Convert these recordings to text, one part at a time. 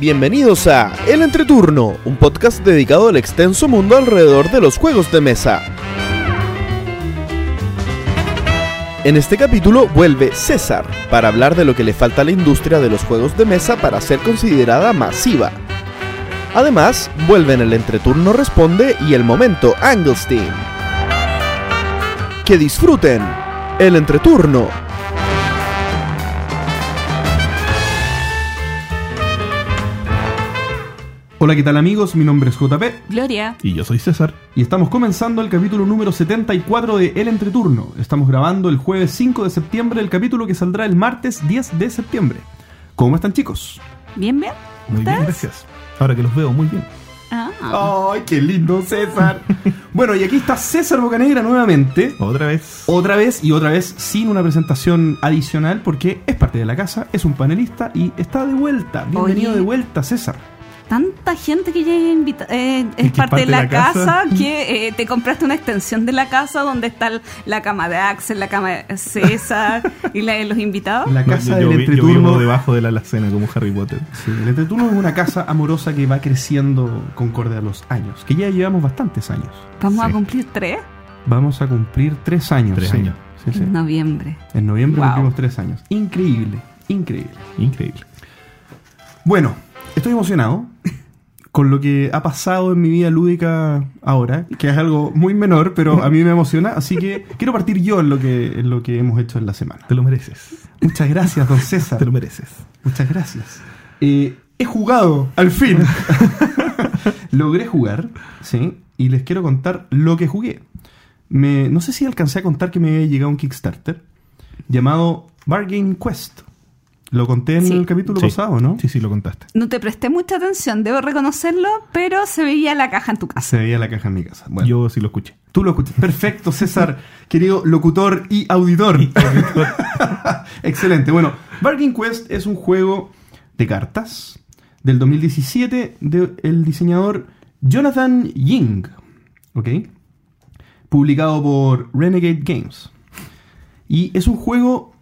Bienvenidos a El Entreturno, un podcast dedicado al extenso mundo alrededor de los juegos de mesa. En este capítulo vuelve César para hablar de lo que le falta a la industria de los juegos de mesa para ser considerada masiva. Además, vuelven el Entreturno Responde y el Momento Anglestein. Que disfruten el Entreturno. Hola, ¿qué tal amigos? Mi nombre es JP Gloria. Y yo soy César. y estamos comenzando el capítulo número 74 de El Entreturno. Estamos grabando el jueves 5 de septiembre el capítulo que saldrá el martes 10 de septiembre. ¿Cómo están chicos? ¿Bien, bien? Muy bien, gracias. Ahora que los veo, muy bien. Ah. ¡Ay, qué lindo César! bueno, y aquí está César Bocanegra nuevamente. Otra vez. Otra vez y otra vez sin una presentación adicional porque es parte de la casa, es un panelista y está de vuelta. Bienvenido Oye. de vuelta, César. Tanta gente que ya invita, eh, ¿Y es que parte de la, casa, casa? que eh, te compraste una extensión de la casa donde está el- la cama de Axel, la cama de César y la de los invitados. La No, casa yo, del yo entreturno. vivo debajo de la alacena como Harry Potter. Sí, el entreturno es una casa amorosa que va creciendo concorde a los años, que ya llevamos bastantes años. Vamos a cumplir tres Vamos a cumplir tres años. Tres sí. años. Sí, sí. en noviembre. En noviembre Wow. cumplimos tres años. Increíble, increíble. Increíble. Bueno, estoy emocionado con lo que ha pasado en mi vida lúdica ahora, que es algo muy menor, pero a mí me emociona, así que quiero partir yo en lo que, en lo que hemos hecho en la semana. Te lo mereces. Muchas gracias, don César. Te lo mereces. Muchas gracias. Eh, he jugado, al fin. Logré jugar, sí, y les quiero contar lo que jugué. Me, no sé si alcancé a contar que me había llegado un Kickstarter llamado Bargain Quest. Lo conté en Sí. el capítulo Sí. pasado, ¿no? Sí, sí, lo contaste. No te presté mucha atención, debo reconocerlo, pero se veía la caja en tu casa. Se veía la caja en mi casa. Bueno, Yo sí lo escuché. tú lo escuchas. Perfecto, César, querido locutor y auditor. Excelente. Bueno, Bargain Quest es un juego de cartas del 2017 del diseñador Jonathan Ying. ¿Ok? Publicado por Renegade Games. Y es un juego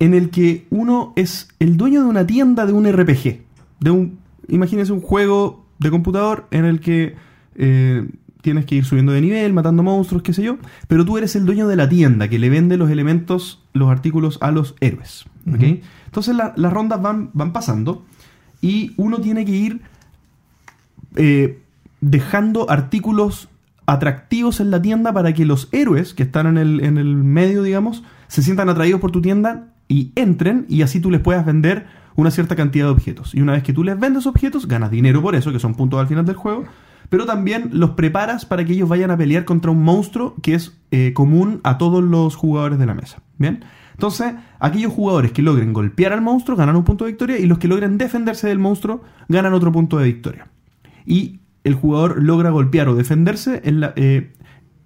en el que uno es el dueño de una tienda de un RPG. De un, imagínense un juego de computador en el que eh, tienes que ir subiendo de nivel, matando monstruos, qué sé yo. Pero tú eres el dueño de la tienda que le vende los elementos, los artículos a los héroes. Ujú. Entonces la- las rondas van, van pasando y uno tiene que ir eh, dejando artículos atractivos en la tienda para que los héroes que están en el, en el medio, digamos, se sientan atraídos por tu tienda y entren y así tú les puedas vender una cierta cantidad de objetos. Y una vez que tú les vendes objetos, ganas dinero por eso, que son puntos al final del juego, pero también los preparas para que ellos vayan a pelear contra un monstruo que es eh, común a todos los jugadores de la mesa. ¿Bien? Entonces, aquellos jugadores que logren golpear al monstruo ganan un punto de victoria y los que logren defenderse del monstruo ganan otro punto de victoria. Y el jugador logra golpear o defenderse eh,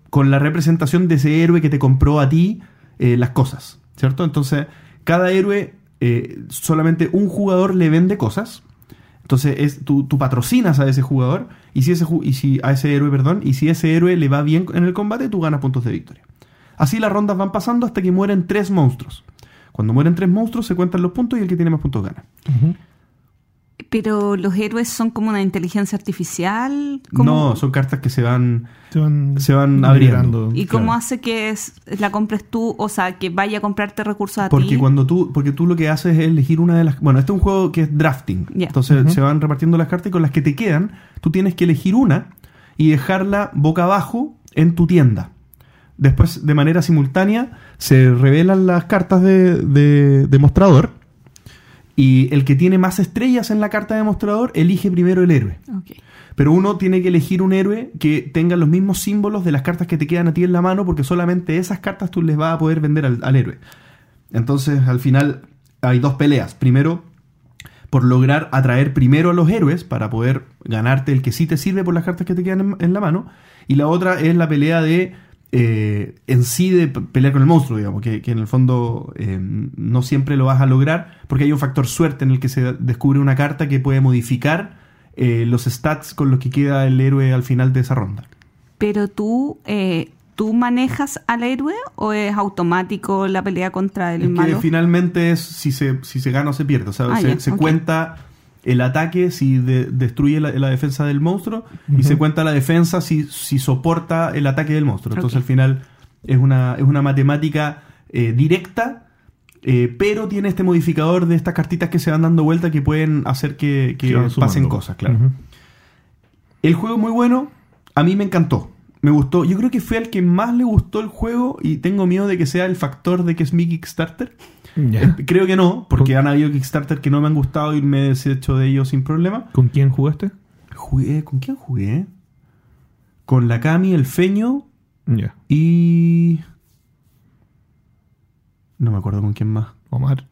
con la representación de ese héroe que te compró a ti eh, las cosas, ¿cierto? Entonces, cada héroe, eh, solamente un jugador le vende cosas. Entonces, es, tú, patrocinas a ese jugador y si ese, y si, a ese héroe, perdón, y si ese héroe le va bien en el combate, tú ganas puntos de victoria. Así las rondas van pasando hasta que mueren tres monstruos. Cuando mueren tres monstruos, se cuentan los puntos y el que tiene más puntos gana. Pero los héroes son como una inteligencia artificial. ¿Cómo- No, son cartas que se van Se van, Se van abriendo. ¿Y cómo claro. hace que es- la compres tú? O sea, que vaya a comprarte recursos a Porque ti. cuando tú, porque tú lo que haces es elegir una de las. Bueno, este es un juego que es drafting. Entonces se van repartiendo las cartas y con las que te quedan, tú tienes que elegir una y dejarla boca abajo en tu tienda. Después, de manera simultánea, se revelan las cartas de, de, de mostrador. Y el que tiene más estrellas en la carta de mostrador elige primero el héroe. Pero uno tiene que elegir un héroe que tenga los mismos símbolos de las cartas que te quedan a ti en la mano, porque solamente esas cartas tú les vas a poder vender al, al héroe. Entonces, al final, hay dos peleas. Primero, por lograr atraer primero a los héroes para poder ganarte el que sí te sirve por las cartas que te quedan en, en la mano. Y la otra es la pelea de. Eh, en sí de pelear con el monstruo, digamos, que, que en el fondo eh, no siempre lo vas a lograr, porque hay un factor suerte en el que se descubre una carta que puede modificar eh, los stats con los que queda el héroe al final de esa ronda. Pero tú, ¿tú manejas al héroe o es automático la pelea contra el Es que malo? finalmente es si se, si se gana o se pierde. O sea, Ah, se, cuenta el ataque si de- destruye la, la defensa del monstruo y se cuenta la defensa si, si soporta el ataque del monstruo. Entonces al final es una, es una matemática eh, directa, eh, pero tiene este modificador de estas cartitas que se van dando vuelta que pueden hacer que, pasen cosas, claro. El juego es muy bueno, a mí me encantó. Me gustó, yo creo que fue al que más le gustó el juego y tengo miedo de que sea el factor de que es mi Kickstarter. Eh, Creo que no, porque han habido Kickstarter que no me han gustado y me he deshecho de ellos sin problema. ¿Con quién jugaste? Jugué, ¿con quién jugué? Con la Cami, el Feño Ya. y... No me acuerdo con quién más. Omar.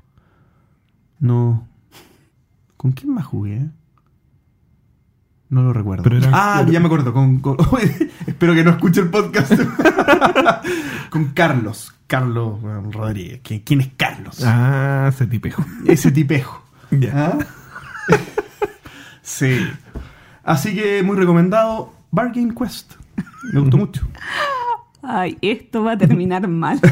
No. ¿Con quién más jugué? No lo recuerdo. Pero ah, ya me acuerdo. Con, con- espero que no escuche el podcast. con Carlos. Carlos Rodríguez. ¿Quién, quién es Carlos? Ah, ese tipejo. Ese tipejo. Ya. ¿Ah? sí. Así que muy recomendado. Bargain Quest. Me gustó mucho. Ay, esto va a terminar mal.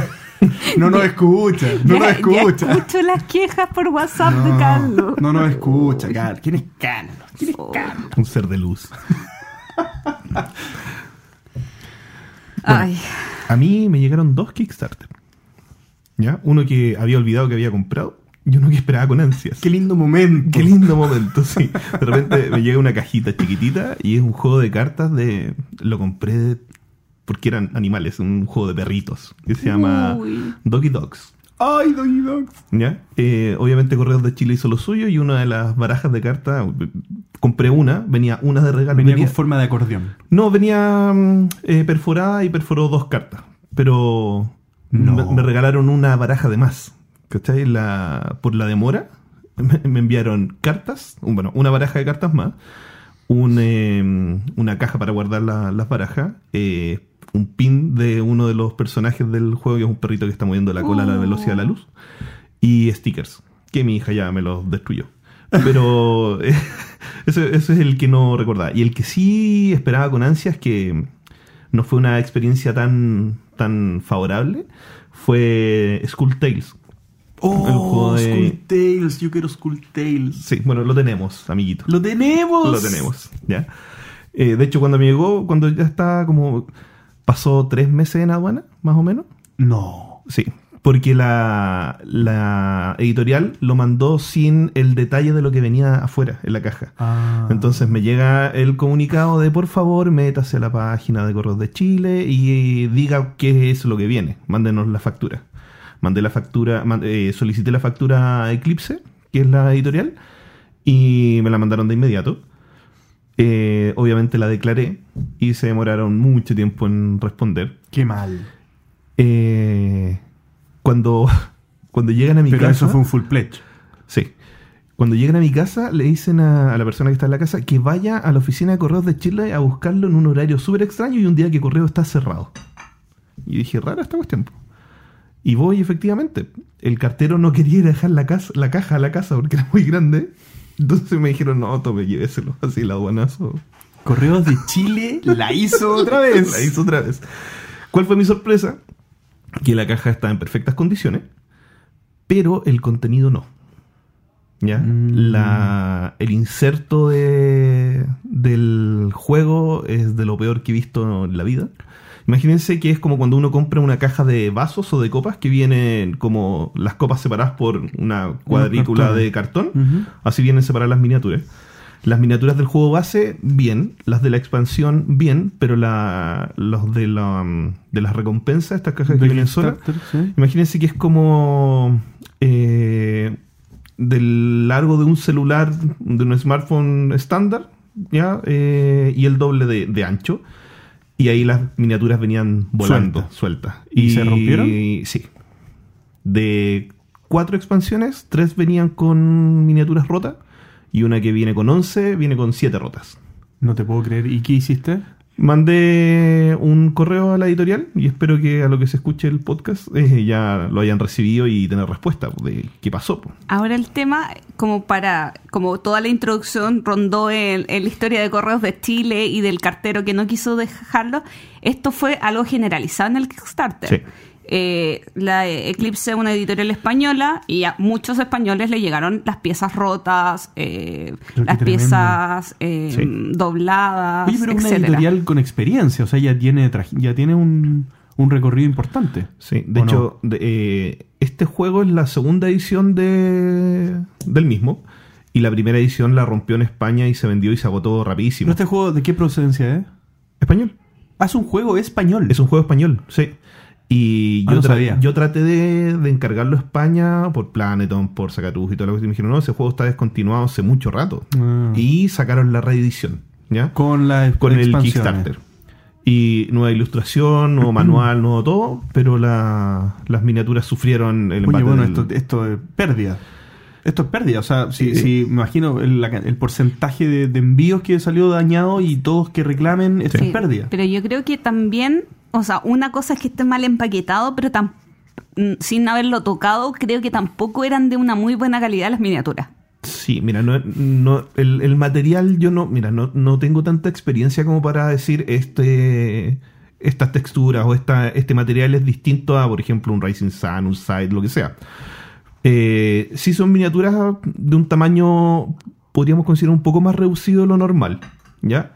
No nos escucha. No nos ya escucha. escucho las quejas por WhatsApp de No, Carlos. no nos escucha, Carlos. ¿Quién es Carlos? ¿Quién es Oh. Carlos? Un ser de luz. Ay, A mí me llegaron dos Kickstarter. ¿Ya? Uno que había olvidado que había comprado y uno que esperaba con ansias. Qué lindo momento. Qué lindo momento, sí. De repente me llega una cajita chiquitita y es un juego de cartas de... Lo compré porque eran animales, un juego de perritos que se llama Uy. Doggy Dogs. Ay, Doggy Dogs. ¿Ya? Eh, obviamente Correos de Chile hizo lo suyo y una de las barajas de cartas, compré una, venía una de regalo. Venía venía- con forma de acordeón. no, venía mm, eh, perforada y perforó dos cartas. Pero No. me, me regalaron una baraja de más. ¿Cachai? La, por la demora me, me enviaron cartas, bueno, una baraja de cartas más, un, eh, una caja para guardar la- las barajas, eh, un pin de uno de los personajes del juego, que es un perrito que está moviendo la cola a la Oh. velocidad de la luz, y stickers, que mi hija ya me los destruyó. Pero eh, ese, ese es el que no recordaba. Y el que sí esperaba con ansias que no fue una experiencia tan, tan favorable fue Skull Tales. Oh, de- Skull Tales. Yo quiero Skull Tales. Sí, bueno, lo tenemos, amiguito. ¡Lo tenemos! Lo tenemos, ¿ya? Eh, de hecho, cuando me llegó, cuando ya estaba como... Pasó tres meses en aduana, más o menos. No. Sí, porque la, la editorial lo mandó sin el detalle de lo que venía afuera, en la caja. Ah. Entonces me llega el comunicado de por favor métase a la página de Correos de Chile y diga qué es lo que viene. Mándenos la factura. Mandé la factura, eh, solicité la factura a Eclipse, que es la editorial, y me la mandaron de inmediato. Eh, obviamente la declaré y se demoraron mucho tiempo en responder. Qué mal. Eh, cuando, cuando llegan a mi Pero casa. eso fue un full pledge. Sí. Cuando llegan a mi casa, le dicen a, a la persona que está en la casa que vaya a la oficina de correos de Chile a buscarlo en un horario súper extraño y un día que correo está cerrado. Y dije, rara esta cuestión. po". Y voy, efectivamente. El cartero no quería dejar la, casa, la caja a la casa porque era muy grande. Entonces me dijeron, no, tome, lléveselo. Así la aduanazo. Correos de Chile la hizo otra vez. La hizo otra vez. ¿Cuál fue mi sorpresa? Que la caja está en perfectas condiciones, pero el contenido no. ¿Ya? Mm. La, el inserto de, del juego es de lo peor que he visto en la vida. Imagínense que es como cuando uno compra una caja de vasos o de copas que vienen como las copas separadas por una cuadrícula de cartón. Así vienen separadas las miniaturas. Las miniaturas del juego base, bien. Las de la expansión, bien. Pero la, los de, la, mm, de las recompensas, estas cajas que vienen solas, sí. imagínense que es como eh, del largo de un celular, de un smartphone estándar, ¿ya? Eh, y el doble de, de ancho. Y ahí las miniaturas venían volando, sueltas. ¿Y se rompieron? Sí. De cuatro expansiones, tres venían con miniaturas rotas. Y una que viene con 11, viene con 7 rotas. No te puedo creer. ¿Y qué hiciste? Mandé un correo a la editorial y espero que a lo que se escuche el podcast eh, ya lo hayan recibido y tener respuesta de qué pasó. po. Ahora el tema, como para, como toda la introducción rondó en, en la historia de correos de Chile y del cartero que no quiso dejarlo, esto fue algo generalizado en el Kickstarter. Sí. Eh, la Eclipse es una editorial española y a muchos españoles le llegaron las piezas rotas, eh, las piezas eh, Sí. dobladas, Oye, pero una etcétera. editorial con experiencia, o sea, ya tiene, ya tiene un, un recorrido importante. Sí, de ¿O hecho, de- eh, este juego es la segunda edición de, del mismo. Y la primera edición la rompió en España y se vendió y se agotó rapidísimo. ¿Pero este juego de qué procedencia es? ¿Español? Ah, es un juego español. Es un juego español, sí. Y Ah, yo, no tra- sabía. yo traté de, de encargarlo a España por Planeton, por Sacatuz y todo lo que me dijeron, no, ese juego está descontinuado hace mucho rato. Ah. Y sacaron la reedición, ¿ya? Con la Con el. Kickstarter. Y nueva ilustración, nuevo manual, nuevo todo, pero la- las miniaturas sufrieron el Oye, embate bueno, del- esto, esto es pérdida. Esto es pérdida. O sea, si, Eh, si me imagino el, la- el porcentaje de, de envíos que salió dañado y todos que reclamen, esto Sí, es pérdida. Pero yo creo que también, o sea, una cosa es que esté mal empaquetado, pero mm, sin haberlo tocado, creo que tampoco eran de una muy buena calidad las miniaturas. Sí, mira, no, no, el, el material yo no, mira, no, no tengo tanta experiencia como para decir este estas texturas o esta, este material es distinto a, por ejemplo, un Rising Sun, un Side, lo que sea. Eh, sí son miniaturas de un tamaño, podríamos considerar un poco más reducido de lo normal, ¿ya?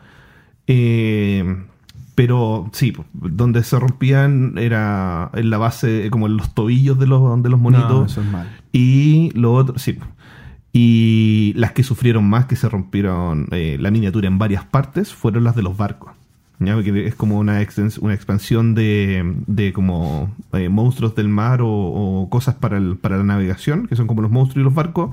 Eh, pero sí, donde se rompían era en la base, como en los tobillos de los, de los monitos. No, eso es mal. Y lo otro, sí. Y las que sufrieron más, que se rompieron eh, la miniatura en varias partes, fueron las de los barcos. ¿ya? Porque es como una, extens- una expansión de, de como eh, monstruos del mar o, o cosas para, el- para la navegación, que son como los monstruos y los barcos.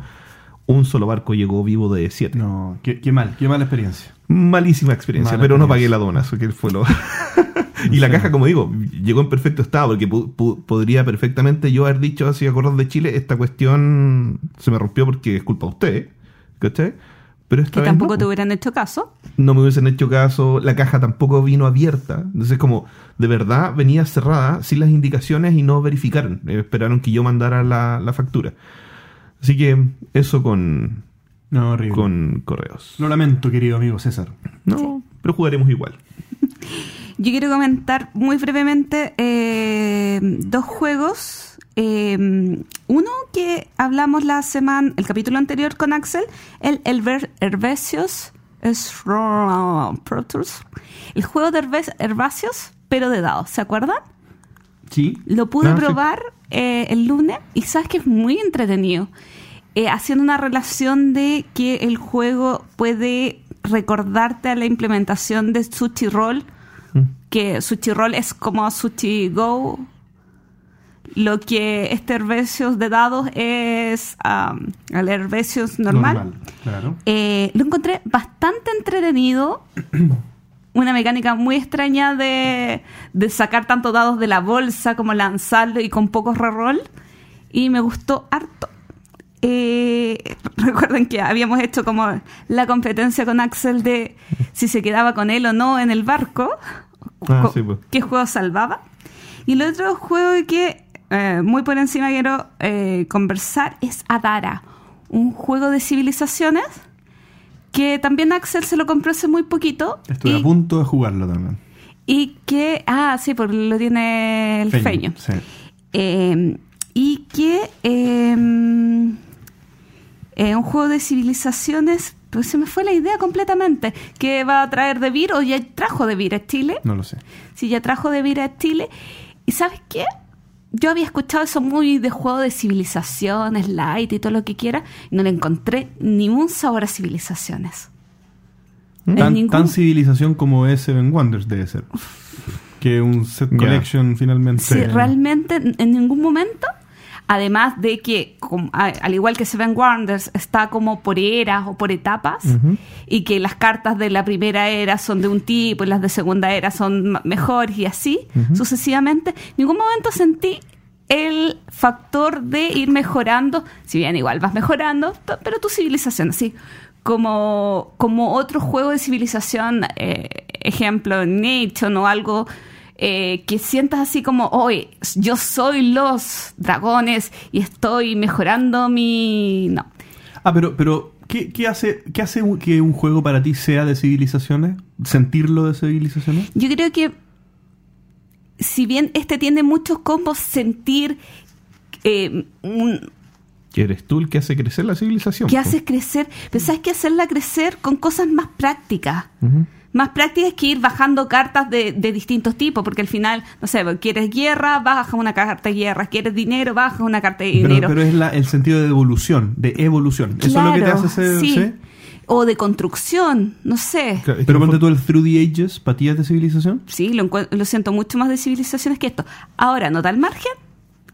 Un solo barco llegó vivo de siete. No, qué, qué mal, qué mala experiencia. Malísima experiencia, Mala pero no pagué la dona, eso que fue lo... y la caja, como digo, llegó en perfecto estado, porque podría perfectamente yo haber dicho así a Correos de Chile, esta cuestión se me rompió porque es culpa de usted, ¿cachai? Pero esta Que tampoco no, te hubieran hecho caso. no me hubiesen hecho caso, la caja tampoco vino abierta, entonces como de verdad venía cerrada sin las indicaciones y no verificaron, Eh, esperaron que yo mandara la, la factura. Así que eso con, No, horrible. con correos. Lo lamento, querido amigo César. No, pero jugaremos igual. Yo quiero comentar muy brevemente eh, dos juegos. Eh, uno que hablamos la semana, el capítulo anterior con Axel, el Protoss. El juego de Herbasios, pero de dados, ¿se acuerdan? Sí. Lo pude Ah, sí. Eh, el lunes y sabes que es muy entretenido. Eh, haciendo una relación de que el juego puede recordarte a la implementación de Sushi Roll, Mm. que Sushi Roll es como Sushi Go. Lo que este Herbesios de dados es um, el normal. claro. Eh, lo encontré bastante entretenido. Una mecánica muy extraña de, de sacar tanto dados de la bolsa como lanzarlo y con pocos reroll. Y me gustó harto. Eh, recuerden que habíamos hecho como la competencia con Axel de si se quedaba con él o no en el barco. Ah, sí, pues. ¿Qué juego salvaba? Y el otro juego que eh, muy por encima quiero eh, conversar es Adara, un juego de civilizaciones que también Axel se lo compró hace muy poquito. Estuve y, a punto de jugarlo también. y que, ah, sí, porque lo tiene el feño. Sí. Eh, y que eh, eh, un juego de civilizaciones, pues se me fue la idea completamente, que va a traer de Vir o ya trajo de Vir a Chile. No lo sé. Si ya trajo de Vir a Chile. ¿Y sabes qué? Yo había escuchado eso muy de juego de civilizaciones, light y todo lo que quiera, y no le encontré ningún sabor a civilizaciones. En Tan, ningún- tan civilización como es Seven Wonders debe ser. Que un set collection finalmente. Sí, realmente en- en ningún momento, además de que, al igual que Seven Wonders, está como por eras o por etapas, y que las cartas de la primera era son de un tipo y las de segunda era son mejores y así, sucesivamente, en ningún momento sentí el factor de ir mejorando, si bien igual vas mejorando, pero tu civilización, así como, como otro juego de civilización, eh, ejemplo, Nation o algo eh, que sientas así como, hoy yo soy los dragones y estoy mejorando mi... No. Ah, pero, pero ¿qué, qué hace, ¿qué hace un- que un juego para ti sea de civilizaciones? ¿Sentirlo de civilizaciones? Yo creo que si bien este tiene muchos combos, sentir eh, un, Que eres tú el que hace crecer la civilización. que haces crecer, pero sabes que hacerla crecer con cosas más prácticas. Ujú. Más prácticas que ir bajando cartas de, de distintos tipos, porque al final, no sé, quieres guerra, baja una carta de guerra, quieres dinero, baja una carta de dinero. pero es la- el sentido de evolución, de evolución. Eso es lo que te Claro, hace ser. sí. ¿sí? O de construcción, no sé. Claro, Pero no ponte tú el Through the Ages, patillas de civilización. Sí, lo, lo siento mucho más de civilizaciones que esto. Ahora, nota al margen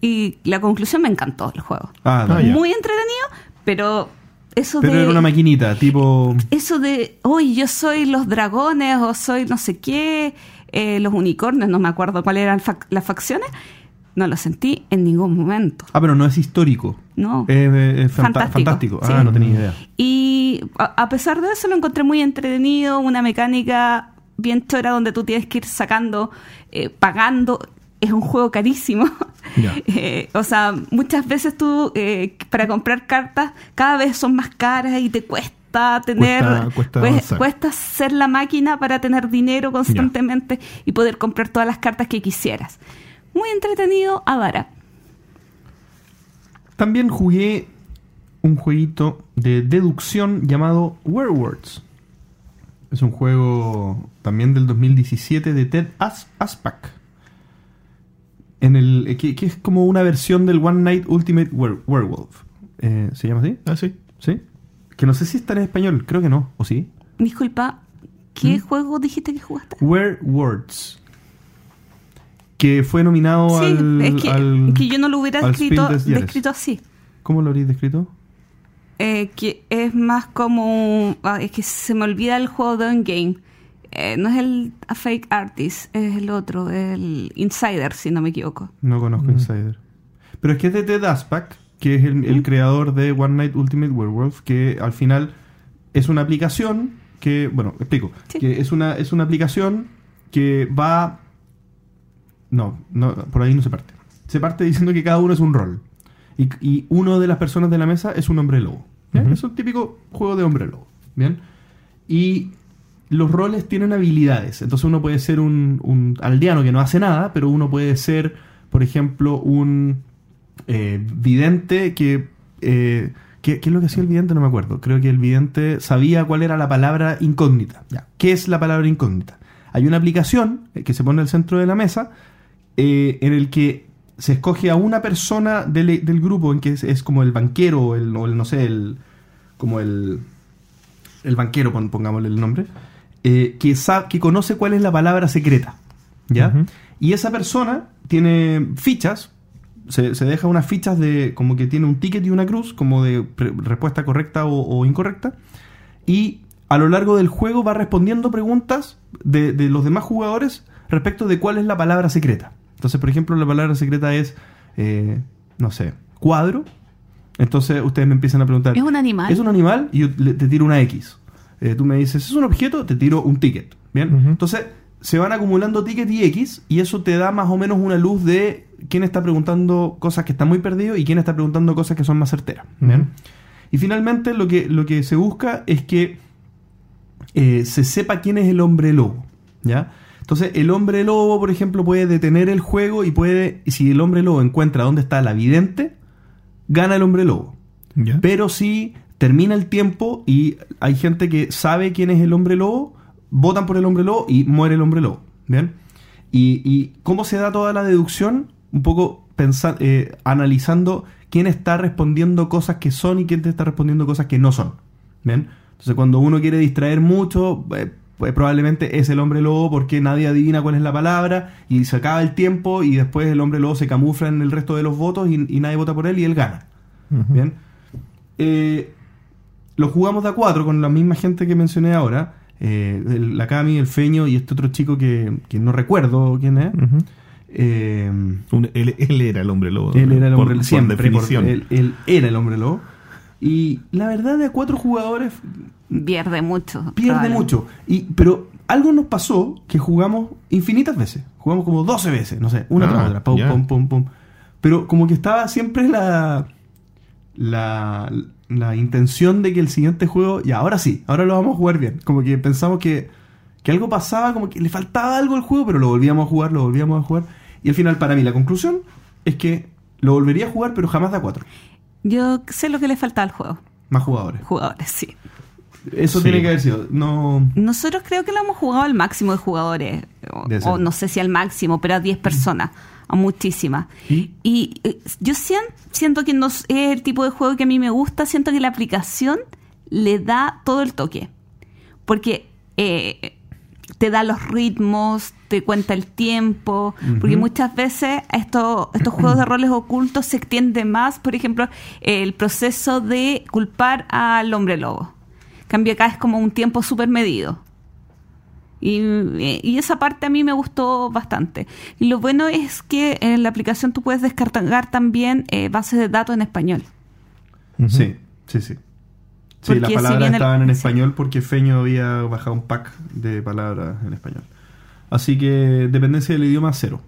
y la conclusión me encantó el juego. Ah, ya. Muy entretenido, pero eso Pero de... era una maquinita, tipo. eso de, hoy yo soy los dragones o soy no sé qué, eh, los unicornios, no me acuerdo cuáles eran fac- las facciones, no lo sentí en ningún momento. Ah, pero no es histórico. No. Es, es- es fanta- Fantástico, fantástico. sí. Ah, no tenía idea. Y a, a pesar de eso lo encontré muy entretenido, una mecánica bien chora donde tú tienes que ir sacando, eh, pagando. Es un juego carísimo. Eh, o sea, muchas veces tú eh, para comprar cartas cada vez son más caras y te cuesta tener, Cuesta- cuesta pues, cuesta ser la máquina para tener dinero constantemente y poder comprar todas las cartas que quisieras. Muy entretenido, Adara. También jugué un jueguito de deducción llamado Werewolves. Es un juego también del 2017 de Ted As Aspac. En el, eh, que, que es como una versión del One Night Ultimate Were- Werewolf. Eh, ¿Se llama así? Ah, sí. ¿Sí? Que no sé si está en español, creo que no, ¿o sí? Disculpa, ¿qué ¿Mm? juego dijiste que jugaste? Werewolves. Que fue nominado Sí, al, es que, al- que yo no lo hubiera escrito, descrito así. ¿Cómo lo habréis descrito? Eh, que es más como... un- ah, es que se me olvida el juego de Endgame. Eh, no es el A Fake Artist, es el otro, el Insider, si no me equivoco. No conozco Mm. Insider. Pero es que es de Ted Aspac, que es el, el creador de One Night Ultimate Werewolf, que al final es una aplicación que, bueno, explico, Sí. que es una, es una aplicación que va... No, no, por ahí no se parte. Se parte diciendo que cada uno es un rol. Y, y uno de las personas de la mesa es un hombre lobo. Es un típico juego de hombre lobo. ¿Bien? Y los roles tienen habilidades. Entonces uno puede ser un, un aldeano que no hace nada, pero uno puede ser, por ejemplo, un eh, vidente que... eh, ¿qué, es lo que hacía el vidente? No me acuerdo. Creo que el vidente sabía cuál era la palabra incógnita. Ya. ¿Qué es la palabra incógnita? Hay una aplicación eh, que se pone al centro de la mesa eh, en el que se escoge a una persona del, del grupo en que es, como el banquero o el, o el, no sé, el como el el banquero, pon- pongámosle el nombre, eh, que, sa- que conoce cuál es la palabra secreta. ¿Ya? Y esa persona tiene fichas, se, se deja unas fichas de como que tiene un ticket y una cruz, como de respuesta correcta o, o incorrecta, y a lo largo del juego va respondiendo preguntas de, de los demás jugadores respecto de cuál es la palabra secreta. Entonces, por ejemplo, la palabra secreta es, eh, no sé, cuadro. Entonces ustedes me empiezan a preguntar, ¿Es un animal? ¿Es un animal? Y yo le- te tiro una X. Eh, tú me dices, ¿es un objeto? Te tiro un ticket. ¿Bien? Entonces, se van acumulando tickets y X, y eso te da más o menos una luz de quién está preguntando cosas que están muy perdidos y quién está preguntando cosas que son más certeras. ¿Bien? Y finalmente lo que, lo que se busca es que eh, se sepa quién es el hombre lobo. ¿Ya? Entonces, el hombre lobo, por ejemplo, puede detener el juego y puede, y si el hombre lobo encuentra dónde está la vidente, gana el hombre lobo. ¿Ya? Pero si termina el tiempo y hay gente que sabe quién es el hombre lobo, votan por el hombre lobo y muere el hombre lobo. ¿Bien? Y, y cómo se da toda la deducción, un poco pensa- eh, analizando quién está respondiendo cosas que son y quién te está respondiendo cosas que no son. ¿Bien? Entonces cuando uno quiere distraer mucho, eh, pues probablemente es el hombre lobo porque nadie adivina cuál es la palabra y se acaba el tiempo y después el hombre lobo se camufla en el resto de los votos y, y nadie vota por él y él gana. Bien. Eh, lo jugamos de a cuatro con la misma gente que mencioné ahora. eh, el- la Cami, el Feño y este otro chico que, que no recuerdo quién es. Eh, Un- él, él era el hombre lobo. él era el hombre por siempre. por- definición. él, él era el hombre lobo. Y la verdad, de a cuatro jugadores Pierde mucho. pierde mucho. Y, pero algo nos pasó que jugamos infinitas veces. Jugamos como 12 veces, no sé, una Ah, tras otra. Pum, ya. pum, pum, pum. Pero como que estaba siempre la, la, la intención de que el siguiente juego, ya, ahora sí, ahora lo vamos a jugar bien. Como que pensamos que, que algo pasaba, como que le faltaba algo al juego, pero lo volvíamos a jugar, lo volvíamos a jugar. Y al final, para mí, la conclusión es que lo volvería a jugar, pero jamás da 4. Yo sé lo que le falta al juego. Más jugadores. Jugadores, sí. Eso Sí. tiene que haber sido. No. Nosotros creo que lo hemos jugado al máximo de jugadores. O, no sé si al máximo, pero a 10 personas. A muchísimas. ¿Y? Y eh, yo sien- siento que no es el tipo de juego que a mí me gusta. Siento que la aplicación le da todo el toque. Porque eh, te da los ritmos, te cuenta el tiempo. Porque muchas veces estos, estos juegos de roles ocultos se extienden más. Por ejemplo, el proceso de culpar al hombre lobo. Cambio acá es como un tiempo súper medido. Y, y esa parte a mí me gustó bastante. Y lo bueno es que en la aplicación tú puedes descargar también eh, bases de datos en español. Sí, sí, sí. Sí, Porque las si palabras el- estaban en español porque Feño había bajado un pack de palabras en español. Así que dependencia del idioma cero.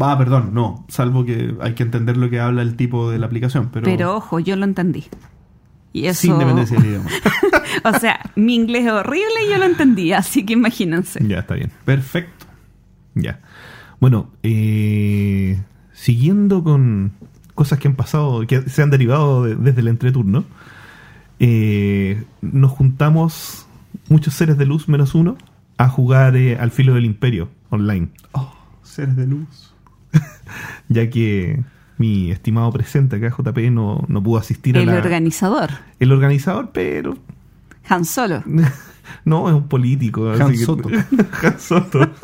Ah, perdón, no. Salvo que hay que entender lo que habla el tipo de la aplicación. Pero, Pero, ojo, yo lo entendí. Y eso, sin dependencia del idioma. o sea, mi inglés es horrible y yo lo entendí, así que imagínense. Ya, está bien. Perfecto. Ya. Bueno, eh, siguiendo con cosas que han pasado, que se han derivado de- desde el entreturno, eh, nos juntamos muchos seres de luz menos uno a jugar eh, al filo del imperio online, Oh, seres de luz. ya que mi estimado presente acá, JP, no, no pudo asistir El a la... organizador, el organizador, pero Han Solo. no, es un político. Han así que- Soto. Han Soto.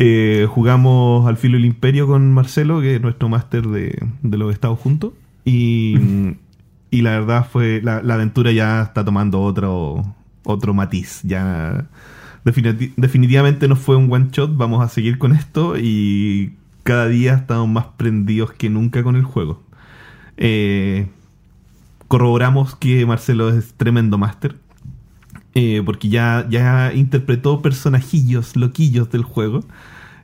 Eh, jugamos al filo del imperio con Marcelo, que es nuestro máster de, de los estados juntos. Y, y la verdad fue, la, la aventura ya está tomando otro, otro matiz. Ya definiti- definitivamente no fue un one shot, vamos a seguir con esto y cada día estamos más prendidos que nunca con el juego. Eh, corroboramos que Marcelo es tremendo máster. eh, porque ya, ya interpretó personajillos, loquillos del juego.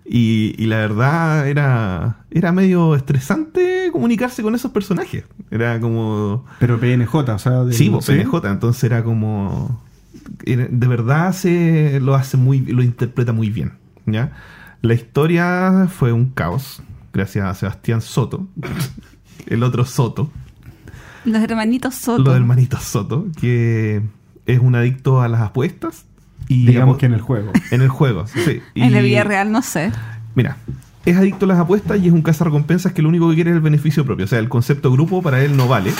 Y, y la verdad era, era medio estresante comunicarse con esos personajes. Era como... Pero PNJ, o sea. del- Sí, pues, PNJ, entonces era como... de verdad se lo hace muy lo interpreta muy bien, ¿ya? La historia fue un caos, gracias a Sebastián Soto, el otro Soto, Los hermanitos Soto. los hermanitos Soto, que es un adicto a las apuestas y Digamos que en el juego. en el juego, sí. En la Y- vida real no sé. Mira, es adicto a las apuestas y es un cazarrecompensas que lo único que quiere es el beneficio propio. O sea, el concepto grupo para él no vale.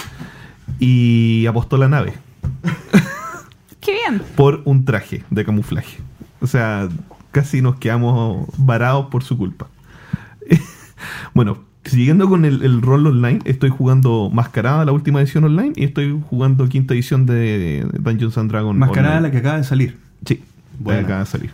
Y apostó la nave Qué bien. por un traje de camuflaje. O sea, casi nos quedamos varados por su culpa. bueno, siguiendo con el, el rol online, estoy jugando Mascarada, la última edición online, y estoy jugando quinta edición de Dungeons and Dragons. Mascarada online. la que acaba de salir. Sí, Buena. acaba de salir.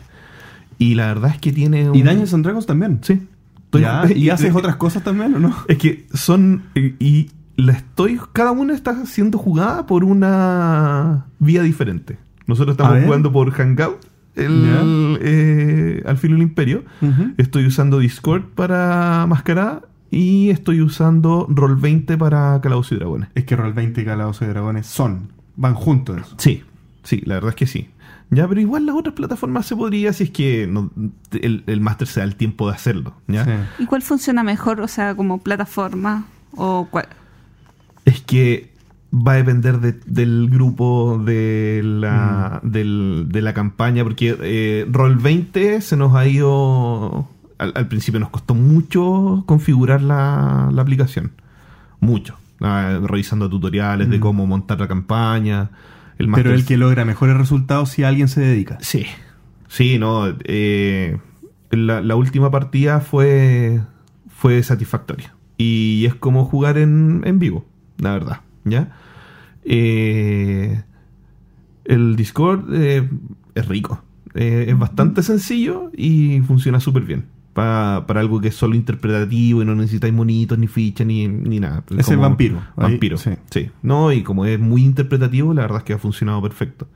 Y la verdad es que tiene un... Y Dungeons and Dragons también. Sí. Estoy- Ya, ¿Y haces otras cosas también o no? Es que son. Y, y la estoy. Cada una está siendo jugada por una vía diferente. Nosotros estamos jugando por Hangout. El, eh, al filo del imperio. Estoy usando Discord para Mascarada. Y estoy usando Roll20 para Calabozos y Dragones. Es que Roll20 y Calabozos y Dragones son. Van juntos. Sí, sí, la verdad es que sí. Ya, pero igual las otras plataformas se podría si es que no- el, el máster se da el tiempo de hacerlo. ¿ya? Sí. ¿Y cuál funciona mejor? O sea, como plataforma o cuál? Es que va a depender de- del grupo, de la, Mm. del- de la campaña, porque eh, Roll20 se nos ha ido... Al, al principio nos costó mucho configurar la, la aplicación. Mucho. Ah, revisando tutoriales de Mm. cómo montar la campaña. El Pero máster- el que logra mejores resultados si alguien se dedica. Sí, sí, no. eh, la, la última partida fue, fue satisfactoria. Y es como jugar en, en vivo, la verdad. ¿Ya? Eh, el Discord eh, es rico. Eh, es bastante sencillo y funciona súper bien. Pa- para algo que es solo interpretativo y no necesitáis monitos, ni fichas, ni, ni nada. Es el vampiro. Ahí, Vampiro, sí. sí. No, y como es muy interpretativo, la verdad es que ha funcionado perfecto.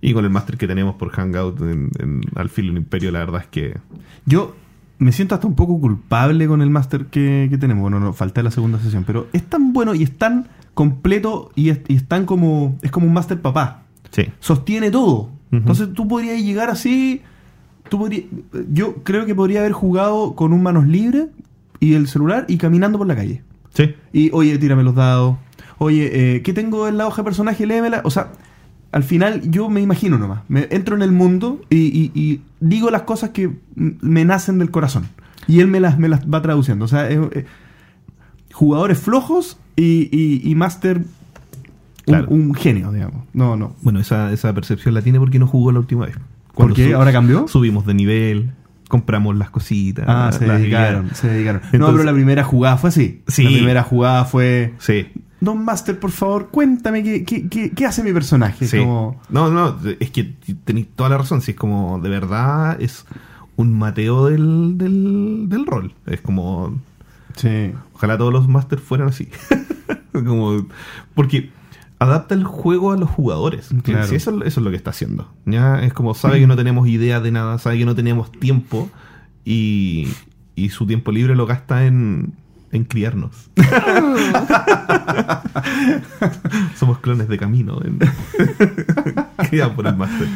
Y con el máster que tenemos por Hangout en, en- al filo del imperio, la verdad es que... Yo me siento hasta un poco culpable con el máster que, que tenemos. Bueno, no, falta la segunda sesión. Pero es tan bueno y es tan completo y es, y es tan como. Es como un máster papá. Sí. Sostiene todo. Entonces tú podrías llegar así. Tú podrías, yo creo que podría haber jugado con un manos libres y el celular y caminando por la calle. Sí. Y, oye, tírame los dados. Oye, eh, ¿qué tengo en la hoja de personaje? Léemela. O sea, al final yo me imagino nomás. Me entro en el mundo y, y- y digo las cosas que me nacen del corazón. Y él me las, me las va traduciendo. O sea, es- jugadores flojos y, y, Master un, Claro. un genio, digamos. No, no. Bueno, esa, esa percepción la tiene porque no jugó la última vez. ¿Por qué? ¿Ahora cambió? Subimos de nivel, compramos las cositas. Ah, se dedicaron, se dedicaron. no, pero la primera jugada fue así. Sí. La primera jugada fue... Sí, Don Master, por favor, cuéntame qué, qué, qué, qué hace mi personaje. sí. Como... No, no, es que tenéis toda la razón. Si es como, de verdad, es un mateo del, del, del rol. Es como, Sí. ojalá todos los masters fueran así. como, porque adapta el juego a los jugadores. Claro. Sí, eso, eso es lo que está haciendo. Ya es como sabe que no tenemos idea de nada, sabe que no tenemos tiempo y, y su tiempo libre lo gasta en, en criarnos. Somos clones de camino. Criados por el máster.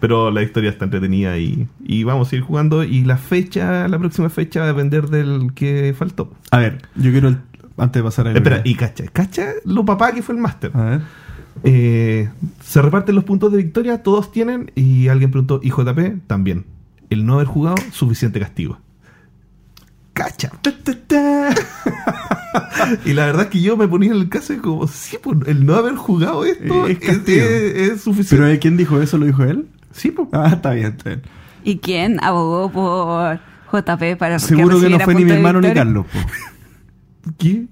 Pero la historia está entretenida y, y vamos a ir jugando. Y la fecha, la próxima fecha va a depender del que faltó. A ver, yo quiero, el- antes de pasar a... Espera, y cacha, cacha lo papá que fue el máster. A ver. Eh, se reparten los puntos de victoria, todos tienen, y alguien preguntó, ¿y JP? También. El no haber jugado, suficiente castigo. Cacha. Ta, ta, ta. Y la verdad es que yo me ponía en el caso de como, sí, pues, el no haber jugado esto Es es, castigo. es- es suficiente. ¿Pero quién dijo eso? ¿Lo dijo él? sí, pues. Ah, está bien, está bien. ¿Y quién abogó por JP para Seguro que no fue ni mi hermano ni? Carlos. po. ¿Qué?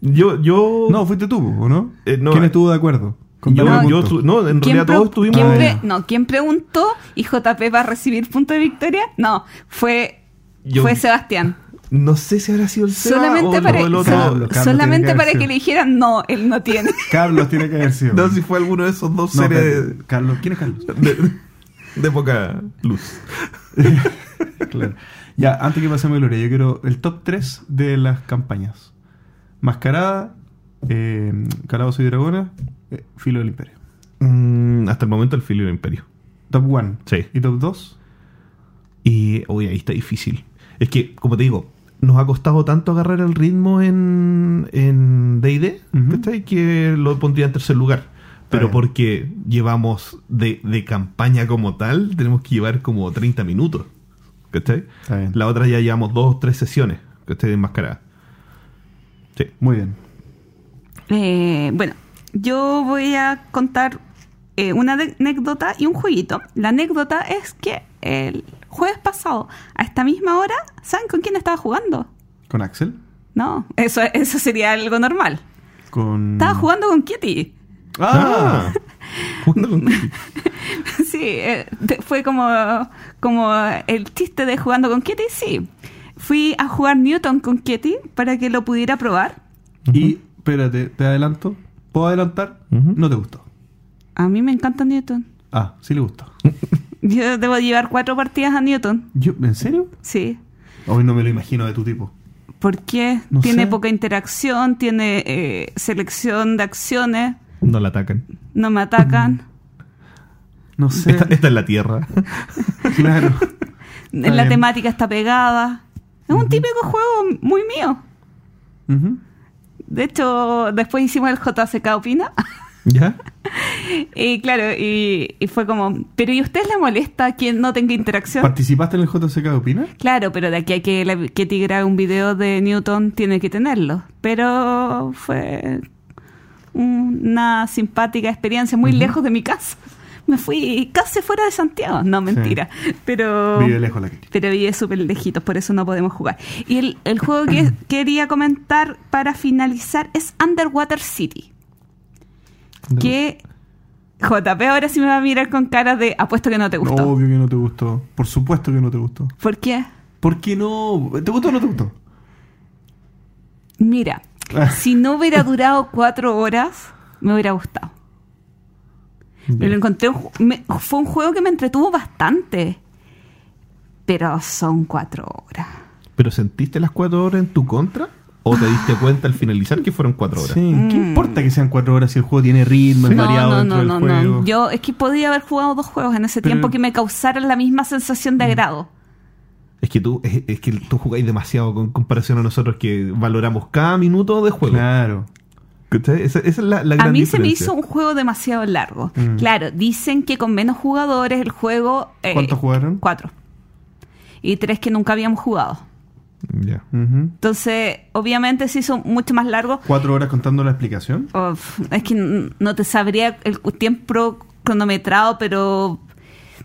Yo, yo... No, fuiste tú, ¿o no? Eh, no, ¿Quién eh, estuvo de acuerdo? Yo, yo no, en ¿Quién realidad todos estuvimos... quién Ah, pre- no, ¿quién preguntó y JP va a recibir punto de victoria? No, fue, Yo- fue Sebastián. No sé si habrá sido el Seba Solamente o para, el otro. Carlos, Carlos solamente que para que le dijeran no, él no tiene. Carlos tiene que haber sido. No, si fue alguno de esos dos No, seres. Carlos, ¿quién es Carlos? de, de poca luz. Claro. Ya, antes que pasemos a Gloria, yo quiero el top 3 de las campañas. Mascarada, eh, y Dragona, eh, Filo del Imperio. Mm, hasta el momento el Filio del Imperio. Top 1. Sí. ¿Y top 2? Y, uy, ahí está difícil. Es que, como te digo, nos ha costado tanto agarrar el ritmo en en D&D, Ujú. ¿cachai? Que lo pondría en tercer lugar. Pero bien. porque llevamos de, de campaña como tal, tenemos que llevar como 30 minutos. ¿Cachai? Está bien. La otra ya llevamos dos o tres sesiones, ¿cachai? Enmascarada. Sí. Muy bien. Eh, bueno, yo voy a contar eh, una de- anécdota y un jueguito. La anécdota es que el jueves pasado, a esta misma hora, ¿saben con quién estaba jugando? ¿Con Axel? No, eso, eso sería algo normal. Con... Estaba jugando con Kitty. ¡Ah! Jugando con Kitty. Sí, eh, fue como, como el chiste de jugando con Kitty, sí. Fui a jugar Newton con Kitty para que lo pudiera probar. Y, espérate, te adelanto. ¿Puedo adelantar? No te gustó. A mí me encanta Newton. Ah, sí le gustó. Yo debo llevar cuatro partidas a Newton. Yo, ¿En serio? Sí. Hoy no me lo imagino de tu tipo. Porque No tiene sé. poca interacción, tiene eh, selección de acciones, No la atacan. no me atacan. No sé. Esta, esta es la tierra. Claro. En la bien. temática está pegada. Es un típico juego muy mío. De hecho, después hicimos el JCK Opina. ¿Ya? y claro, y, y fue como, ¿pero y a usted le molesta que no tenga interacción? ¿Participaste en el JCK Opina? Claro, pero de aquí a que, la, que un video de Newton tiene que tenerlo. Pero fue una simpática experiencia muy lejos de mi casa. Me fui casi fuera de Santiago. No, mentira. Pero Vive lejos la Kitty. pero vive súper lejitos, por eso no podemos jugar. Y el, el juego que quería comentar para finalizar es Underwater City. Que JP ahora sí me va a mirar con cara de apuesto que no te gustó. Obvio que no te gustó. Por supuesto que no te gustó. ¿Por qué? ¿Por qué no? ¿Te gustó o no te gustó? Mira. si no hubiera durado cuatro horas, me hubiera gustado. Me lo encontré, me- fue un juego que me entretuvo bastante. Pero son cuatro horas. ¿Pero sentiste las cuatro horas en tu contra? ¿O te diste cuenta al finalizar que fueron cuatro horas? Sí, ¿qué importa que sean cuatro horas si el juego tiene ritmo, es No, variado no, dentro no, del no, juego? no. Yo es que podía haber jugado dos juegos en ese Pero- tiempo que me causaran la misma sensación de agrado. Es que tú, es, es que tú jugáis demasiado con comparación a nosotros que valoramos cada minuto de juego. Claro. Esa, esa es la, la A gran mí se me hizo un juego demasiado largo. Mm. Claro, dicen que con menos jugadores el juego... eh, ¿Cuántos jugaron? Cuatro. Y tres que nunca habíamos jugado. Ya. Ujú. Entonces, obviamente se hizo mucho más largo. ¿Cuatro horas contando la explicación? Uf, es que no te sabría el tiempo cronometrado, pero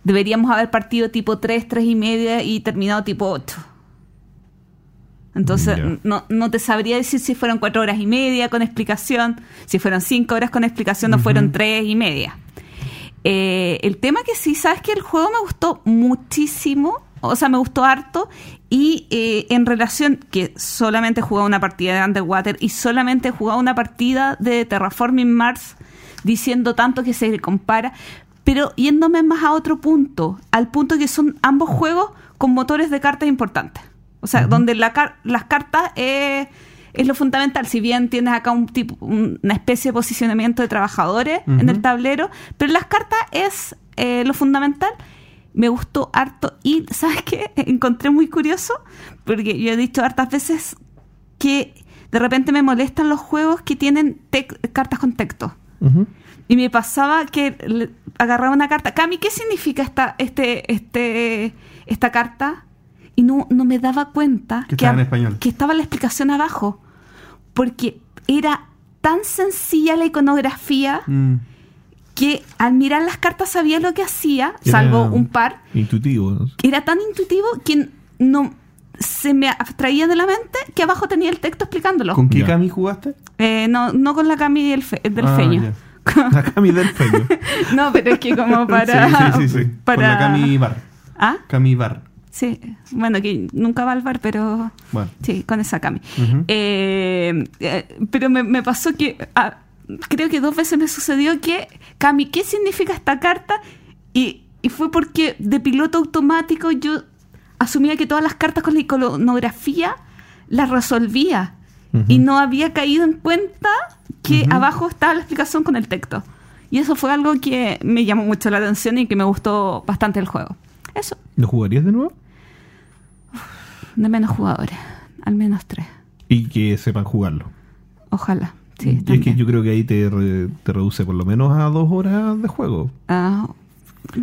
deberíamos haber partido tipo 3, 3 y media y terminado tipo 8. Entonces, no, no te sabría decir si fueron 4 horas y media con explicación, si fueron 5 horas con explicación o fueron 3 y media. Eh, el tema que sí, sabes que el juego me gustó muchísimo, o sea, me gustó harto, y eh, en relación que solamente he jugado una partida de Underwater y solamente he jugado una partida de Terraforming Mars, diciendo tanto que se compara, pero yéndome más a otro punto, al punto que son ambos juegos con motores de cartas importantes. O sea, donde la car- las cartas eh, es lo fundamental. Si bien tienes acá un tipo, un- una especie de posicionamiento de trabajadores en el tablero, pero las cartas es eh, lo fundamental. Me gustó harto y, ¿sabes qué? Encontré muy curioso, porque yo he dicho hartas veces que de repente me molestan los juegos que tienen cartas con texto. Ujú. Y me pasaba que agarraba una carta. Cami, ¿qué significa esta, este, este, esta carta? Y no, no me daba cuenta Que estaba en hab- español. que estaba la explicación abajo. Porque era tan sencilla la iconografía Mm. que al mirar las cartas sabía lo que hacía, Era salvo un par. Intuitivo. ¿no? Era tan intuitivo que no se me abstraía de la mente que abajo tenía el texto explicándolo. ¿Con qué. Cami jugaste? Eh, no, no con la Cami del, fe- del Ah, feño. Acá mi del feño. no, pero es que como para... Sí, sí, sí, sí. para- Con la Cami Bar. ¿Ah? Cami Bar. Sí, bueno, que nunca va al bar, pero Bueno. sí, con esa Cami. Eh, eh, pero me, me pasó que, ah, creo que dos veces me sucedió que, Cami, ¿qué significa esta carta? Y, y fue porque de piloto automático yo asumía que todas las cartas con la iconografía las resolvía. Y no había caído en cuenta que Ujú. abajo estaba la explicación con el texto. Y eso fue algo que me llamó mucho la atención y que me gustó bastante el juego. Eso. ¿Lo jugarías de nuevo? De menos jugadores, al menos tres. Y que sepan jugarlo. Ojalá. Sí, y es que yo creo que ahí te, re- te reduce por lo menos a dos horas de juego. Ah,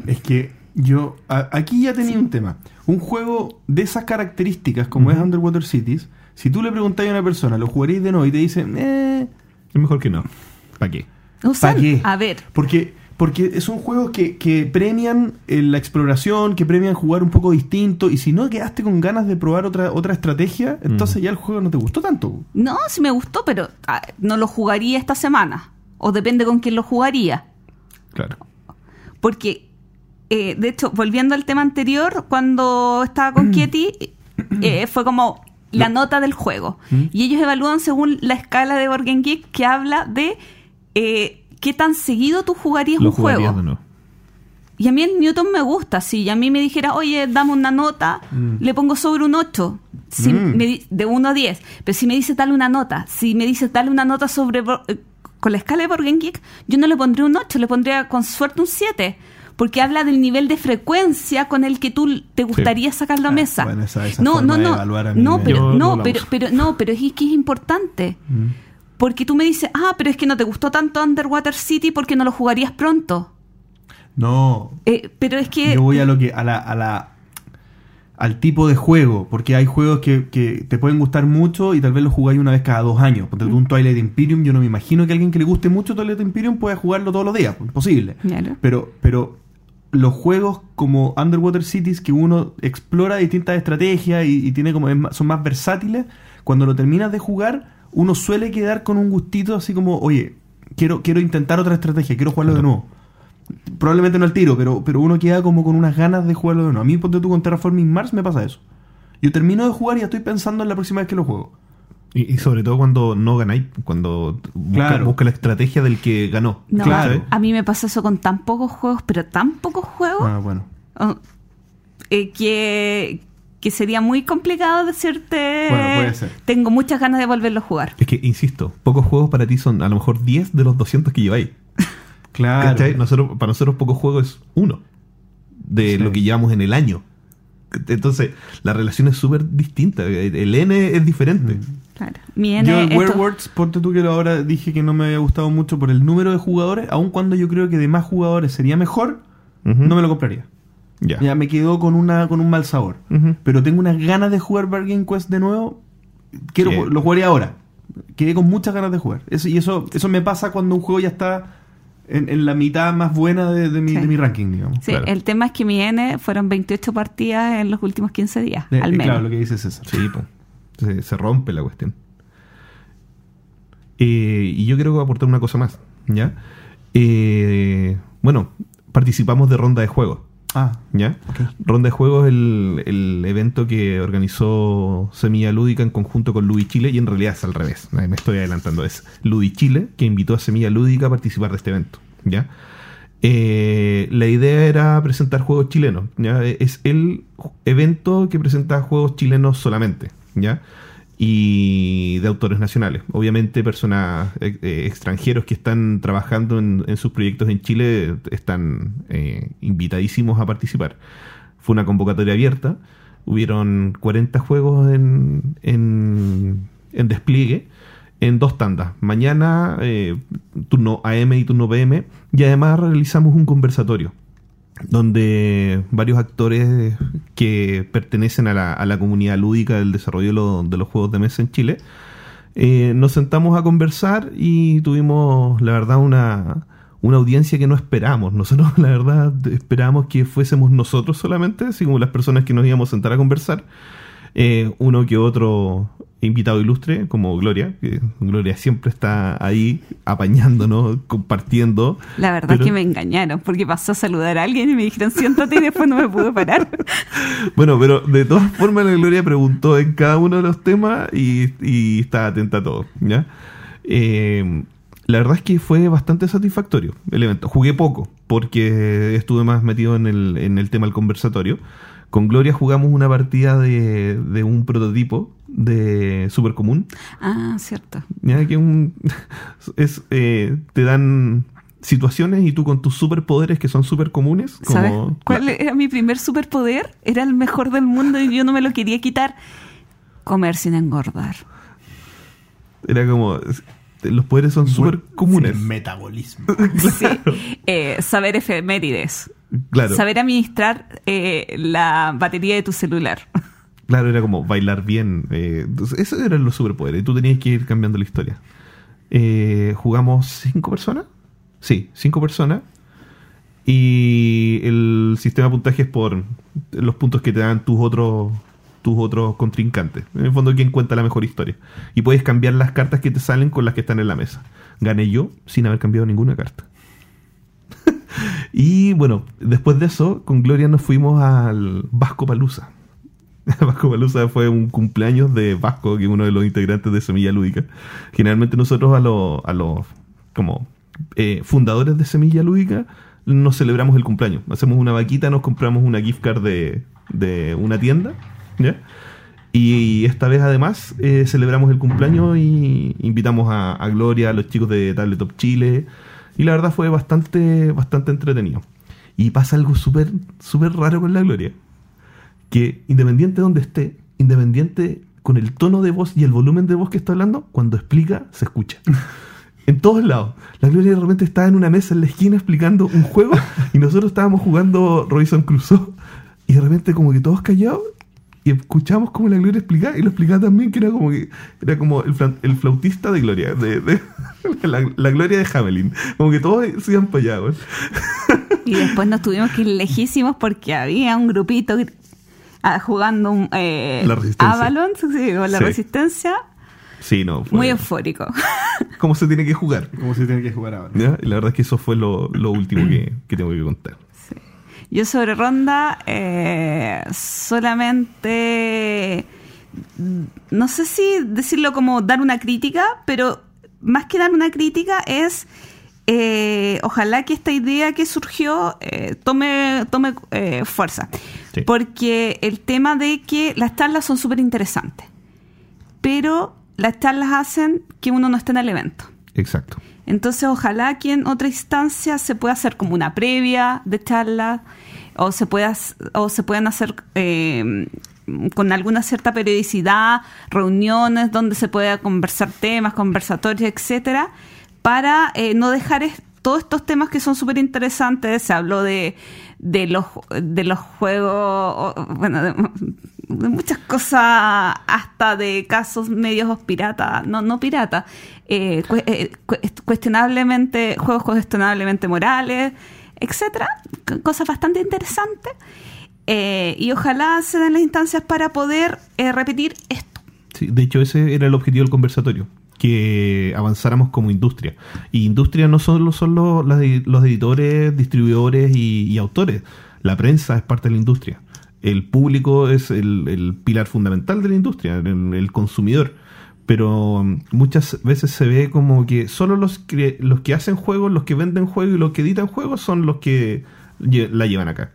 Es que yo a- aquí ya tenía un tema. Un juego de esas características como es Underwater Cities, si tú le preguntas a una persona, ¿lo jugaréis de nuevo? Y te dice, eh, Es mejor que no. ¿Para qué? ¿para qué? A ver, Porque, porque son juegos que, que premian eh, la exploración, que premian jugar un poco distinto, y si no quedaste con ganas de probar otra, otra estrategia, entonces ya el juego no te gustó tanto. no, sí me gustó, pero ah, no lo jugaría esta semana. O depende con quién lo jugaría. Claro. Porque, eh, de hecho, volviendo al tema anterior, cuando estaba con Kieti, eh, fue como la nota del juego. ¿Mm? Y ellos evalúan según la escala de Game Geek que habla de eh, qué tan seguido tú jugarías Lo un juego. jugarías. Y a mí el Newton me gusta. Si a mí me dijera, oye, dame una nota, Mm. le pongo sobre un 8. Si Mm. me de 1 a 10. Pero si me dice dale una nota, si me dice dale una nota sobre eh, con la escala de Game Geek, yo no le pondría un 8, le pondría con suerte un 7. Porque habla del nivel de frecuencia con el que tú te gustaría sacarlo a Ah, mesa. bueno, esa- esa no, forma no, de no, a no, pero, no, pero, no, pero es que es importante. Mm. Porque tú me dices, ah, pero es que no te gustó tanto Underwater City porque no lo jugarías pronto. No, Eh, pero es que... yo voy a lo que a la, a la al tipo de juego, porque hay juegos que, que te pueden gustar mucho y tal vez los jugáis una vez cada dos años. Ponte tú un Twilight Imperium, yo no me imagino que alguien que le guste mucho Twilight Imperium pueda jugarlo todos los días, imposible. Claro. Pero, pero los juegos como Underwater Cities que uno explora distintas estrategias y, y tiene como son más versátiles, cuando lo terminas de jugar, uno suele quedar con un gustito así como, oye, quiero, quiero intentar otra estrategia, quiero jugarlo de nuevo. Probablemente no al tiro, pero, pero uno queda como con unas ganas de jugarlo de nuevo. A mí, ponte tú con Terraforming Mars, me pasa eso. Yo termino de jugar y ya estoy pensando en la próxima vez que lo juego. Y, y sobre todo cuando no ganáis, cuando busca, Claro. busca la estrategia del que ganó. No, Claro. a mí me pasa eso con tan pocos juegos, pero tan pocos juegos, Ah, bueno. oh, eh, que, que sería muy complicado decirte. Bueno, puede ser. Tengo muchas ganas de volverlo a jugar. Es que, insisto, pocos juegos para ti son a lo mejor 10 de los 200 que lleváis. Claro. ¿Cachai? Nosotros, para nosotros pocos juegos es uno de Sí. lo que llevamos en el año. Entonces, la relación es súper distinta. El N es diferente. Mm. Claro. Mi N, Yo el esto- Werewolves, ponte tú que lo ahora dije que no me había gustado mucho por el número de jugadores, aun cuando yo creo que de más jugadores sería mejor, no me lo compraría. Ya. Ya me quedó con una con un mal sabor. Ujú. Pero tengo unas ganas de jugar Bargain Quest de nuevo. Quiero Bien. lo jugaría ahora. Quedé con muchas ganas de jugar. Eso, y eso eso me pasa cuando un juego ya está en, en la mitad más buena de, de mi, Sí. de mi ranking, digamos. Sí, Claro. el tema es que mi N fueron 28 partidas en los últimos 15 días, De- al eh, menos. Claro, lo que dice César. Sí, po. Se, se rompe la cuestión. Eh, y yo quiero aportar una cosa más, ¿ya? Eh, bueno, participamos de ronda de juegos, Ah, ¿ya? Ronda de juegos es el, el evento que organizó Semilla Lúdica en conjunto con Ludi Chile y en realidad es al revés, me estoy adelantando, es Ludi Chile que invitó a Semilla Lúdica a participar de este evento, ¿ya? Eh, la idea era presentar juegos chilenos, ¿ya? Es el evento que presenta juegos chilenos solamente, ¿ya? Y de autores nacionales. Obviamente personas eh, eh, extranjeros que están trabajando en, sus proyectos en Chile están eh, invitadísimos a participar. Fue una convocatoria abierta, hubieron 40 juegos en, en, en despliegue en dos tandas. Mañana, eh, turno AM y turno PM. Y además realizamos un conversatorio donde varios actores que pertenecen a la, a la comunidad lúdica del desarrollo de, lo- de los juegos de mesa en Chile, eh, nos sentamos a conversar y tuvimos, la verdad, una, una audiencia que no esperamos. Nosotros, la verdad, esperábamos que fuésemos nosotros solamente, así como las personas que nos íbamos a sentar a conversar. Eh, uno que otro invitado ilustre, como Gloria, que Gloria siempre está ahí apañándonos, compartiendo. La verdad Pero- es que me engañaron, porque pasó a saludar a alguien y me dijeron siéntate y después no me pude parar. Bueno, pero de todas formas la Gloria preguntó en cada uno de los temas y, y está atenta a todo, ¿ya? Eh, la verdad es que fue bastante satisfactorio el evento. Jugué poco porque estuve más metido en el, en el tema del conversatorio. Con Gloria jugamos una partida de, de un prototipo de super común. Ah, cierto. ¿ya? Que un, es, eh, te dan situaciones y tú con tus superpoderes que son super comunes. ¿Sabes cuál la- era mi primer superpoder? Era el mejor del mundo y yo no me lo quería quitar. Comer sin engordar. Era como. Los poderes son súper comunes. Sí, metabolismo. Sí. Eh, saber efemérides. Claro, Saber administrar eh, la batería de tu celular. claro, era como bailar bien. eh, esos eran los superpoderes. Y tú tenías que ir cambiando la historia. Eh, ¿Jugamos cinco personas? Sí, cinco personas. Y el sistema de puntaje es por los puntos que te dan tus otros tus otros contrincantes. En el fondo, quien cuenta la mejor historia. Y puedes cambiar las cartas que te salen con las que están en la mesa. Gané yo sin haber cambiado ninguna carta. y bueno, después de eso, con Gloria nos fuimos al Vasco Palusa. Vasco Palusa fue un cumpleaños de Vasco, que es uno de los integrantes de Semilla Lúdica. Generalmente nosotros a los, a los como eh, fundadores de Semilla Lúdica nos celebramos el cumpleaños. Hacemos una vaquita, nos compramos una gift card de, de una tienda. Y esta vez además eh, celebramos el cumpleaños y invitamos a, a Gloria, a los chicos de Tabletop Chile. Y la verdad fue bastante, bastante entretenido. Y pasa algo súper, súper raro con la Gloria. Que independiente de donde esté, independiente con el tono de voz y el volumen de voz que está hablando, cuando explica, se escucha. En todos lados. La Gloria de repente estaba en una mesa en la esquina explicando un juego y nosotros estábamos jugando Robinson Crusoe y de repente como que todos callados y escuchamos como la Gloria explicaba y lo explicaba también que era como que era como el, el flautista de Gloria, de, de- la, la Gloria de Hamelin. Como que todos se iban para allá. Y después nos tuvimos que ir lejísimos porque había un grupito ah, jugando un, eh, La Resistencia. Avalon, sí, con la Sí. resistencia, Sí, no. Fue muy eufórico. como se tiene que jugar. Como si tiene que jugar ahora. ¿ya? Y la verdad es que eso fue lo, lo último que, que tengo que contar. Yo sobre Ronda eh, solamente, no sé si decirlo como dar una crítica, pero más que dar una crítica es eh, ojalá que esta idea que surgió eh, tome, tome eh, fuerza. Sí. Porque el tema de que las charlas son súper interesantes, pero las charlas hacen que uno no esté en el evento. Exacto. Entonces, ojalá que en otra instancia se pueda hacer como una previa de charlas o se pueda o se puedan hacer eh, con alguna cierta periodicidad reuniones donde se pueda conversar temas, conversatorios, etcétera, para eh, no dejar es- todos estos temas que son súper interesantes. Se habló de, de los de los juegos, bueno, de muchas cosas, hasta de casos medios pirata, no, no pirata, eh, eh, cue- cuestionablemente, juegos cuestionablemente morales, etcétera, cosas bastante interesantes. Eh, y ojalá se den las instancias para poder repetir esto. Sí, de hecho, ese era el objetivo del conversatorio, que avanzáramos como industria. Y industria no solo son los, editores, distribuidores y autores. La prensa es parte de la industria. El público es el, el pilar fundamental de la industria, el, consumidor. Pero mm, muchas veces se ve como que solo los que, los que hacen juegos, los que venden juegos y los que editan juegos son los que la llevan acá.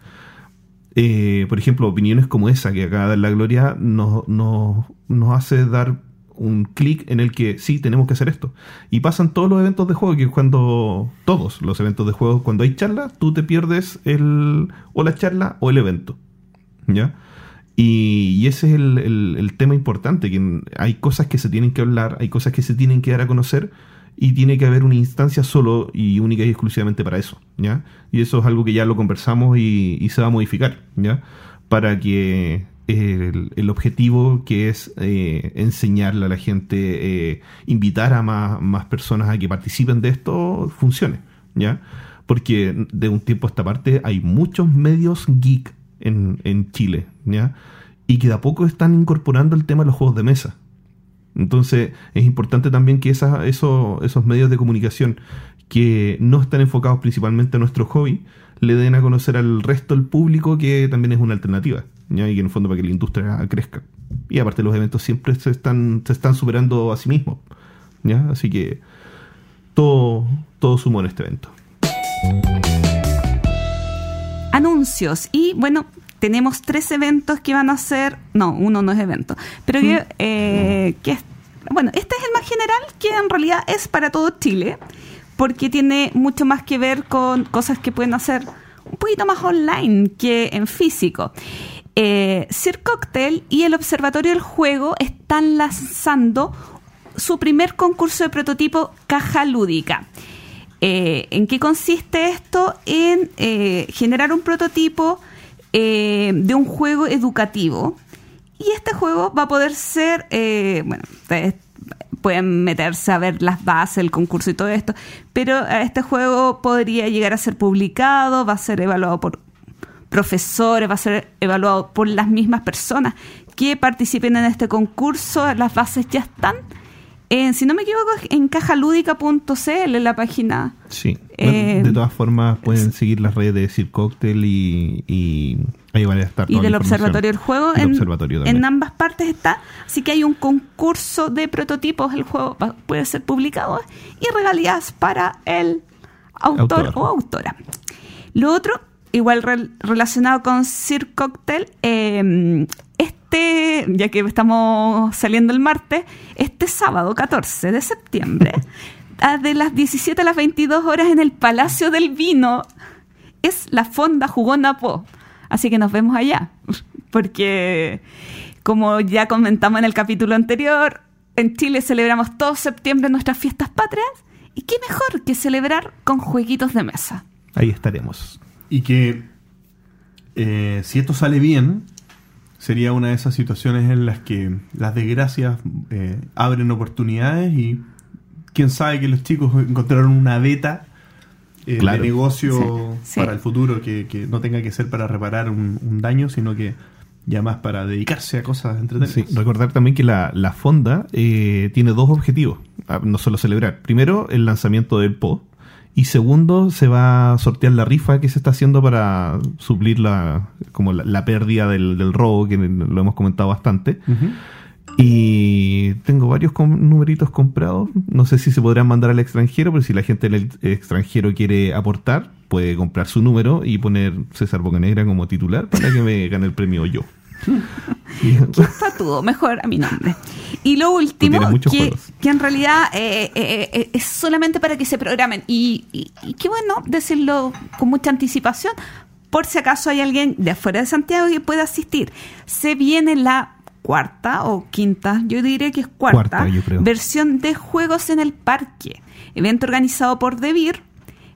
Eh, por ejemplo, opiniones como esa que acaba de dar la Gloria nos, nos, nos hace dar un clic en el que sí, tenemos que hacer esto. Y pasan todos los eventos de juego, que cuando todos los eventos de juego, cuando hay charla, tú te pierdes el, o la charla o el evento. ¿Ya? Y, y ese es el, el- tema importante, que hay cosas que se tienen que hablar, hay cosas que se tienen que dar a conocer y tiene que haber una instancia solo y única y exclusivamente para eso, ¿ya? Y eso es algo que ya lo conversamos y, se va a modificar, ¿ya? Para que el, el objetivo que es eh, enseñarle a la gente, eh, invitar a más, más personas a que participen de esto, funcione, ¿ya? Porque de un tiempo a esta parte hay muchos medios geek en, en Chile, ¿ya? Y que de a poco están incorporando el tema de los juegos de mesa. Entonces es importante también que esas- eso- esos medios de comunicación que no están enfocados principalmente a nuestro hobby, le den a conocer al resto del público que también es una alternativa, ¿ya? y que en el fondo para que la industria crezca. Y aparte los eventos siempre se están, se están superando a sí mismos. ¿ya? Así que todo, todo sumó en este evento. Anuncios. Y bueno, tenemos tres eventos que van a ser. No, uno no es evento. Pero que, eh, que es- Bueno, este es el más general, que en realidad es para todo Chile. Porque tiene mucho más que ver con cosas que pueden hacer un poquito más online que en físico. Eh, Sir Cocktail y el Observatorio del Juego están lanzando su primer concurso de prototipo Caja Lúdica. Eh, ¿En qué consiste esto? En eh, generar un prototipo eh, de un juego educativo. Y este juego va a poder ser, eh, bueno, ustedes pueden meterse a ver las bases, el concurso y todo esto, pero eh, este juego podría llegar a ser publicado, va a ser evaluado por profesores, va a ser evaluado por las mismas personas que participen en este concurso. Las bases ya están. En, si no me equivoco, en cajalúdica.cl, en la página. Sí. Eh, de todas formas, pueden seguir las redes de Sir Cocktail y, y ahí van a estar y del. Observatorio del Juego. En, observatorio también. en ambas partes está. Así que hay un concurso de prototipos. El juego puede ser publicado y regalías para el autor, Autor. o autora. Lo otro, igual rel- relacionado con Sir Cocktail, eh, este, ya que estamos saliendo el martes, este sábado 14 de septiembre, de las 17 a las 22 horas en el Palacio del Vino, es la Fonda Jugona Po. Así que nos vemos allá. Porque, como ya comentamos en el capítulo anterior, en Chile celebramos todo septiembre nuestras fiestas patrias. Y qué mejor que celebrar con jueguitos de mesa. Ahí estaremos. Y que eh, si esto sale bien, sería una de esas situaciones en las que las desgracias eh, abren oportunidades y quién sabe que los chicos encontraron una beta eh, Claro. de negocio Sí, sí. para el futuro que, que no tenga que ser para reparar un, un daño, sino que ya más para dedicarse a cosas entretenidas. Sí, recordar también que la, la fonda eh, tiene dos objetivos, ah, no solo celebrar. Primero, el lanzamiento del PO. Y segundo, se va a sortear la rifa que se está haciendo para suplir la, como la, la pérdida del, del robo, que lo hemos comentado bastante. Y tengo varios com- numeritos comprados. No sé si se podrán mandar al extranjero, pero si la gente del extranjero quiere aportar, puede comprar su número y poner César Bocanegra como titular para que me gane el premio yo. Mejor a mi nombre. Y lo último, que, que en realidad eh, eh, eh, es solamente para que se programen. Y, y- y qué bueno decirlo con mucha anticipación, por si acaso hay alguien de afuera de Santiago que pueda asistir. Se viene la cuarta o quinta, yo diría que es cuarta, versión de Juegos en el Parque, evento organizado por DeVir.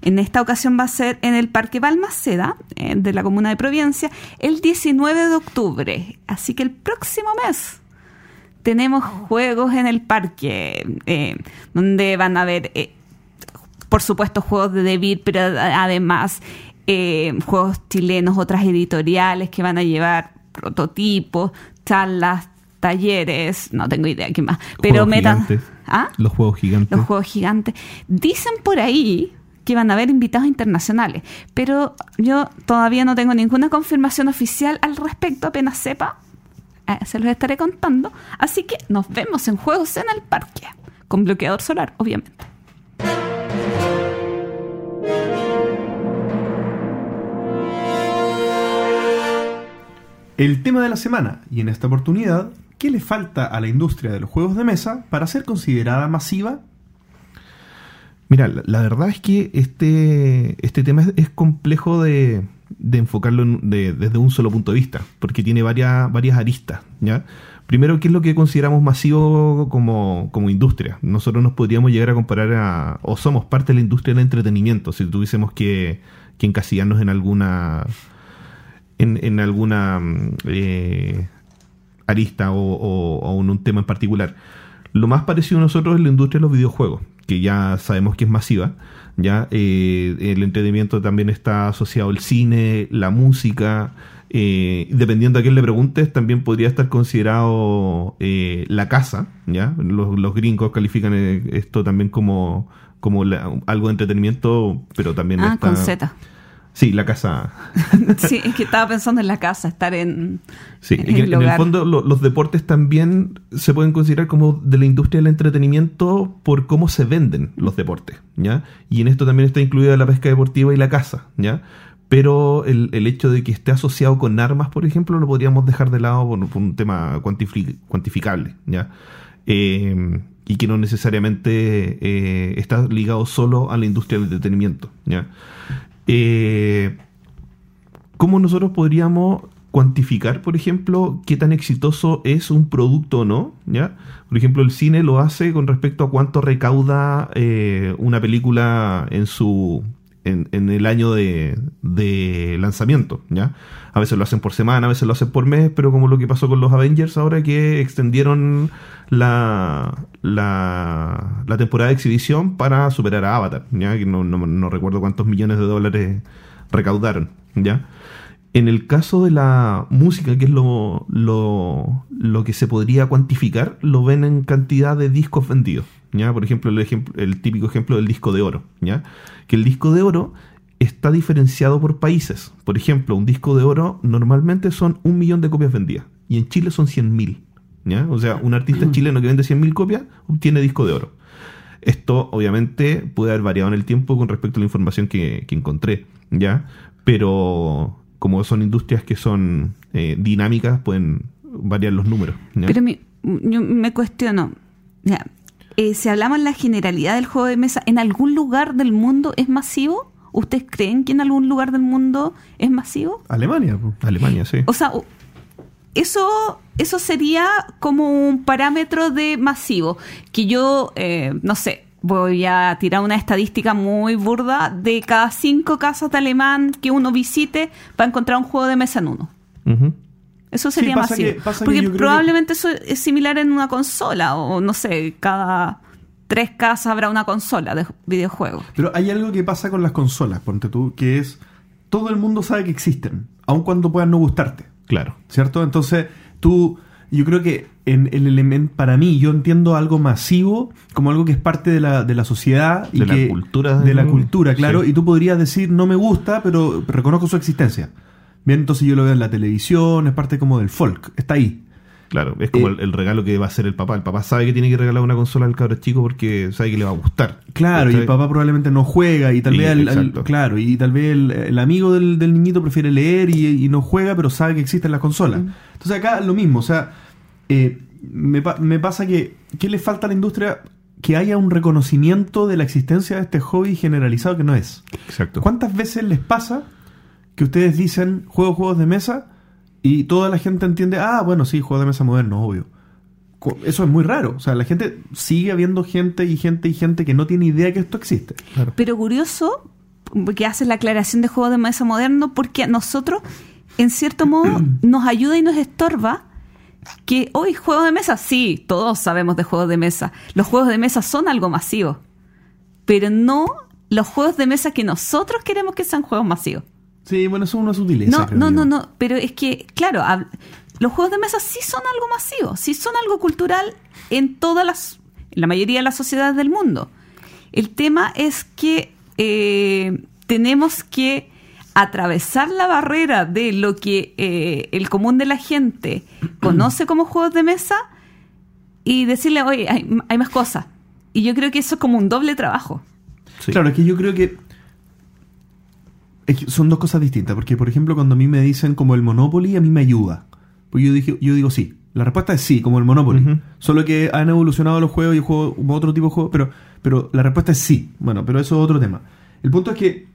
En esta ocasión va a ser en el Parque Balmaceda, eh, de la comuna de Providencia, el 19 de octubre. Así que el próximo mes tenemos juegos en el parque, eh, donde van a haber, eh, por supuesto, juegos de David, pero además eh, juegos chilenos, otras editoriales que van a llevar prototipos, charlas, talleres, no tengo idea qué más, pero metan... ¿Ah? Los juegos gigantes. Los juegos gigantes. Dicen por ahí que van a haber invitados internacionales, pero yo todavía no tengo ninguna confirmación oficial al respecto, apenas sepa, eh, se los estaré contando. Así que nos vemos en Juegos en el Parque, con bloqueador solar, obviamente. El tema de la semana, y en esta oportunidad, ¿qué le falta a la industria de los juegos de mesa para ser considerada masiva? Mira, la, verdad es que este, este tema es, complejo de, enfocarlo en- de- desde un solo punto de vista, porque tiene varias, varias aristas. ¿ya? Primero, ¿qué es lo que consideramos masivo como, como industria? Nosotros nos podríamos llegar a comparar a, o somos parte de la industria del entretenimiento, si tuviésemos que, que encasillarnos en alguna, en, alguna eh, arista o, o- o en un tema en particular. Lo más parecido a nosotros es la industria de los videojuegos, que ya sabemos que es masiva. Ya Eh, el entretenimiento también está asociado al cine, la música. eh, dependiendo a quién le preguntes, también podría estar considerado eh, la casa. ¿ya? Los, los gringos califican eh, esto también como, como la- algo de entretenimiento, pero también Ah, está- con Z. Sí, la casa. Sí, es que estaba pensando en la casa, estar en, Sí, en en, en el el fondo lo- los deportes también se pueden considerar como de la industria del entretenimiento por cómo se venden los deportes, ¿ya? Y en esto también está incluida la pesca deportiva y la caza, ¿ya? Pero el, el hecho de que esté asociado con armas, por ejemplo, lo podríamos dejar de lado por, por un tema cuantifi- cuantificable, ¿ya? Eh, y que no necesariamente eh, está ligado solo a la industria del entretenimiento, ¿ya? Eh, ¿Cómo nosotros podríamos cuantificar, por ejemplo, qué tan exitoso es un producto o no? ¿ya? Por ejemplo, el cine lo hace con respecto a cuánto recauda eh, una película en su en, el año de, lanzamiento. ¿ya? A veces lo hacen por semana, a veces lo hacen por mes, pero como lo que pasó con los Avengers ahora que extendieron la, la, temporada de exhibición para superar a Avatar, ¿ya? que no- no recuerdo cuántos millones de dólares recaudaron. ¿ya? En el caso de la música, que es lo, lo, lo que se podría cuantificar, lo ven en cantidad de discos vendidos. ¿ya? Por ejemplo, el, ejemplo, el típico ejemplo del disco de oro. ¿ya? Que el disco de oro está diferenciado por países. Por ejemplo, un disco de oro normalmente son un millón de copias vendidas. Y en Chile son 100.000. ¿ya? O sea, un artista chileno que vende 100.000 copias obtiene disco de oro. Esto obviamente puede haber variado en el tiempo con respecto a la información que, que encontré, ¿ya? Pero como son industrias que son eh, dinámicas, pueden variar los números. ¿ya? Pero mi- yo me cuestiono, ya, eh, si hablamos la generalidad del juego de mesa, ¿en algún lugar del mundo es masivo? ¿Ustedes creen que en algún lugar del mundo es masivo? Alemania. Alemania, sí. O sea, eso, eso sería como un parámetro de masivo. Que yo, eh, no sé, voy a tirar una estadística muy burda. De cada cinco casas de alemán que uno visite, va a encontrar un juego de mesa en uno. Eso Sí, sería pasa masivo. que- Porque probablemente eso es similar en una consola. O no sé, cada tres casas habrá una consola de videojuegos. Pero hay algo que pasa con las consolas, ponte tú, que es todo el mundo sabe que existen, aun cuando puedan no gustarte, Claro. ¿cierto? Entonces, tú, yo creo que en el elemento, para mí, yo entiendo algo masivo como algo que es parte de la, de la sociedad y De la que- cultura, de la cultura, claro, Sí. y tú podrías decir no me gusta, pero reconozco su existencia. Bien, entonces yo lo veo en la televisión, es parte como del folk, está ahí. Claro, es como Eh, el, el regalo que va a hacer el papá. El papá sabe que tiene que regalar una consola al cabro chico porque sabe que le va a gustar. Claro, y el papá probablemente no juega y tal Y- vez el, claro, y tal vez el, el amigo del, del niñito prefiere leer y, y no juega, pero sabe que existen las consolas. Entonces acá lo mismo, o sea, eh, me, me pasa que ¿qué le falta a la industria? Que haya un reconocimiento de la existencia de este hobby generalizado que no es. Exacto. ¿Cuántas veces les pasa que ustedes dicen juego juegos de mesa y toda la gente entiende, ah, bueno, sí, juego de mesa moderno, obvio? Eso es muy raro. O sea, la gente sigue habiendo gente y gente y gente que no tiene idea que esto existe. Pero curioso que hace la aclaración de juego de mesa moderno porque a nosotros, en cierto modo, nos ayuda y nos estorba que hoy juego de mesa, sí, todos sabemos de juegos de mesa. Los juegos de mesa son algo masivo, pero no los juegos de mesa que nosotros queremos que sean juegos masivos. Sí, bueno, es una sutileza. No, no, no, no, pero es que, claro, los juegos de mesa sí son algo masivo, sí son algo cultural en todas las, en la mayoría de las sociedades del mundo. El tema es que eh, tenemos que atravesar la barrera de lo que eh, el común de la gente conoce como juegos de mesa y decirle, oye, hay, hay más cosas. Y yo creo que eso es como un doble trabajo. Sí. Claro, es que yo creo que, es que son dos cosas distintas. Porque, por ejemplo, cuando a mí me dicen como el Monopoly, a mí me ayuda. Pues yo, dije, yo digo sí. La respuesta es sí, como el Monopoly. Solo que han evolucionado los juegos y juego otro tipo de juegos, pero, pero la respuesta es sí. Bueno, pero eso es otro tema. El punto es que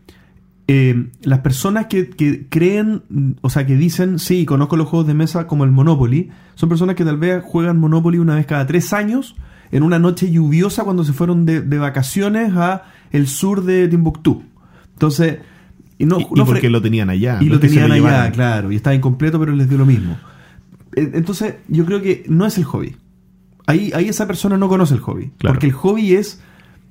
eh, las personas que, que creen, o sea, que dicen, sí, conozco los juegos de mesa como el Monopoly, son personas que tal vez juegan Monopoly una vez cada tres años en una noche lluviosa cuando se fueron de, de vacaciones a el sur de Timbuktu. Entonces, y no, y, y no porque lo tenían allá. y no lo tenían allá, claro, y estaba incompleto, pero les dio lo mismo. Eh, Entonces, yo creo que no es el hobby. Ahí, ahí esa persona no conoce el hobby. Claro. Porque el hobby es,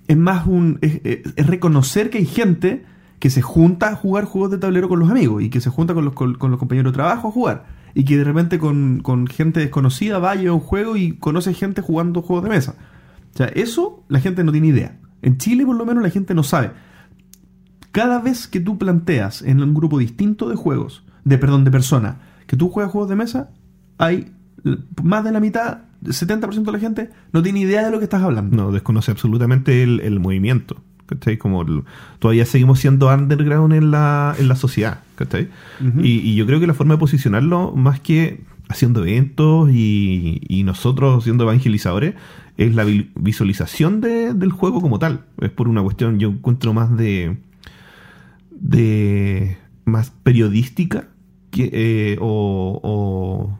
es más un. Es, es- reconocer que hay gente que se junta a jugar juegos de tablero con los amigos y que se junta con los, con, con los compañeros de trabajo a jugar. Y que de repente con, con gente desconocida vaya a un juego y conoce gente jugando juegos de mesa. O sea, eso la gente no tiene idea. En Chile, por lo menos, la gente no sabe cada vez que tú planteas en un grupo distinto de juegos, de perdón, de personas, que tú juegas juegos de mesa, hay más de la mitad, 70% de la gente no tiene idea de lo que estás hablando. No, desconoce absolutamente el, el movimiento. ¿Cachai? Como el- todavía seguimos siendo underground en la, en la sociedad. ¿Cachai? Y, y yo creo que la forma de posicionarlo, más que haciendo eventos y, y nosotros siendo evangelizadores, es la vi- visualización de- del juego como tal. Es por una cuestión, yo encuentro más de. De. más periodística que, eh, o, o,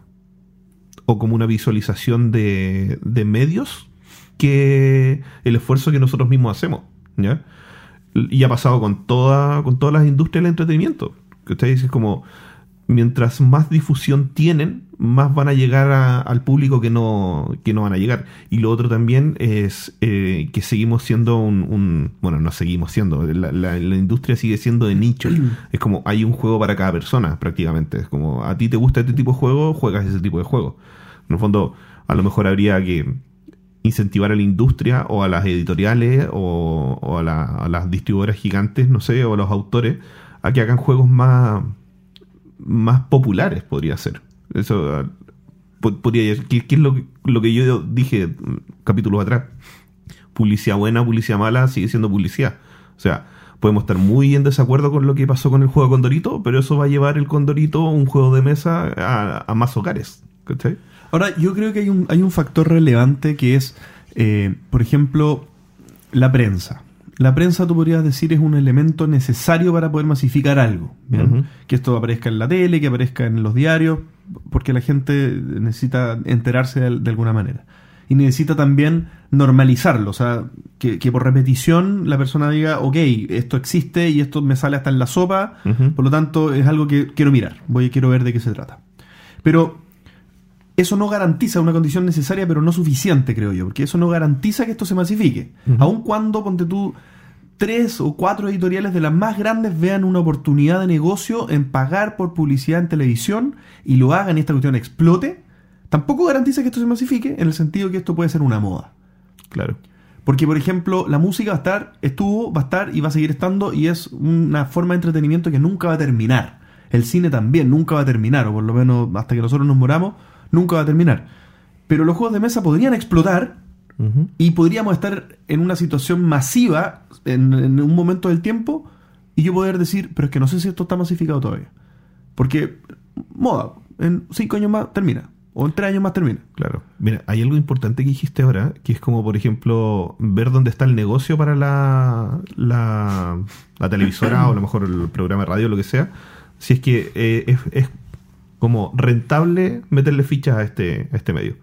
o como una visualización de, de medios que el esfuerzo que nosotros mismos hacemos. ¿ya? Y ha pasado con, toda, con todas las industrias del entretenimiento. Que ustedes es como, mientras más difusión tienen, más van a llegar a- al público que no, que no van a llegar. Y lo otro también es eh, que seguimos siendo un, un- Bueno, no seguimos siendo. La, la- la industria sigue siendo de nicho. es como hay un juego para cada persona, prácticamente. Es como, a ti te gusta este tipo de juego, juegas ese tipo de juego. En el fondo, a lo mejor habría que incentivar a la industria o a las editoriales o, o a, la- a las distribuidoras gigantes, no sé, o a los autores, a que hagan juegos más, más populares, podría ser. Eso po- podría ¿qué, qué es lo que, lo que yo dije capítulos atrás? Publicidad buena, publicidad mala, sigue siendo publicidad. O sea, podemos estar muy en desacuerdo con lo que pasó con el juego Condorito, pero eso va a llevar el Condorito, un juego de mesa, a, a más hogares. ¿cachai? Ahora, yo creo que hay un, hay un factor relevante que es, eh, por ejemplo, la prensa. La prensa, tú podrías decir, es un elemento necesario para poder masificar algo. Que esto aparezca en la tele, que aparezca en los diarios, porque la gente necesita enterarse de, de alguna manera. Y necesita también normalizarlo, o sea, que, que por repetición la persona diga, ok, esto existe y esto me sale hasta en la sopa, por lo tanto es algo que quiero mirar, voy quiero ver de qué se trata. Pero eso no garantiza una condición necesaria, pero no suficiente, creo yo, porque eso no garantiza que esto se masifique. Aun cuando, ponte tú, tres o cuatro editoriales de las más grandes vean una oportunidad de negocio en pagar por publicidad en televisión y lo hagan y esta cuestión explote, tampoco garantiza que esto se masifique en el sentido que esto puede ser una moda. Claro. Porque, por ejemplo, la música va a estar, estuvo, va a estar y va a seguir estando y es una forma de entretenimiento que nunca va a terminar. El cine también nunca va a terminar, o por lo menos hasta que nosotros nos moramos, nunca va a terminar. Pero los juegos de mesa podrían explotar Y podríamos estar en una situación masiva en, en un momento del tiempo y yo poder decir, pero es que no sé si esto está masificado todavía. Porque, moda, en cinco años más termina, o en tres años más termina. Claro. Mira, hay algo importante que dijiste ahora, que es como, por ejemplo, ver dónde está el negocio para la, la, la televisora o a lo mejor el programa de radio lo que sea. Si es que eh, es, es como rentable meterle fichas a este, a este medio.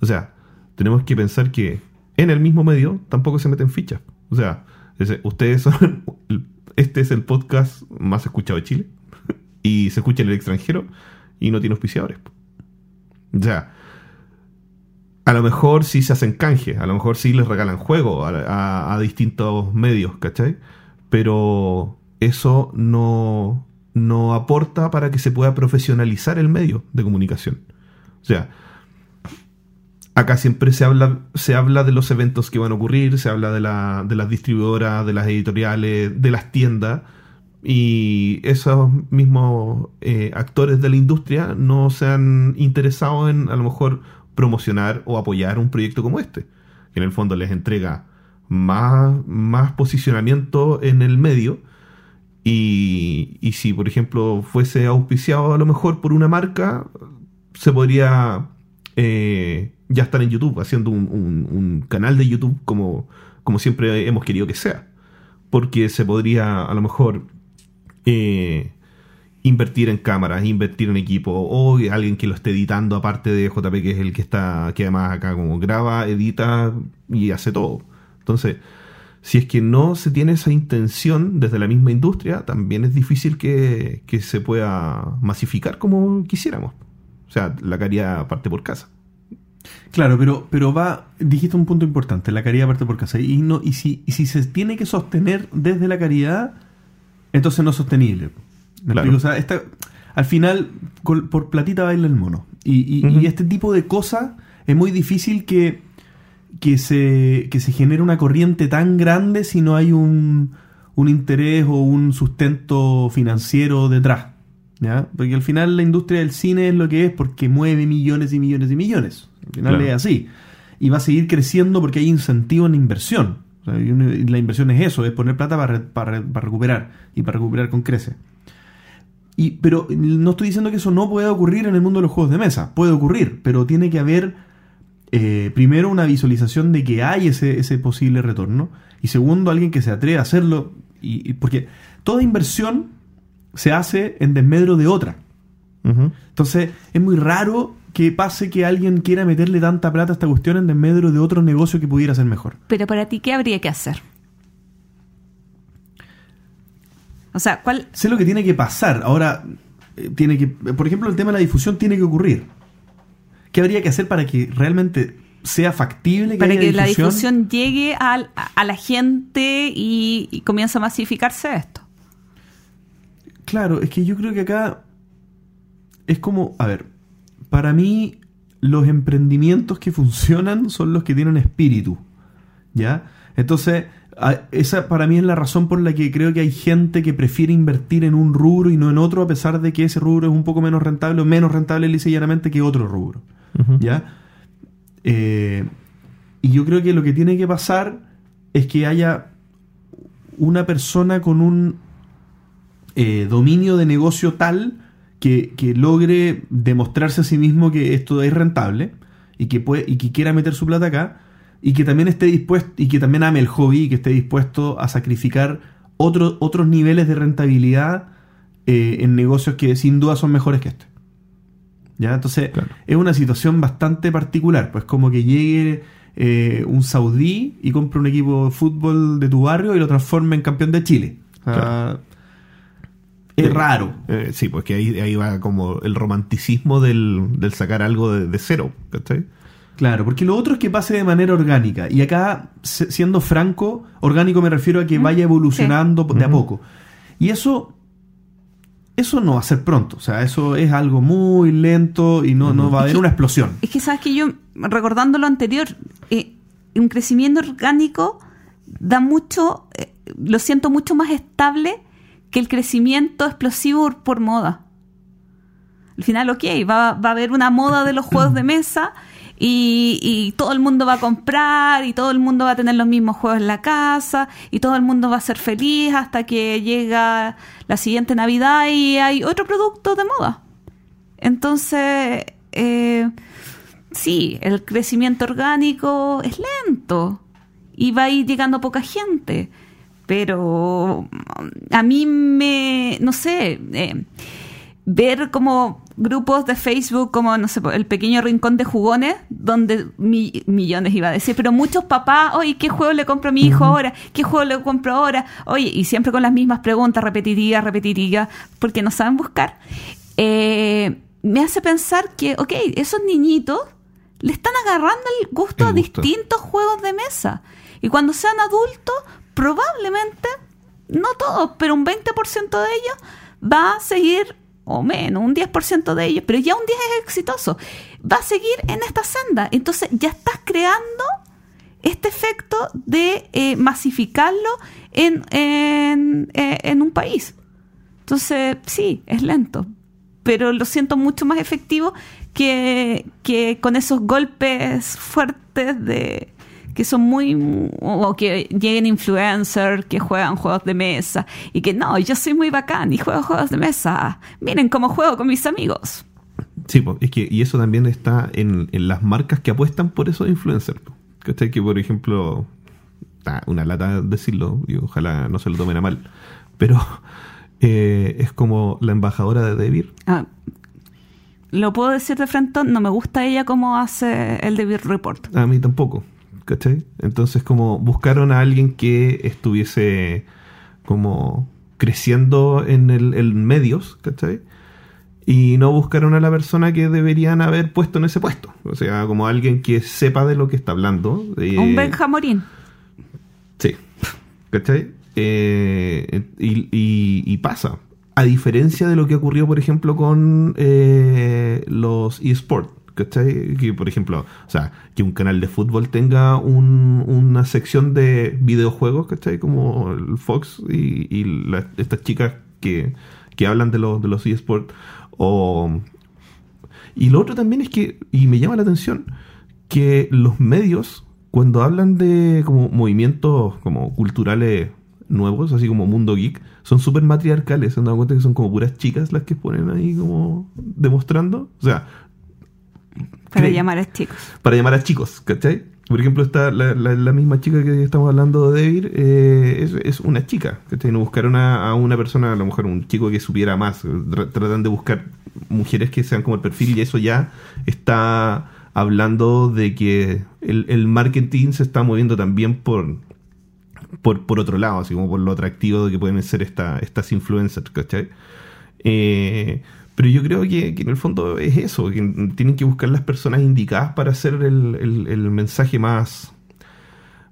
O sea, tenemos que pensar que en el mismo medio tampoco se meten fichas. O sea, ustedes son. Este es el podcast más escuchado de Chile. Y se escucha en el extranjero y no tiene auspiciadores. O sea, a lo mejor sí se hacen canje, a lo mejor sí les regalan juegos a distintos medios, ¿cachai? Pero eso no, no aporta para que se pueda profesionalizar el medio de comunicación. O sea, acá siempre se habla, se habla de los eventos que van a ocurrir, se habla de, la, de las distribuidoras, de las editoriales, de las tiendas, y esos mismos eh, actores de la industria no se han interesado en a lo mejor promocionar o apoyar un proyecto como este, que en el fondo les entrega más, más posicionamiento en el medio. Y, y si, por ejemplo, fuese auspiciado a lo mejor por una marca, se podría eh, ya estar en YouTube, haciendo un, canal de YouTube como, como siempre hemos querido que sea. Porque se podría a lo mejor eh, invertir en cámaras, invertir en equipo, o alguien que lo esté editando aparte de JP, que es el que está, que además acá como graba, edita y hace todo. Entonces, si es que no se tiene esa intención desde la misma industria, también es difícil que, que se pueda masificar como quisiéramos. O sea, la caridad parte por casa. Claro, pero, pero va, dijiste un punto importante, la caridad parte por casa. Y, no, y, si, y si se tiene que sostener desde la caridad, entonces no es sostenible. O sea, esta- al final, col- por platita baila el mono. Y, y- y este tipo de cosas es muy difícil que, que, se, que se genere una corriente tan grande si no hay un, un interés o un sustento financiero detrás. ¿Ya? Porque al final la industria del cine es lo que es porque mueve millones y millones y millones. Al final Claro. es así. Y va a seguir creciendo porque hay incentivo en inversión. O sea, la inversión es eso, es poner plata para, para, re- para recuperar. Y para recuperar con crece. Y, pero no estoy diciendo que eso no pueda ocurrir en el mundo de los juegos de mesa. Puede ocurrir, pero tiene que haber eh, primero una visualización de que hay ese, ese posible retorno. Y segundo, alguien que se atreva a hacerlo. Y- porque toda inversión se hace en desmedro de otra. Entonces, es muy raro que pase que alguien quiera meterle tanta plata a esta cuestión en desmedro de otro negocio que pudiera ser mejor. Pero para ti, ¿qué habría que hacer? O sea, ¿cuál? Sé lo que tiene que pasar. Ahora, eh, tiene que. Por ejemplo, el tema de la difusión tiene que ocurrir. ¿Qué habría que hacer para que realmente sea factible que Para haya que la difusión llegue al- a, a la gente y, y comience a masificarse esto. Claro, es que yo creo que acá es como, a ver, para mí los emprendimientos que funcionan son los que tienen espíritu, ¿ya? Entonces, esa para mí es la razón por la que creo que hay gente que prefiere invertir en un rubro y no en otro, a pesar de que ese rubro es un poco menos rentable o menos rentable lisa y llanamente que otro rubro. ¿ya? Eh, y yo creo que lo que tiene que pasar es que haya una persona con un eh, dominio de negocio tal que, que logre demostrarse a sí mismo que esto es rentable y que, puede, y que quiera meter su plata acá y que también esté dispuesto y que también ame el hobby y que esté dispuesto a sacrificar otro- otros niveles de rentabilidad eh, en negocios que sin duda son mejores que este. ¿Ya? Entonces, Claro. es una situación bastante particular, pues como que llegue eh, un saudí y compre un equipo de fútbol de tu barrio y lo transforme en campeón de Chile. O sea, Claro. Es Eh, raro. eh, sí, porque ahí, ahí va como el romanticismo del, del sacar algo de, de cero, ¿cachai? Claro, porque lo otro es que pase de manera orgánica. Y acá, siendo franco, orgánico me refiero a que vaya evolucionando de a poco. Y eso, eso no va a ser pronto. O sea, eso es algo muy lento y no, no va a haber una explosión. Es que sabes que yo, recordando lo anterior, eh, un crecimiento orgánico da mucho, eh, lo siento mucho más estable que el crecimiento explosivo por moda. Al final, ok, va, va a haber una moda de los juegos de mesa y, y todo el mundo va a comprar y todo el mundo va a tener los mismos juegos en la casa y todo el mundo va a ser feliz hasta que llega la siguiente Navidad y hay otro producto de moda. Entonces, eh, sí, el crecimiento orgánico es lento y va a ir llegando poca gente. Pero a mí me, no sé, eh, ver como grupos de Facebook como, no sé, el pequeño rincón de jugones, donde millones iba a decir, pero muchos papás, oye, ¿qué juego le compro a mi hijo ahora? ¿Qué juego le compro ahora? Oye, y siempre con las mismas preguntas repetitivas, repetitivas, porque no saben buscar. Eh, me hace pensar que, ok, esos niñitos le están agarrando el gusto, a distintos juegos de mesa. Y cuando sean adultos, probablemente, no todos, pero un 20% de ellos va a seguir, o menos, un 10% de ellos, pero ya un 10 es exitoso, va a seguir en esta senda. Entonces ya estás creando este efecto de eh, masificarlo en, en, eh, en un país. Entonces, sí, es lento, pero lo siento mucho más efectivo que, que con esos golpes fuertes de que son muy o que lleguen influencers que juegan juegos de mesa y que no, yo soy muy bacán y juego juegos de mesa. Miren cómo juego con mis amigos. Sí, es que y eso también está en, en las marcas que apuestan por esos influencers. Que que por ejemplo, una lata decirlo, y ojalá no se lo tomen a mal, pero eh, es como la embajadora de David. Ah, lo puedo decir de frente, no me gusta ella como hace el David Report. A mí tampoco, ¿cachai? Entonces como buscaron a alguien que estuviese como creciendo en, el, en medios, ¿cachai? Y no buscaron a la persona que deberían haber puesto en ese puesto. O sea, como alguien que sepa de lo que está hablando. Un Benjamorín. Sí, ¿cachai? Eh, y, pasa. A diferencia de lo que ocurrió, por ejemplo, con eh, los eSports. ¿Cachai? Que, por ejemplo, o sea, que un canal de fútbol tenga una sección de videojuegos, ¿cachai? Como el Fox y, estas chicas que, que hablan de los, de los eSports. O... Y lo otro también es que, y me llama la atención, que los medios, cuando hablan de como movimientos como culturales nuevos, así como Mundo Geek, son súper matriarcales. Se han dado cuenta que son como puras chicas las que ponen ahí como demostrando. O sea. Para llamar a chicos. Para llamar a chicos, ¿cachai? Por ejemplo, está la, misma chica que estamos hablando de David, eh, es, una chica. ¿cachai? No buscaron a, una persona, a lo mejor un chico que supiera más. Tratan de buscar mujeres que sean como el perfil y eso ya está hablando de que el, el marketing se está moviendo también por, por, por otro lado, así como por lo atractivo de que pueden ser esta, estas influencers, ¿cachai? Eh, pero yo creo que, en el fondo es eso, que tienen que buscar las personas indicadas para hacer el, mensaje más,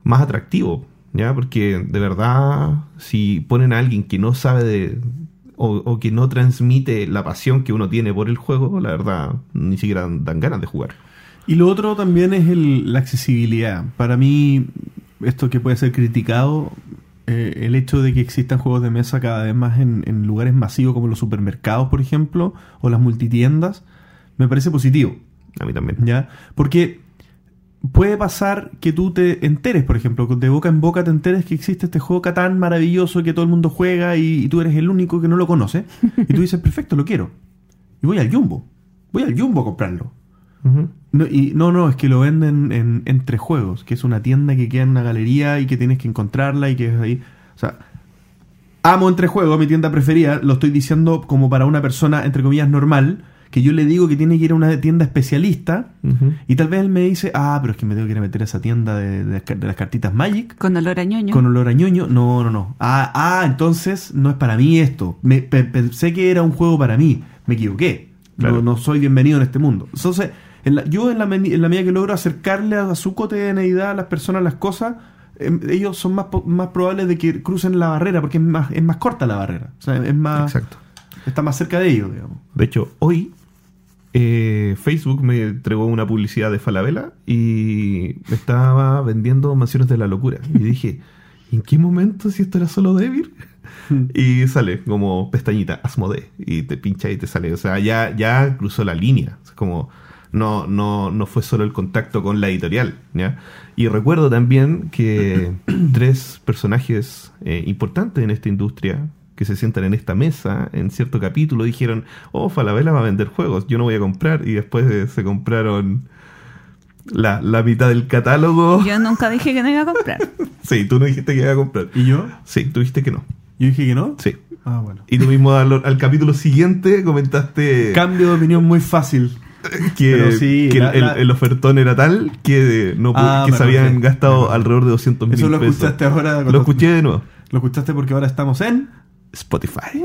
más atractivo, ¿ya? Porque de verdad, si ponen a alguien que no sabe de, o, que no transmite la pasión que uno tiene por el juego, la verdad, ni siquiera dan, ganas de jugar. Y lo otro también es la accesibilidad. Para mí, esto que puede ser criticado, eh, el hecho de que existan juegos de mesa cada vez más en, lugares masivos como los supermercados, por ejemplo, o las multitiendas, me parece positivo. A mí también. ¿Ya? Porque puede pasar que tú te enteres, por ejemplo, de boca en boca te enteres que existe este juego tan maravilloso que todo el mundo juega y, y tú eres el único que no lo conoce. Y tú dices, perfecto, lo quiero. Y voy al Jumbo. Voy al Jumbo a comprarlo no, y, no, no, es que lo venden en Entre Juegos, que es una tienda que queda en una galería y que tienes que encontrarla y que es ahí. O sea, amo Entre Juegos, mi tienda preferida, lo estoy diciendo como para una persona, entre comillas, normal, que yo le digo que tiene que ir a una tienda especialista y tal vez él me dice, ah, pero es que me tengo que ir a meter a esa tienda de, las cartitas Magic. Con olor a ñoño. Con olor a ñoño. No, no, no. Ah, ah entonces no es para mí esto. Me, pensé que era un juego para mí. Me equivoqué. No, no soy bienvenido en este mundo. Entonces yo en la, en la medida que logro acercarle a, su cotidianidad a las personas, las cosas, em, ellos son más, más probables de que crucen la barrera porque es más, es más corta la barrera. O sea, es más... Exacto. Está más cerca de ellos, digamos. De hecho, hoy eh, Facebook me entregó una publicidad de Falabella y me estaba vendiendo Mansiones de la Locura. Y dije, ¿y en qué momento si esto era solo Devir? y sale como pestañita, Asmodee, y te pincha y te sale. O sea, ya, ya cruzó la línea. Es como, no, no, no fue solo el contacto con la editorial. ¿ya? Y recuerdo también que tres personajes eh, importantes en esta industria que se sientan en esta mesa en cierto capítulo dijeron, oh, Falabella va a vender juegos, yo no voy a comprar. Y después eh, se compraron la, la mitad del catálogo. Yo nunca dije que no iba a comprar. Sí, tú no dijiste que iba a comprar. ¿Y yo? Sí, tú dijiste que no. Yo dije que no. Sí. Ah, bueno. Y tú mismo al, al capítulo siguiente comentaste Cambio de opinión muy fácil. que, Pero sí, que el- la- el, la- el ofertón era tal que, no, Ah, que se habían gastado alrededor de 200 mil Eso lo pesos. escuchaste ahora. Lo escuché de nuevo. Lo escuchaste porque ahora estamos en. Spotify.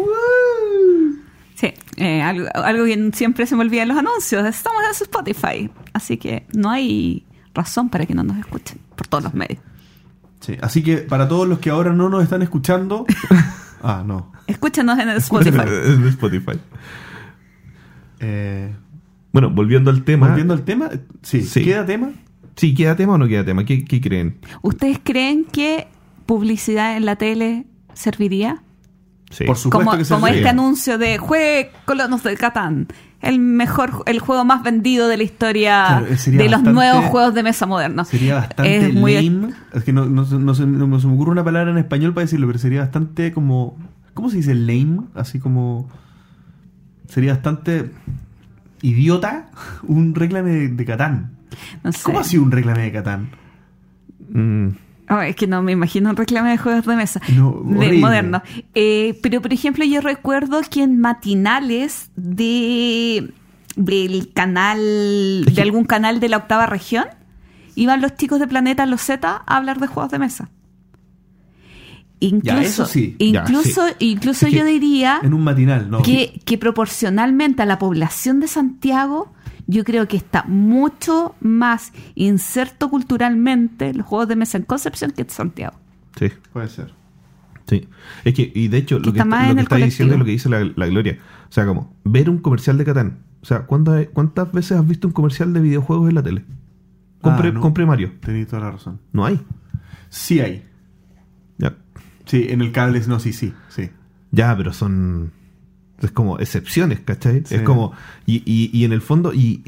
Sí, eh, algo, algo que siempre se me olvida en los anuncios. Estamos en Spotify. Así que no hay razón para que no nos escuchen por todos los medios. Sí. Así que para todos los que ahora no nos están escuchando. ah, no. Escúchenos en el Spotify. En Spotify. Eh, Bueno, volviendo al tema. Volviendo al tema. Sí. Sí. ¿Queda tema? Sí, ¿queda tema o no queda tema? ¿Qué, qué creen? ¿Ustedes creen que publicidad en la tele serviría? Sí. Por supuesto Como, que como serviría. este anuncio de Juegue Colonos de Catán. El mejor, el juego más vendido de la historia Claro, eh, de los bastante- nuevos juegos de mesa modernos. Sería bastante Es muy- lame. Es que no, no, se- no se, no se me ocurre una palabra en español para decirlo, pero sería bastante como. ¿Cómo se dice lame? Así como. Sería bastante idiota un reclame de, de Catán. no sé. ¿Cómo así un reclame de Catán? Mm, Oh, es que no me imagino un reclamo de juegos de mesa No, de moderno. Eh, pero, por ejemplo, yo recuerdo que en matinales de del canal, de algún canal de la octava región, iban los chicos de Planeta Los Z a hablar de juegos de mesa. Incluso, eso sí. Ya, incluso, incluso Es que yo diría En un matinal, ¿no? que, que proporcionalmente a la población de Santiago, yo creo que está mucho más inserto culturalmente los juegos de mesa en Concepción que en Santiago. sí. Puede ser. Sí. Es que, y de hecho, Que lo que está lo que está diciendo es lo que dice la, la Gloria. O sea, como, ver un comercial de Catán. O sea, ¿cuántas, ¿cuántas veces has visto un comercial de videojuegos en la tele? Compre, Ah, no. compre Mario. Tenéis toda la razón. No hay. Sí hay. Sí, en el cable no, sí, sí, sí. Ya, pero son. Es como excepciones, ¿cachai? Sí. Es como. Y, y, y en el fondo. Y,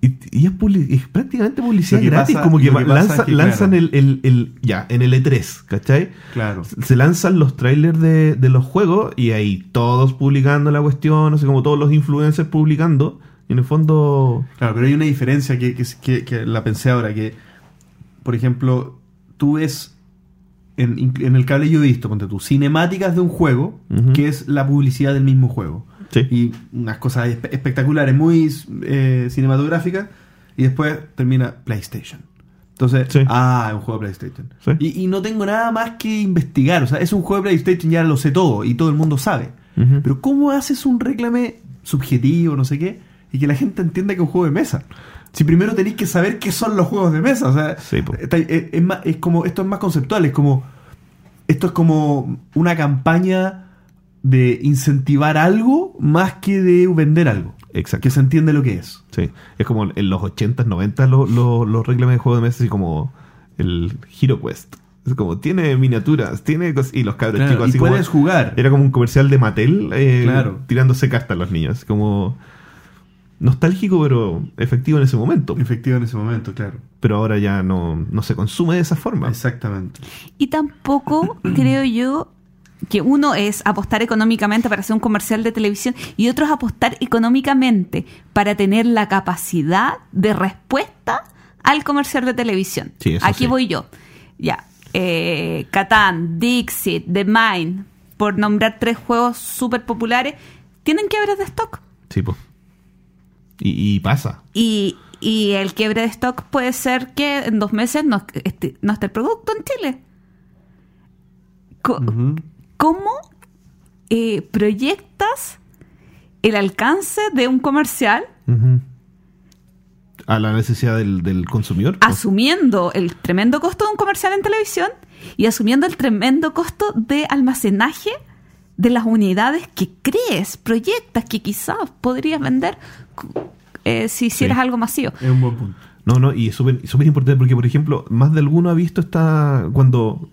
y, y es, prácticamente publicidad gratis. pasa- como que, que lanza- lanzan claro. el, el, el- Ya, en el E3, ¿cachai? Claro. Se lanzan los trailers de, de los juegos y ahí todos publicando la cuestión, no sé, como todos los influencers publicando. Y en el fondo. Claro, pero hay una diferencia que- que la pensé ahora, que, por ejemplo, tú ves, en, en el cable yo he visto, ponte tú, cinemáticas de un juego, que es la publicidad del mismo juego. Sí. Y unas cosas espe- espectaculares, muy eh, cinematográficas, y después termina PlayStation. Entonces, Sí. ah, es un juego de PlayStation. Sí. Y, y no tengo nada más que investigar. O sea, es un juego de PlayStation, ya lo sé todo, y todo el mundo sabe. Pero ¿cómo haces un reclame subjetivo, no sé qué, y que la gente entienda que es un juego de mesa? Si primero tenéis que saber qué son los juegos de mesa, o sea, Sí, está- es, es más, es como esto es más conceptual, es como esto es como una campaña de incentivar algo más que de vender algo, Exacto. que se entiende lo que es. Sí. Es como en los 80s, 90 los los los reclames de juegos de mesa, así como el Hero Quest. Es como, tiene miniaturas, tiene Y los cabros Claro, chicos y así puedes como. jugar. Era como un comercial de Mattel eh, Claro. tirándose cartas a los niños. Como. Nostálgico, pero efectivo en ese momento. Efectivo en ese momento, claro. Pero ahora ya no, no se consume de esa forma. Exactamente. Y tampoco creo yo que uno es apostar económicamente para hacer un comercial de televisión y otro es apostar económicamente para tener la capacidad de respuesta al comercial de televisión. Sí, eso Aquí sí. voy yo. Ya. Eh, Catán, Dixit, The Mine, por nombrar tres juegos súper populares, tienen quiebres de stock. Sí, pues. Y, y pasa. Y, y el quiebre de stock puede ser que en dos meses no, esté- no esté el producto en Chile. Co-. ¿Cómo eh, proyectas el alcance de un comercial. A la necesidad del, del consumidor. pues. asumiendo el tremendo costo de un comercial en televisión y asumiendo el tremendo costo de almacenaje de las unidades que crees, proyectas que quizás podrías vender eh, si hicieras Sí. algo masivo? Es un buen punto. No, no, y es súper importante porque, por ejemplo, más de alguno ha visto esta. Cuando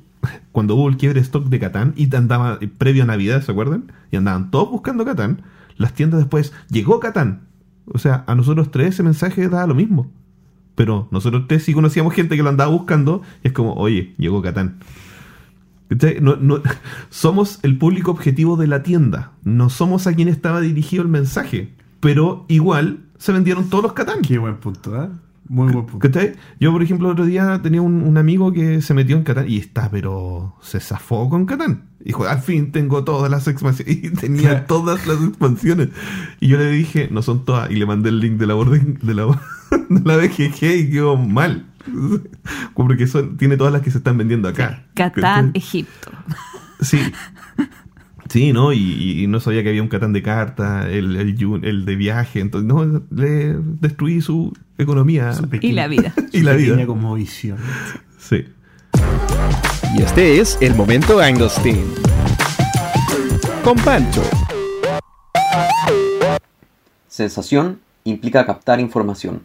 cuando hubo el quiebre stock de Catán y andaba previo a Navidad, ¿se acuerdan? Y andaban todos buscando Catán. Las tiendas después, llegó Catán. O sea, a nosotros tres ese mensaje daba lo mismo. Pero nosotros tres sí conocíamos gente que lo andaba buscando y es como, oye, llegó Catán. No, no, somos el público objetivo de la tienda. No somos a quien estaba dirigido el mensaje. Pero igual se vendieron todos los Catán. Qué buen punto, ¿eh? Muy buen punto. Yo, por ejemplo, el otro día tenía un, un amigo que se metió en Catán y está, pero se zafó con Catán. Dijo, al fin tengo todas las expansiones. Y tenía todas las expansiones. Y yo le dije, no son todas. Y le mandé el link de la orden de la, de la BGG y quedó mal. Porque son, tiene todas las que se están vendiendo acá. Catán, Egipto. Sí. Sí, ¿no? Y, y, no sabía que había un Catán de carta, el, el, el, de viaje. Entonces, no, le destruí su economía. Su y la vida. y la vida. como visión. Sí. Y este es el momento Anglestein. Con Pancho. Sensación implica captar información.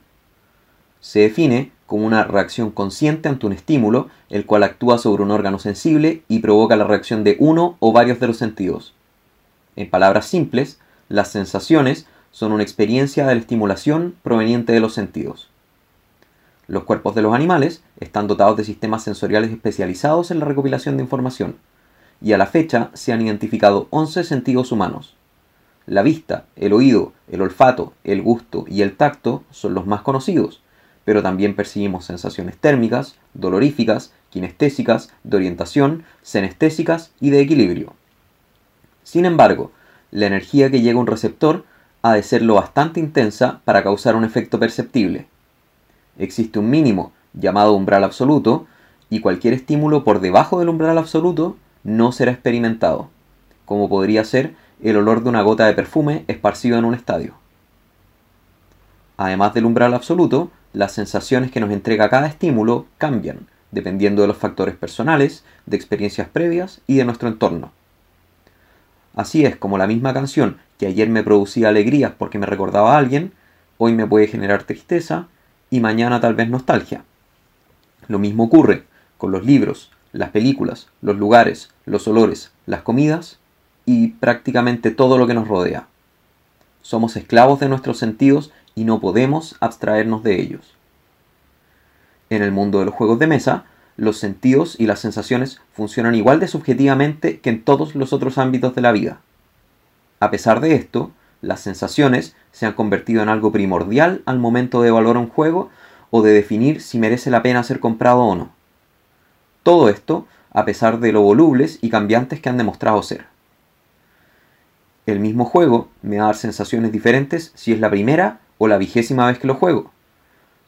Se define como una reacción consciente ante un estímulo, el cual actúa sobre un órgano sensible y provoca la reacción de uno o varios de los sentidos. En palabras simples, las sensaciones son una experiencia de la estimulación proveniente de los sentidos. Los cuerpos de los animales están dotados de sistemas sensoriales especializados en la recopilación de información, y a la fecha se han identificado 11 sentidos humanos. La vista, el oído, el olfato, el gusto y el tacto son los más conocidos, pero también percibimos sensaciones térmicas, doloríficas, kinestésicas, de orientación, senestésicas y de equilibrio. Sin embargo, la energía que llega a un receptor ha de ser lo bastante intensa para causar un efecto perceptible. Existe un mínimo, llamado umbral absoluto, y cualquier estímulo por debajo del umbral absoluto no será experimentado, como podría ser el olor de una gota de perfume esparcido en un estadio. Además del umbral absoluto, las sensaciones que nos entrega cada estímulo cambian, dependiendo de los factores personales, de experiencias previas y de nuestro entorno. Así es como la misma canción que ayer me producía alegrías porque me recordaba a alguien, hoy me puede generar tristeza y mañana tal vez nostalgia. Lo mismo ocurre con los libros, las películas, los lugares, los olores, las comidas y prácticamente todo lo que nos rodea. Somos esclavos de nuestros sentidos y no podemos abstraernos de ellos. En el mundo de los juegos de mesa, los sentidos y las sensaciones funcionan igual de subjetivamente que en todos los otros ámbitos de la vida. A pesar de esto, las sensaciones se han convertido en algo primordial al momento de evaluar un juego o de definir si merece la pena ser comprado o no. Todo esto a pesar de lo volubles y cambiantes que han demostrado ser. El mismo juego me va a dar sensaciones diferentes si es la primera o la vigésima vez que lo juego,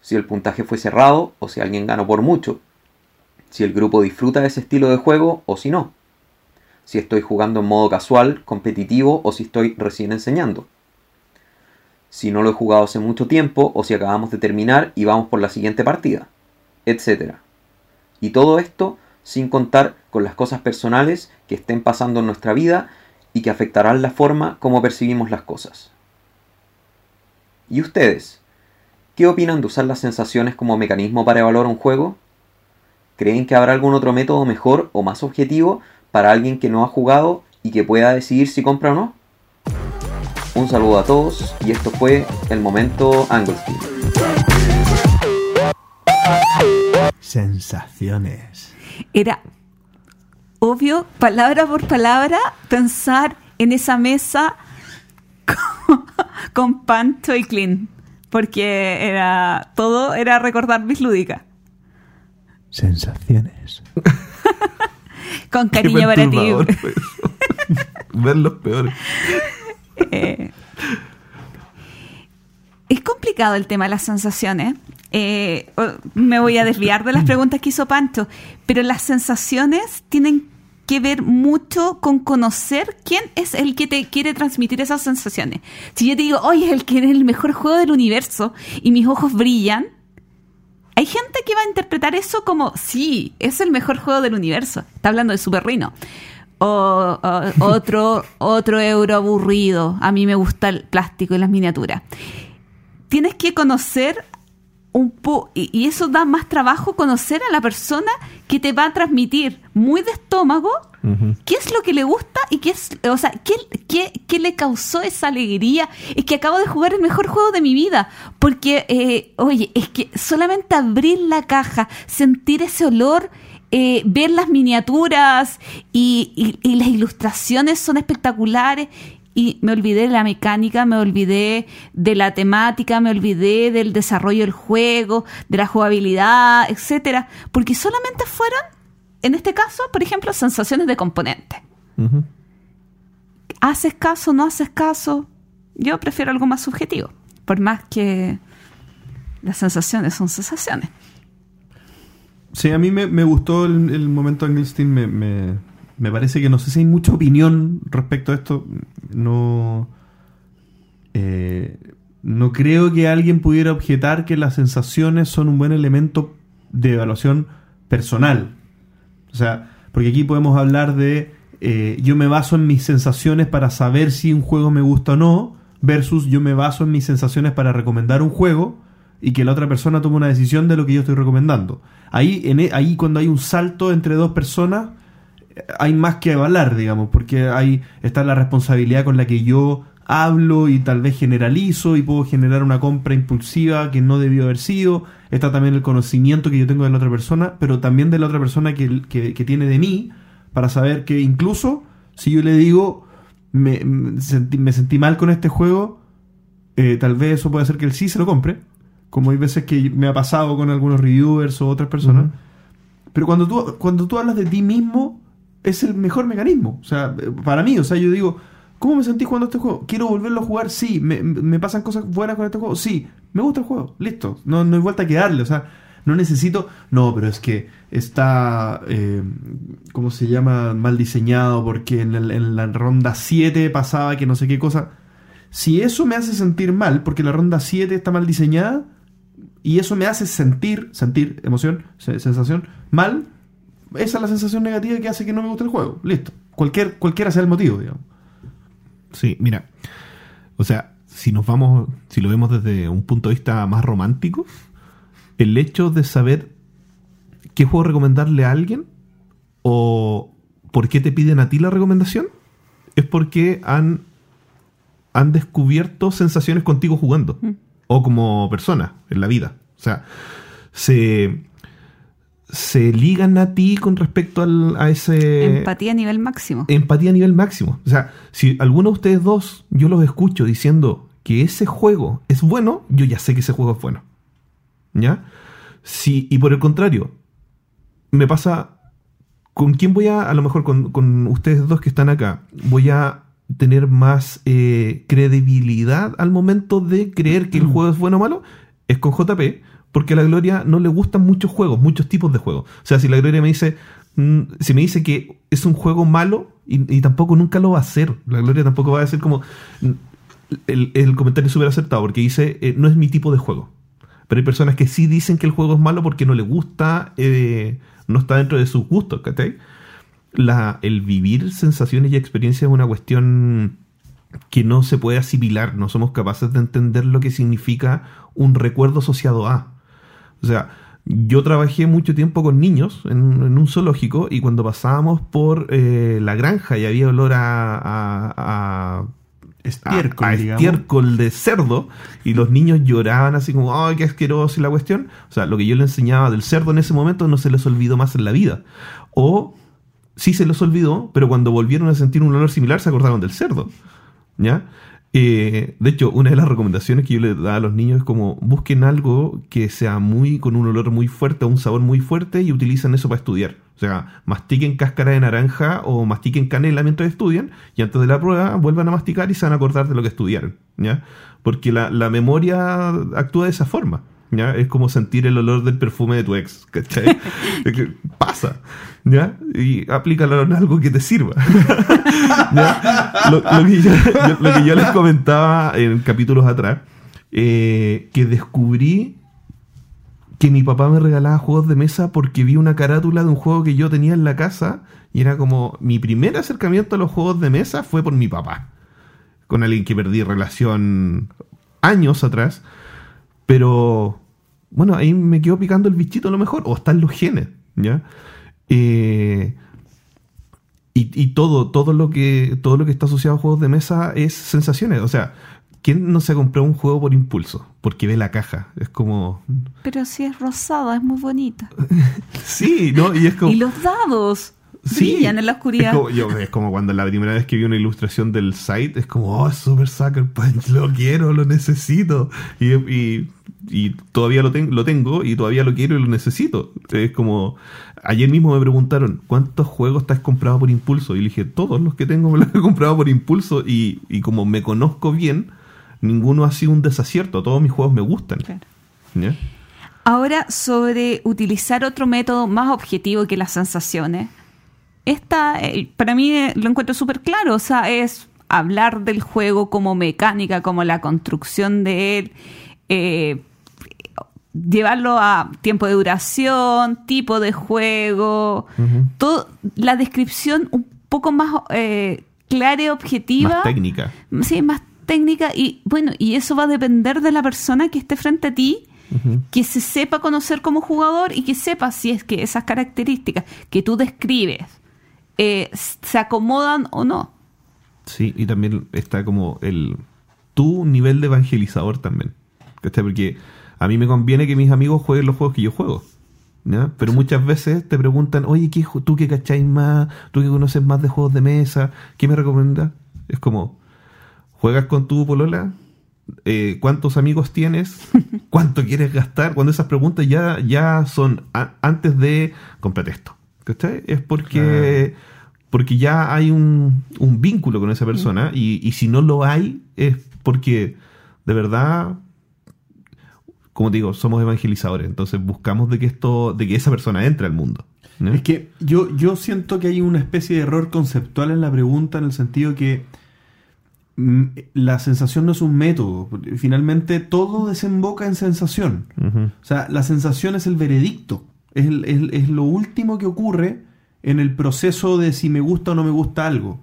si el puntaje fue cerrado o si alguien ganó por mucho, si el grupo disfruta de ese estilo de juego o si no, si estoy jugando en modo casual, competitivo o si estoy recién enseñando, si no lo he jugado hace mucho tiempo o si acabamos de terminar y vamos por la siguiente partida, etc. Y todo esto sin contar con las cosas personales que estén pasando en nuestra vida y que afectarán la forma como percibimos las cosas. ¿Y ustedes? ¿Qué opinan de usar las sensaciones como mecanismo para evaluar un juego? ¿Creen que habrá algún otro método mejor o más objetivo para alguien que no ha jugado y que pueda decidir si compra o no? Un saludo a todos y esto fue el momento Anglestein. Sensaciones. Era obvio, palabra por palabra, pensar en esa mesa con, Pancho y Clean. Porque era todo era recordar mis lúdicas. Sensaciones. con cariño para ti. Ver los peores. Eh, es complicado el tema de las sensaciones. Eh, me voy a desviar de las preguntas que hizo Pancho, pero las sensaciones tienen que ver mucho con conocer quién es el que te quiere transmitir esas sensaciones. Si yo te digo, oye, el que es el mejor juego del universo y mis ojos brillan, hay gente que va a interpretar eso como, sí, es el mejor juego del universo. Está hablando de Super Rino. O, otro, otro euro aburrido. A mí me gusta el plástico y las miniaturas. Tienes que conocer un po y eso da más trabajo conocer a la persona que te va a transmitir muy de estómago qué es lo que le gusta y qué es, o sea, qué, qué, qué le causó esa alegría. Es que acabo de jugar el mejor juego de mi vida, porque, eh, oye, es que solamente abrir la caja, sentir ese olor eh, ver las miniaturas y, las ilustraciones son espectaculares y me olvidé de la mecánica, me olvidé de la temática, me olvidé del desarrollo del juego, de la jugabilidad, etcétera, porque solamente fueron, en este caso, por ejemplo, sensaciones de componente. ¿Haces caso, no haces caso? Yo prefiero algo más subjetivo, por más que las sensaciones son sensaciones. Sí, a mí me, gustó el, momento de Engelstein. Me, me, parece que no sé si hay mucha opinión respecto a esto. No. Eh, no creo que alguien pudiera objetar que las sensaciones son un buen elemento de evaluación personal. O sea, porque aquí podemos hablar de eh, yo me baso en mis sensaciones para saber si un juego me gusta o no, versus yo me baso en mis sensaciones para recomendar un juego y que la otra persona tome una decisión de lo que yo estoy recomendando. Ahí, en, e, ahí cuando hay un salto entre dos personas, hay más que avalar, digamos, porque ahí está la responsabilidad con la que yo hablo y tal vez generalizo y puedo generar una compra impulsiva que no debió haber sido. Está también el conocimiento que yo tengo de la otra persona, pero también de la otra persona que, tiene de mí, para saber que incluso si yo le digo, me, sentí, mal con este juego, eh, tal vez eso puede hacer que él sí se lo compre como hay veces que me ha pasado con algunos reviewers o otras personas. Pero cuando tú, cuando tú hablas de ti mismo, es el mejor mecanismo. O sea, para mí, o sea, yo digo, ¿cómo me sentí jugando este juego? ¿Quiero volverlo a jugar? Sí. ¿Me, pasan cosas buenas con este juego? Sí. Me gusta el juego. Listo. No, no hay vuelta que darle. O sea, no necesito. No, pero es que está. Eh, ¿Cómo se llama? Mal diseñado porque en, en la ronda 7 pasaba que no sé qué cosa. Si eso me hace sentir mal porque la ronda 7 está mal diseñada, y eso me hace sentir, sentir emoción, sensación, mal, esa es la sensación negativa que hace que no me guste el juego. Listo. Cualquier, cualquiera sea el motivo, digamos. Sí, mira. O sea, si nos vamos, si lo vemos desde un punto de vista más romántico, el hecho de saber qué juego recomendarle a alguien o por qué te piden a ti la recomendación es porque han, han descubierto sensaciones contigo jugando. Mm o como persona en la vida. O sea, se, se ligan a ti con respecto al, a ese... Empatía a nivel máximo. Empatía a nivel máximo. O sea, si alguno de ustedes dos yo los escucho diciendo que ese juego es bueno, yo ya sé que ese juego es bueno. ¿Ya? Si, y por el contrario, me pasa... ¿Con quién voy a, a lo mejor con, con ustedes dos que están acá, voy a tener más eh, credibilidad al momento de creer que el juego es bueno o malo, es con JP, porque a la Gloria no le gustan muchos juegos, muchos tipos de juegos. O sea, si la Gloria me dice, mm, si me dice que es un juego malo, y, tampoco nunca lo va a hacer, la Gloria tampoco va a decir como... Mm, el, comentario es súper acertado, porque dice, eh, no es mi tipo de juego. Pero hay personas que sí dicen que el juego es malo porque no le gusta, eh, no está dentro de sus gustos, ¿cachai? el vivir sensaciones y experiencias es una cuestión que no se puede asimilar, no somos capaces de entender lo que significa un recuerdo asociado a. O sea, yo trabajé mucho tiempo con niños en, un zoológico y cuando pasábamos por eh, la granja y había olor a, a, estiércol, de cerdo y los niños lloraban así como, ay, qué asqueroso y la cuestión. O sea, lo que yo le enseñaba del cerdo en ese momento no se les olvidó más en la vida. O sí se los olvidó, pero cuando volvieron a sentir un olor similar se acordaron del cerdo. ¿Ya? Eh, de hecho, una de las recomendaciones que yo le da a los niños es como busquen algo que sea muy con un olor muy fuerte o un sabor muy fuerte y utilicen eso para estudiar. O sea, mastiquen cáscara de naranja o mastiquen canela mientras estudian y antes de la prueba vuelvan a masticar y se van a acordar de lo que estudiaron. Porque la, la memoria actúa de esa forma. ¿Ya? Es como sentir el olor del perfume de tu ex, ¿cachai? Pasa, ¿ya? Y aplícalo en algo que te sirva. Lo, que yo, les comentaba en capítulos atrás, eh, que descubrí que mi papá me regalaba juegos de mesa porque vi una carátula de un juego que yo tenía en la casa y era como mi primer acercamiento a los juegos de mesa fue por mi papá, con alguien que perdí relación años atrás pero bueno, ahí me quedo picando el bichito a lo mejor, o están los genes. ¿Ya? Eh, y, y todo, todo lo que, todo lo que está asociado a juegos de mesa es sensaciones. O sea, ¿quién no se compró un juego por impulso? Porque ve la caja. Es como. Pero si es rosada, es muy bonita. Sí, ¿no? Y es como. Y los dados Sí, brillan en la oscuridad. Es como, yo- es como cuando la primera vez que vi una ilustración del site, es como, oh, Super Sucker Punch, lo quiero, lo necesito. Y, y- y todavía lo, ten- lo tengo y todavía lo quiero y lo necesito. Es como, ayer mismo me preguntaron, ¿cuántos juegos te has comprado por impulso? Y le dije, todos los que tengo me los he comprado por impulso y, y como me conozco bien, ninguno ha sido un desacierto, todos mis juegos me gustan. Claro. Ahora, sobre utilizar otro método más objetivo que las sensaciones. Esta, eh, para mí, eh, lo encuentro súper claro. O sea, es hablar del juego como mecánica, como la construcción de él, eh, llevarlo a tiempo de duración, tipo de juego, todo, la descripción un poco más eh, clara y objetiva. Más técnica. Sí, más técnica y bueno, y eso va a depender de la persona que esté frente a ti, que se sepa conocer como jugador y que sepa si es que esas características que tú describes eh, se acomodan o no. Sí, y también está como el tu nivel de evangelizador también. ¿Cachai? Porque a mí me conviene que mis amigos jueguen los juegos que yo juego. Pero muchas veces te preguntan, oye, ¿qué, ¿tú que cacháis más? ¿Tú que conoces más de juegos de mesa? ¿Qué me recomiendas? Es como, ¿juegas con tu polola? Eh, ¿Cuántos amigos tienes? ¿Cuánto quieres gastar? Cuando esas preguntas ya, ya son a- antes de cómprate esto. ¿Cachai? Es porque, porque ya hay un, un vínculo con esa persona y, y si no lo hay es porque de verdad, como te digo, somos evangelizadores. Entonces buscamos de que esto, de que esa persona entre al mundo. ¿no? Es que yo, yo siento que hay una especie de error conceptual en la pregunta en el sentido que mm, la sensación no es un método. Finalmente todo desemboca en sensación. O sea, la sensación es el veredicto. Es, el- es- es lo último que ocurre en el proceso de si me gusta o no me gusta algo.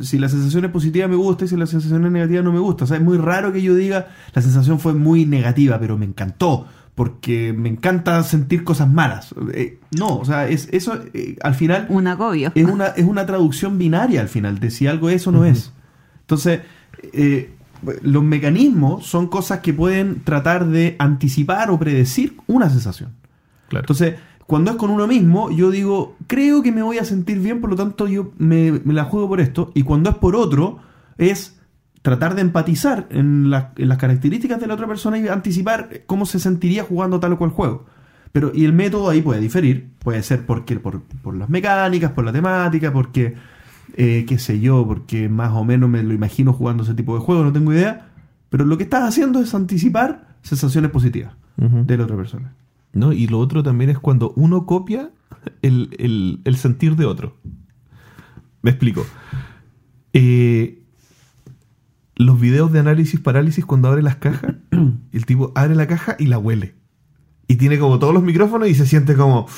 Si la sensación es positiva me gusta y si la sensación es negativa no me gusta. O sea, es muy raro que yo diga la sensación fue muy negativa, pero me encantó. Porque me encanta sentir cosas malas. Eh, no, o sea, es, eso eh, al final Un agobio. es una, es una traducción binaria al final de si algo es o no es. Entonces, eh, los mecanismos son cosas que pueden tratar de anticipar o predecir una sensación. Claro. Entonces, cuando es con uno mismo, yo digo, creo que me voy a sentir bien, por lo tanto yo me, me la juego por esto. Y cuando es por otro, es tratar de empatizar en, la- en las características de la otra persona y anticipar cómo se sentiría jugando tal o cual juego. Pero, y el método ahí puede diferir, puede ser porque, por, por las mecánicas, por la temática, porque, eh, qué sé yo, porque más o menos me lo imagino jugando ese tipo de juego, no tengo idea. Pero lo que estás haciendo es anticipar sensaciones positivas de la otra persona. ¿No? Y lo otro también es cuando uno copia el, el- el sentir de otro. Me explico. Eh, los videos de análisis parálisis cuando abre las cajas, el tipo abre la caja y la huele. Y tiene como todos los micrófonos y se siente como...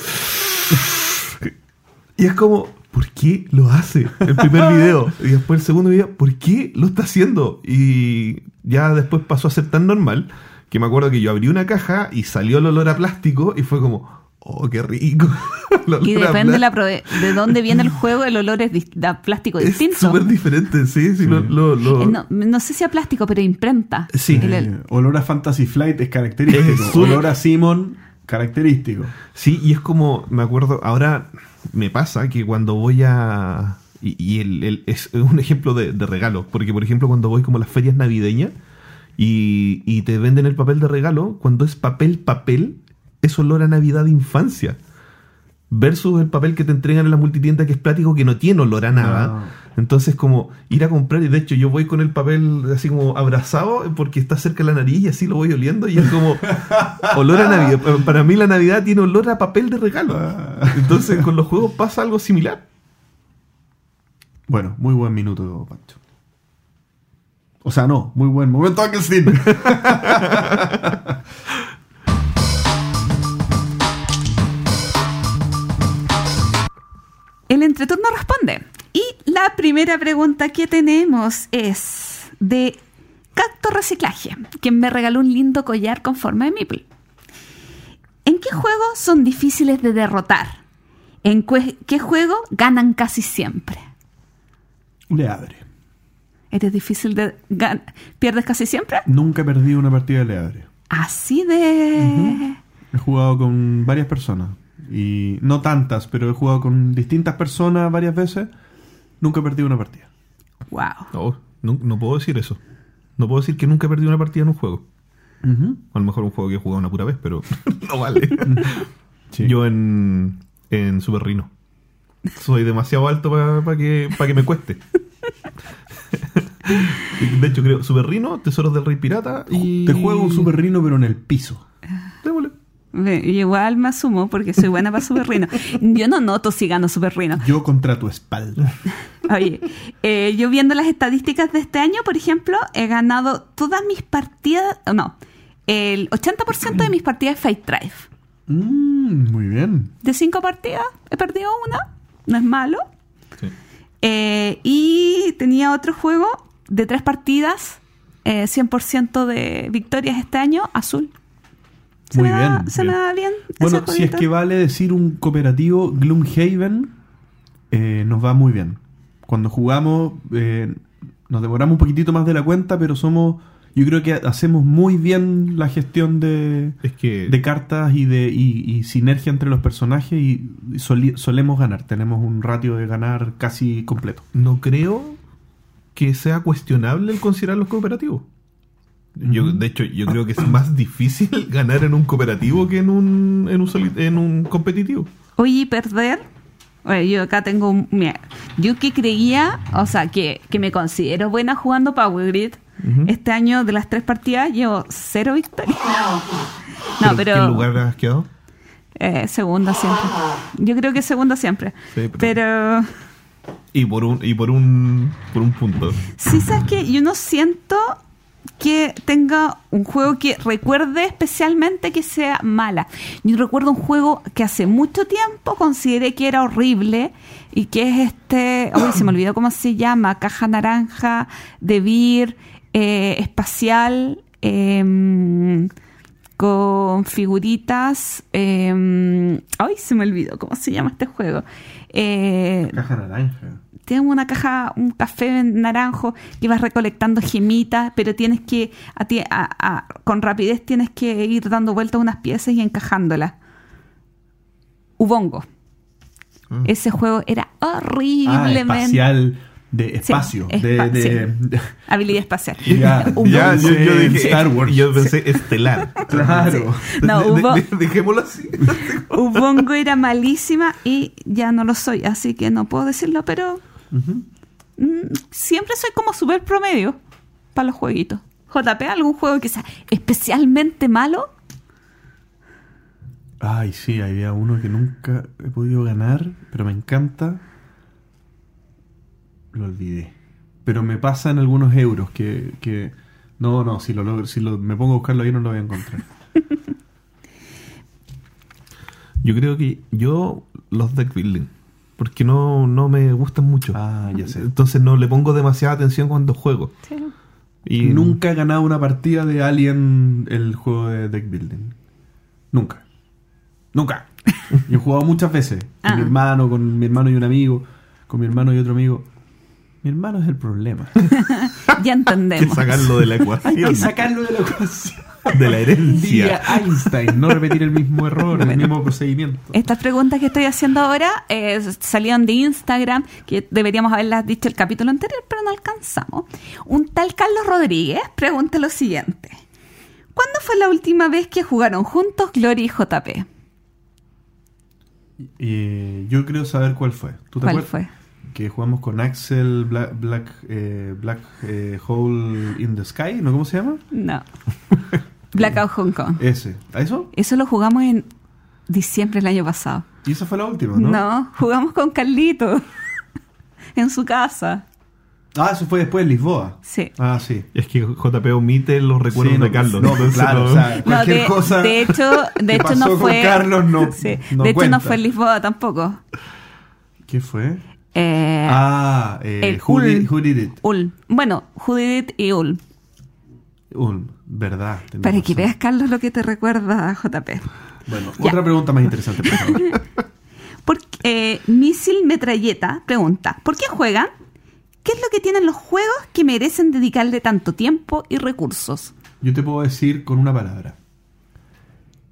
Y es como, ¿por qué lo hace? El primer video. Y después el segundo video, ¿por qué lo está haciendo? Y ya después pasó a ser tan normal que me acuerdo que yo abrí una caja y salió el olor a plástico y fue como, oh, qué rico. Y a depende de, la de dónde viene el juego, el olor es da plástico Es distinto. súper diferente, sí, sí, lo- lo- lo- Eh, no, no sé si a plástico, pero imprenta. Sí. El- el- Eh, olor a Fantasy Flight es característico. Es olor a Simon, característico. Sí, y es como, me acuerdo, ahora me pasa que cuando voy a... Y, y el- el- es un ejemplo de, de regalo, porque por ejemplo cuando voy como a las ferias navideñas y, y te venden el papel de regalo, cuando es papel, papel, es olor a Navidad de infancia. Versus el papel que te entregan en la multitienda que es plástico que no tiene olor a nada. No. Entonces como ir a comprar, y de hecho yo voy con el papel así como abrazado porque está cerca de la nariz y así lo voy oliendo y es como olor a Navidad. Para mí la Navidad tiene olor a papel de regalo. Entonces con los juegos pasa algo similar. Bueno, muy buen minuto, Pancho. O sea, no, muy buen momento, Ankelstein. El entreturno responde. Y la primera pregunta que tenemos es de Cacto Reciclaje, quien me regaló un lindo collar con forma de meeple. ¿En qué juegos son difíciles de derrotar? ¿En qué juego ganan casi siempre? Le abre. ¿Eres difícil de... gan- ¿Pierdes casi siempre? Nunca he perdido una partida de Le abre. Así de... He jugado con varias personas. Y no tantas, pero he jugado con distintas personas varias veces. Nunca he perdido una partida. Wow. No, no, no puedo decir eso. No puedo decir que nunca he perdido una partida en un juego. A lo mejor un juego que he jugado una pura vez, pero no vale. Sí. Yo en, en Super Rino. Soy demasiado alto para que, pa que me cueste. De hecho, creo Super Rino, Tesoros del Rey Pirata y. Te juego un Super Rino, pero en el piso. Démosle. Ve, y Igual me asumo porque soy buena para Super Rino. Yo no noto si gano Super Rino. Yo contra tu espalda. Oye, eh, yo viendo las estadísticas de este año, por ejemplo, he ganado todas mis partidas, no, el 80% de mis partidas de Fight Drive. Mm, muy bien. De cinco partidas he perdido una, no es malo. Sí. Eh, y tenía otro juego de tres partidas, eh, 100% de victorias este año, azul. Se, Muy me, da, bien, se bien. me da bien. Bueno, si es que vale decir un cooperativo, Gloomhaven eh, nos va muy bien. Cuando jugamos, eh, nos demoramos un poquitito más de la cuenta, pero somos. Yo creo que hacemos muy bien la gestión de, Es que. de cartas y de y, y sinergia entre los personajes y soli- solemos ganar. Tenemos un ratio de ganar casi completo. no creo que sea cuestionable el considerar los cooperativos. Yo, de hecho, yo creo que es más difícil ganar en un cooperativo que en un, en un, en un competitivo. Oye, y perder. Yo acá tengo un. Mira, yo que creía, o sea, que, que me considero buena jugando Power Grid. Este año de las tres partidas llevo cero victorias. No, ¿En pero. qué lugar has quedado? eh, segunda siempre. Yo creo que segunda siempre. Sí, pero- pero. Y por un, y por un, por un punto. Sí, sabes que yo no siento que tenga un juego que recuerde especialmente que sea mala. Yo recuerdo un juego que hace mucho tiempo consideré que era horrible y que es este, uy, se me olvidó cómo se llama, caja naranja de Beer eh, espacial em, con figuritas. em, ay, se me olvidó cómo se llama este juego. Eh, Caja naranja. tienes una caja, un café naranjo que vas recolectando gemitas, pero tienes que, a ti- a- a- con rapidez tienes que ir dando vueltas unas piezas y encajándolas. Ubongo. Mm. Ese juego era Ah, horriblemente... espacial. De espacio. Sí, de, espa- de- sí. de- Habilidad espacial. Ya, yo, yo Sí, dije Star Wars. Yo pensé estelar. Claro. No, De- de- hubo- de- dejémoslo así. Ubongo era malísima y ya no lo soy, así que no puedo decirlo, pero mm, siempre soy como super promedio para los jueguitos. JP, ¿algún juego que sea especialmente malo? Ay, sí, había uno que nunca he podido ganar, pero me encanta. Lo olvidé. Pero me pasa en algunos euros que... que- no, no, si lo logro, si lo, me pongo a buscarlo ahí no lo voy a encontrar. Yo creo que yo los deck building. Porque no, no me gustan mucho. Ah, ya sé. Entonces no le pongo demasiada atención cuando juego. Y Nunca he ganado una partida de Alien el juego de deck building. Nunca. Nunca. Yo he jugado muchas veces. Con Ah. mi hermano, con mi hermano y un amigo. Con mi hermano y otro amigo. Mi hermano es el problema. Ya Hay que entendemos. sacarlo de la Hay ecuación. que sacarlo de la ecuación. de la herencia. Diría Einstein, no repetir el mismo error, el mismo procedimiento. Estas preguntas que estoy haciendo ahora eh, salieron de Instagram, que deberíamos haberlas dicho el capítulo anterior, pero no alcanzamos. Un tal Carlos Rodríguez pregunta lo siguiente. ¿Cuándo fue la última vez que jugaron juntos Glory y JP? Eh, yo creo saber cuál fue. ¿Tú te ¿Cuál acuerdas? fue? Que jugamos con Axel Black, Black, eh, Black eh, Hole in the Sky, ¿no? ¿Cómo se llama? No. Blackout Hong Kong. Ese. ¿A eso? Eso lo jugamos en diciembre del año pasado. Y esa fue la última, ¿no? No, jugamos con Carlito en su casa. Ah, eso fue después de Lisboa. Sí. Ah, sí. Es que JP omite los recuerdos Sí, no, de Carlos. no, entonces claro, o sea, No, cualquier de, cosa de hecho, de hecho pasó no con fue. Carlos no- Sí, no de hecho cuenta. no fue en Lisboa tampoco. ¿Qué fue? Eh, Ah, eh, el who, did, Ulm. who Did It? Ulm. Bueno, y Ulm. Ulm, verdad. tenés Para que veas, Carlos, lo que te recuerda a JP. Bueno, Ya. otra pregunta más interesante, por favor. Por- eh, Misil Metralleta pregunta, ¿por qué juegan? ¿Qué es lo que tienen los juegos que merecen dedicarle tanto tiempo y recursos? Yo te puedo decir con una palabra.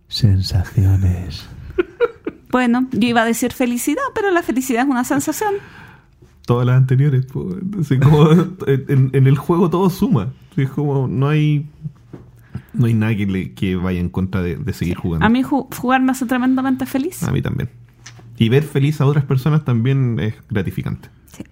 Sensaciones. Bueno, yo iba a decir felicidad, pero la felicidad es una sensación. Todas las anteriores. Entonces, como en, en el juego todo suma. Es como, no hay. No hay nada que, le- que vaya en contra de, de seguir jugando. A mí ju- jugar me hace tremendamente feliz. A mí también. Y ver feliz a otras personas también es gratificante. Sí.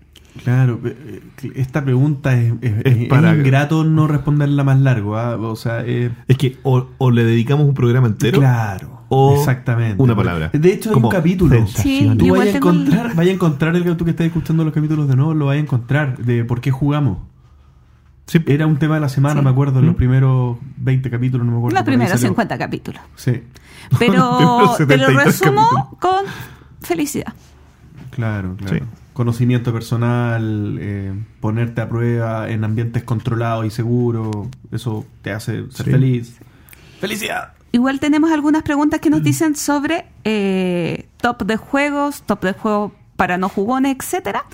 Claro, eh, eh, esta pregunta es, es- Es es para- ingrato no responderla más largo. ¿ah? O sea, eh, Es que o, o le dedicamos un programa entero. claro, o exactamente. una palabra. De hecho, hay Como un capítulo. sensaciones. Tú vaya a el- encontrar, vaya a encontrar el tú que estás escuchando los capítulos de nuevo, lo vaya a encontrar de por qué jugamos. Sí. Era un tema de la semana, Sí. me acuerdo, en los ¿Mm? primeros 20 capítulos, no me acuerdo. Los primeros salió. 50 capítulos. Sí, Pero te 70 lo resumo capítulos. con felicidad. claro, claro. Sí. Conocimiento personal, eh, ponerte a prueba en ambientes controlados y seguros, eso te hace ser Sí. feliz. ¡Felicidad! Igual tenemos algunas preguntas que nos dicen sobre eh, top de juegos, top de juegos para no jugones, etcétera.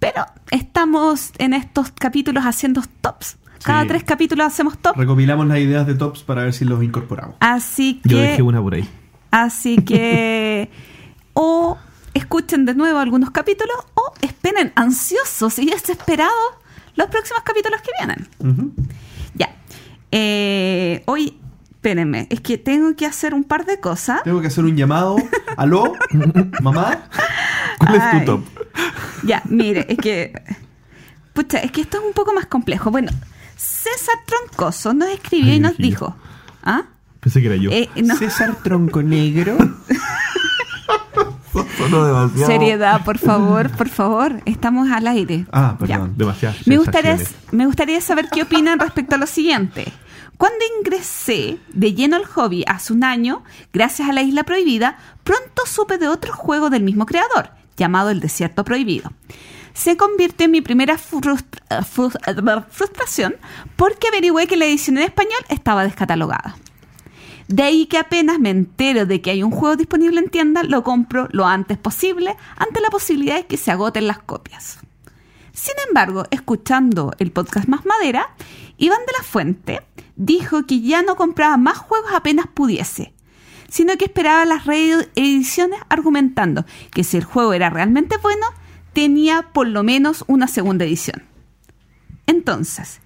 Pero estamos en estos capítulos haciendo tops. Cada Sí. tres capítulos hacemos top. Recopilamos las ideas de tops para ver si los incorporamos. Así Yo dejé que, una por ahí. así que, o escuchen de nuevo algunos capítulos o esperen ansiosos y desesperados los próximos capítulos que vienen. Ya. Eh, hoy, espérenme, es que tengo que hacer un par de cosas. Tengo que hacer un llamado. ¿Aló? ¿Mamá? ¿Cuál es Ay. tu top? Ya, mire, es que. Pucha, es que esto es un poco más complejo. Bueno, César Troncoso nos escribió Ay, y nos dijo. ¿Ah? Pensé que era yo. Eh, no, César Tronco Negro. Demasiado. seriedad, por favor, por favor. Estamos al aire. Ah, Ya. perdón. Demasiadas Me gustaría, me gustaría saber qué opinan respecto a lo siguiente. Cuando ingresé de lleno al hobby hace un año, gracias a la Isla Prohibida, pronto supe de otro juego del mismo creador, llamado El Desierto Prohibido. Se convirtió en mi primera frustra- frus- frustración porque averigüé que la edición en español estaba descatalogada. De ahí que apenas me entero de que hay un juego disponible en tienda, lo compro lo antes posible ante la posibilidad de que se agoten las copias. Sin embargo, escuchando el podcast Más Madera, Iván de la Fuente dijo que ya no compraba más juegos apenas pudiese, sino que esperaba las reediciones argumentando que si el juego era realmente bueno, tenía por lo menos una segunda edición. Entonces,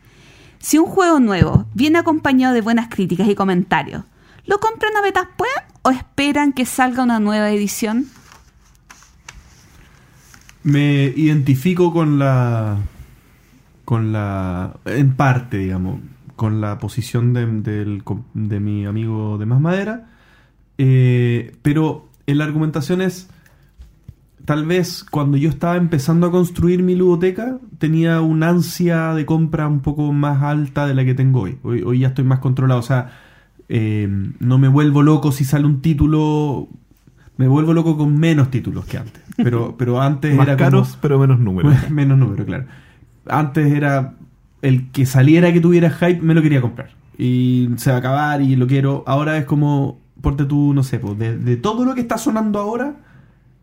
si un juego nuevo viene acompañado de buenas críticas y comentarios, ¿lo compran a betas pueden o esperan que salga una nueva edición? Me identifico con la. Con la. En parte, digamos. Con la posición de, de mi amigo de Más Madera. Eh, pero en la argumentación es. Tal vez cuando yo estaba empezando a construir mi ludoteca, tenía una ansia de compra un poco más alta de la que tengo hoy. Hoy, hoy ya estoy más controlado. O sea, eh, no me vuelvo loco si sale un título. Me vuelvo loco con menos títulos que antes. Pero, pero antes Más era como- caros, pero menos números. Menos número, claro. Antes era el que saliera que tuviera hype, me lo quería comprar. Y se va a acabar y lo quiero. Ahora es como, ponte tú, no sé, pues, de, de todo lo que está sonando ahora,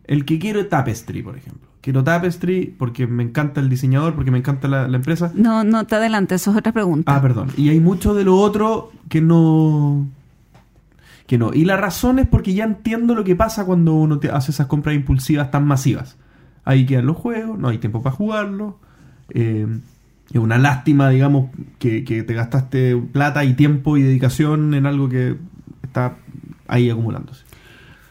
el que quiero es Tapestry, por ejemplo. Quiero Tapestry porque me encanta el diseñador, porque me encanta la, la empresa. No, no te adelantes, eso es otra pregunta. Ah, perdón. Y hay mucho de lo otro que no. Que no. Y la razón es porque ya entiendo lo que pasa cuando uno te hace esas compras impulsivas tan masivas. Ahí quedan los juegos, no hay tiempo para jugarlo. eh, es una lástima, digamos, que, que te gastaste plata y tiempo y dedicación en algo que está ahí acumulándose.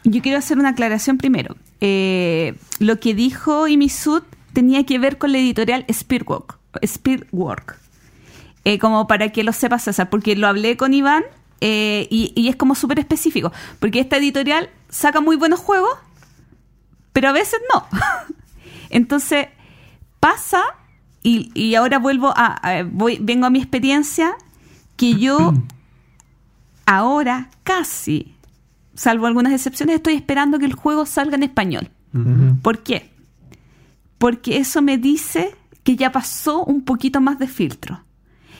Yo quiero hacer una aclaración primero. Eh, lo que dijo Imisud tenía que ver con la editorial Spearwork. Spearwork. Eh, como para que lo sepa César, porque lo hablé con Iván eh, y, y es como súper específico. Porque esta editorial saca muy buenos juegos, pero a veces no. Entonces, pasa, y, y ahora vuelvo a, a- voy, vengo a mi experiencia, que yo ahora casi, salvo algunas excepciones, estoy esperando que el juego salga en español. ¿Por qué? Porque eso me dice que ya pasó un poquito más de filtro.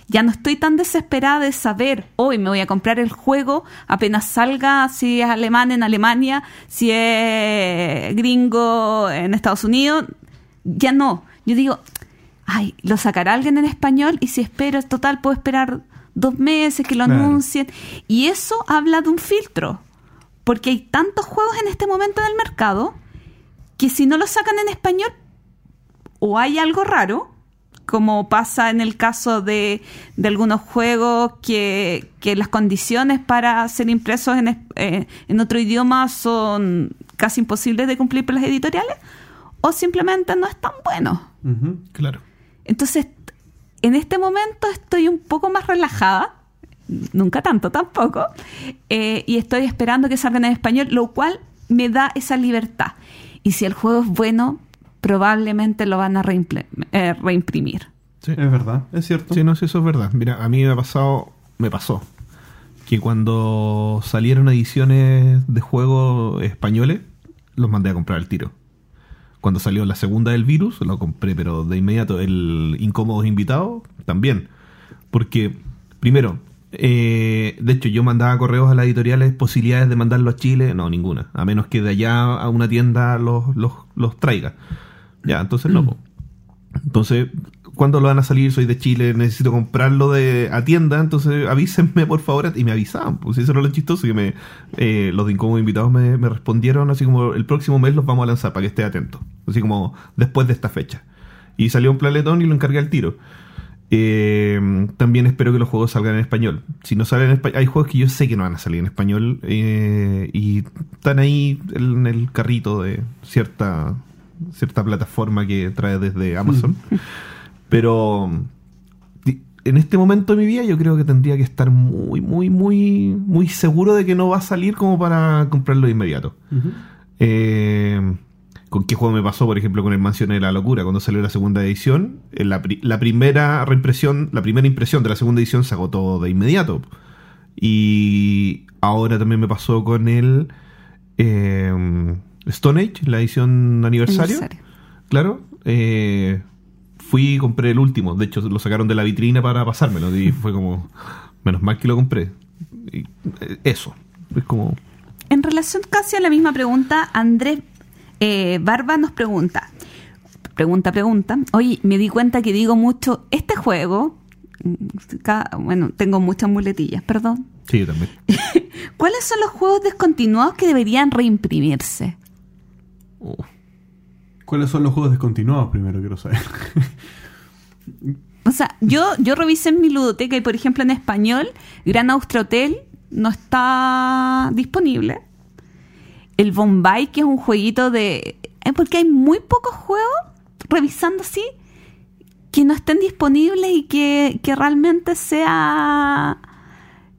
Ya no estoy tan desesperada de saber, hoy me voy a comprar el juego apenas salga, si es alemán en Alemania, si es gringo en Estados Unidos. Ya no. Yo digo, ay, lo sacará alguien en español y si espero, total, puedo esperar dos meses que lo Claro. anuncien. Y eso habla de un filtro. Porque hay tantos juegos en este momento en el mercado que si no lo sacan en español, o hay algo raro, como pasa en el caso de, de algunos juegos que, que las condiciones para ser impresos en, es- eh, en otro idioma son casi imposibles de cumplir por las editoriales, o simplemente no están buenos. Ujú. Claro. Entonces, en este momento estoy un poco más relajada, nunca tanto tampoco, eh, y estoy esperando que salgan en español, lo cual me da esa libertad. Y si el juego es bueno, probablemente lo van a eh, reimprimir. Sí. Es verdad, es cierto. Sí, no sé, eso es verdad. Mira, a mí me ha pasado, me pasó, que cuando salieron ediciones de juegos españoles, los mandé a comprar al tiro. Cuando salió la segunda del virus, lo compré, pero de inmediato. El Incómodos Invitados, también. Porque, primero, eh, de hecho, yo mandaba correos a las editoriales, posibilidades de mandarlo a Chile, no, ninguna. A menos que de allá a una tienda los, los, los traiga. Ya, entonces no. po. Entonces, ¿cuándo lo van a salir? Soy de Chile, necesito comprarlo de a tienda, entonces avísenme por favor. Y me avisaban, pues eso era lo chistoso, que me, eh, los de incómodos invitados me, me respondieron así como el próximo mes los vamos a lanzar para que esté atento. Así como después de esta fecha. Y salió un planetón y lo encargué al tiro. Eh, también espero que los juegos salgan en español. Si no salen en español, hay juegos que yo sé que no van a salir en español eh, y están ahí en el carrito de cierta cierta plataforma que trae desde Amazon. Pero en este momento de mi vida yo creo que tendría que estar muy, muy, muy, muy seguro de que no va a salir como para comprarlo de inmediato. Eh, ¿Con qué juego me pasó, por ejemplo, con el Mansión de la Locura? Cuando salió la segunda edición, en la, pri- la primera reimpresión, la primera impresión de la segunda edición se agotó de inmediato. Y ahora también me pasó con el eh, Stone Age, la edición aniversario. Aniversario. Claro. eh, fui y compré el último. De hecho, lo sacaron de la vitrina para pasármelo. Y fue como, menos mal que lo compré. Y, eh, eso. Es como... En relación casi a la misma pregunta, Andrés eh, Barba nos pregunta, pregunta, pregunta, oye, me di cuenta que digo mucho, este juego, bueno, tengo muchas muletillas, perdón. Sí, yo también. ¿Cuáles son los juegos descontinuados que deberían reimprimirse? Oh. ¿Cuáles son los juegos descontinuados? Primero quiero saber. O sea, yo, yo revisé en mi ludoteca y, por ejemplo, en español, Gran Austria Hotel no está disponible. El Bombay, que es un jueguito de... eh, Porque hay muy pocos juegos, revisando así, que no estén disponibles y que, que realmente sea...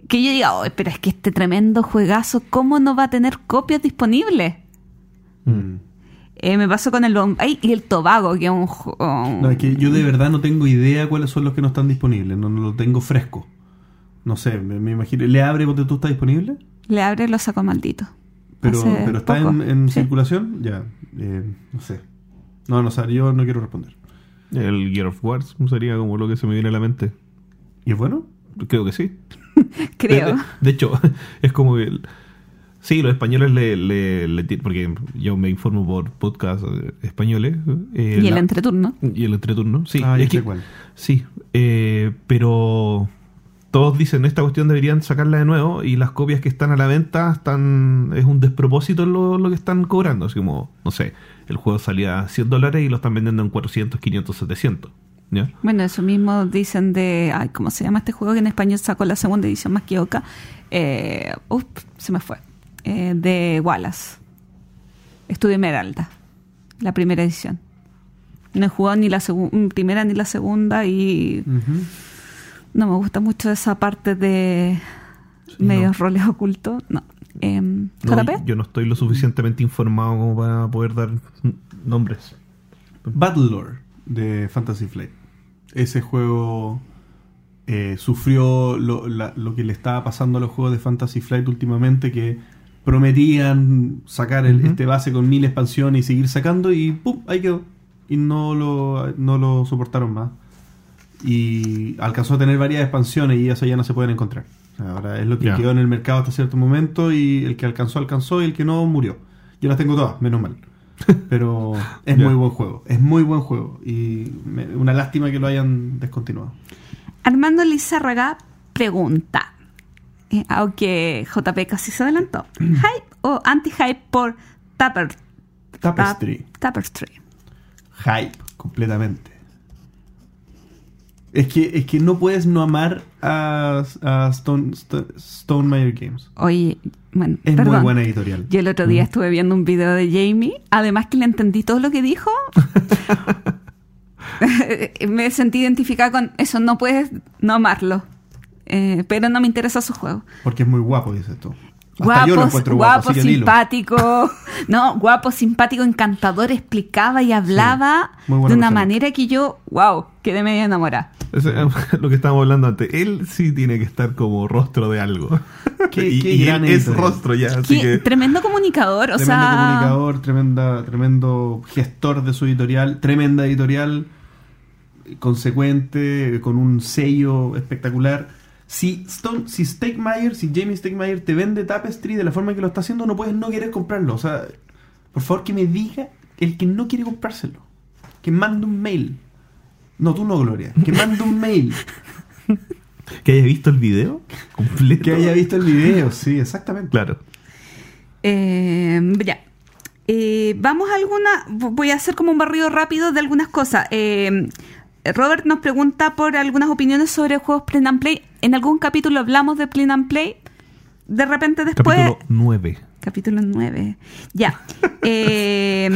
Que yo diga, oh, pero es que este tremendo juegazo, ¿cómo no va a tener copias disponibles? Mm. Eh, me pasó con el Bombay y el Tobago, que es un... ju- No, es que yo de verdad no tengo idea cuáles son los que no están disponibles. No, no lo tengo fresco. No sé, me, me imagino. ¿Le abre porque tú estás disponible? Le abre lo saco maldito. Pero, pero está poco, en, en sí. circulación. Ya, eh, no sé. No, no sé, yo no quiero responder. El Gear of Wars sería como lo que se me viene a la mente. ¿Y es bueno? Creo que sí. Creo. De, de- de hecho, es como que. el- sí, los españoles le, le- Porque yo me informo por podcast eh, españoles. eh, y el la- entreturno. Y el entreturno, sí. Ah, es que- cuál. Sí, eh, pero todos dicen esta cuestión deberían sacarla de nuevo y las copias que están a la venta están es un despropósito lo, lo que están cobrando. Así como, no sé, el juego salía a 100 dólares y lo están vendiendo en 400, 500, 700. ¿ya? Bueno, eso mismo dicen de. Ay, ¿Cómo se llama este juego que en español sacó la segunda edición más que Oca? Eh, uf, se me fue. Eh, de Wallace. Estudio Esmeralda. La primera edición. No he jugado ni la primera ni la segunda y no me gusta mucho esa parte de medios roles ocultos. No. Em, No, yo no estoy lo suficientemente informado como para poder dar nombres. Battlelore de Fantasy Flight. Ese juego eh, sufrió lo, la- lo que le estaba pasando a los juegos de Fantasy Flight últimamente, que prometían sacar el- este base con mil expansiones y seguir sacando y ¡pum! ahí quedó. Y no lo, no lo soportaron más. y alcanzó a tener varias expansiones y esas ya no se pueden encontrar. Ahora es lo que quedó en el mercado hasta cierto momento y el que alcanzó, alcanzó y el que no, murió. Yo las tengo todas, menos mal. Pero es muy buen juego, es muy buen juego y me- una lástima que lo hayan descontinuado. Armando Lizárraga pregunta, eh, aunque JP casi se adelantó, ¿hype o anti-hype por Tapper, Tapestry. Tap- Tapestry? Hype, completamente. Es que, es que no puedes no amar a, a Stone, Stone, Stone Meyer Games. Oye, bueno, Es perdón. muy buena editorial. Yo el otro día estuve viendo un video de Jamie, además que le entendí todo lo que dijo. me sentí identificada con eso, no puedes no amarlo. Eh, pero no me interesa su juego. Porque es muy guapo, dice esto. Hasta yo lo Guapo, encuentro guapo, guapo, simpático. No, guapo, simpático, encantador, explicaba y hablaba de una persona. manera que yo, wow, quedé medio enamorada. Eso es lo que estábamos hablando antes. Él sí tiene que estar como rostro de algo. Qué- y qué y gran él es rostro ya, así Qué que... Tremendo comunicador, o Tremendo sea. comunicador, tremenda, tremendo gestor de su editorial, tremenda editorial, consecuente, con un sello espectacular. Si, Stone, si Stegmaier, si Jamie Stegmaier te vende Tapestry de la forma que lo está haciendo, no puedes no querer comprarlo. O sea, por favor que me diga el que no quiere comprárselo. Que mande un mail. No, tú no, Gloria. Que mande un mail. Que haya visto el video completo. Que haya visto el video, sí, exactamente. Claro. Eh, ya. Eh, vamos a alguna. Voy a hacer como un barrido rápido de algunas cosas. Eh, Robert nos pregunta por algunas opiniones sobre juegos Play and Play. En algún capítulo hablamos de Play and Play. De repente después. Capítulo 9. Capítulo 9. Ya. Eh,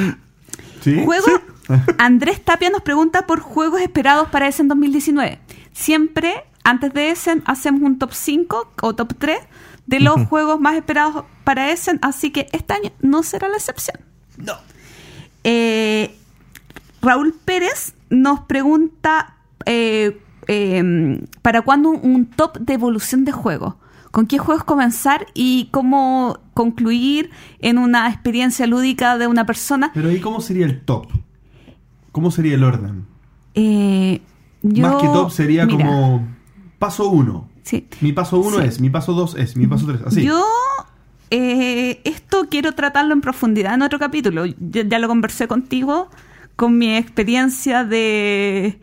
¿Sí? Juego. Andrés Tapia nos pregunta por juegos esperados para Essen 2019. Siempre, antes de Essen, hacemos un top 5 o top 3 de los juegos más esperados para Essen, así que este año no será la excepción. No. Eh, Raúl Pérez nos pregunta eh, eh, para cuándo un, top de evolución de juegos. ¿Con qué juegos comenzar y cómo concluir en una experiencia lúdica de una persona? Pero ¿y cómo sería el top? ¿Cómo sería el orden? Eh, yo- Más que top sería mira, como paso uno. sí. Mi paso uno Sí. es, mi paso dos es, mi paso tres. Así. Yo eh, esto quiero tratarlo en profundidad en otro capítulo. Ya, ya lo conversé contigo con mi experiencia de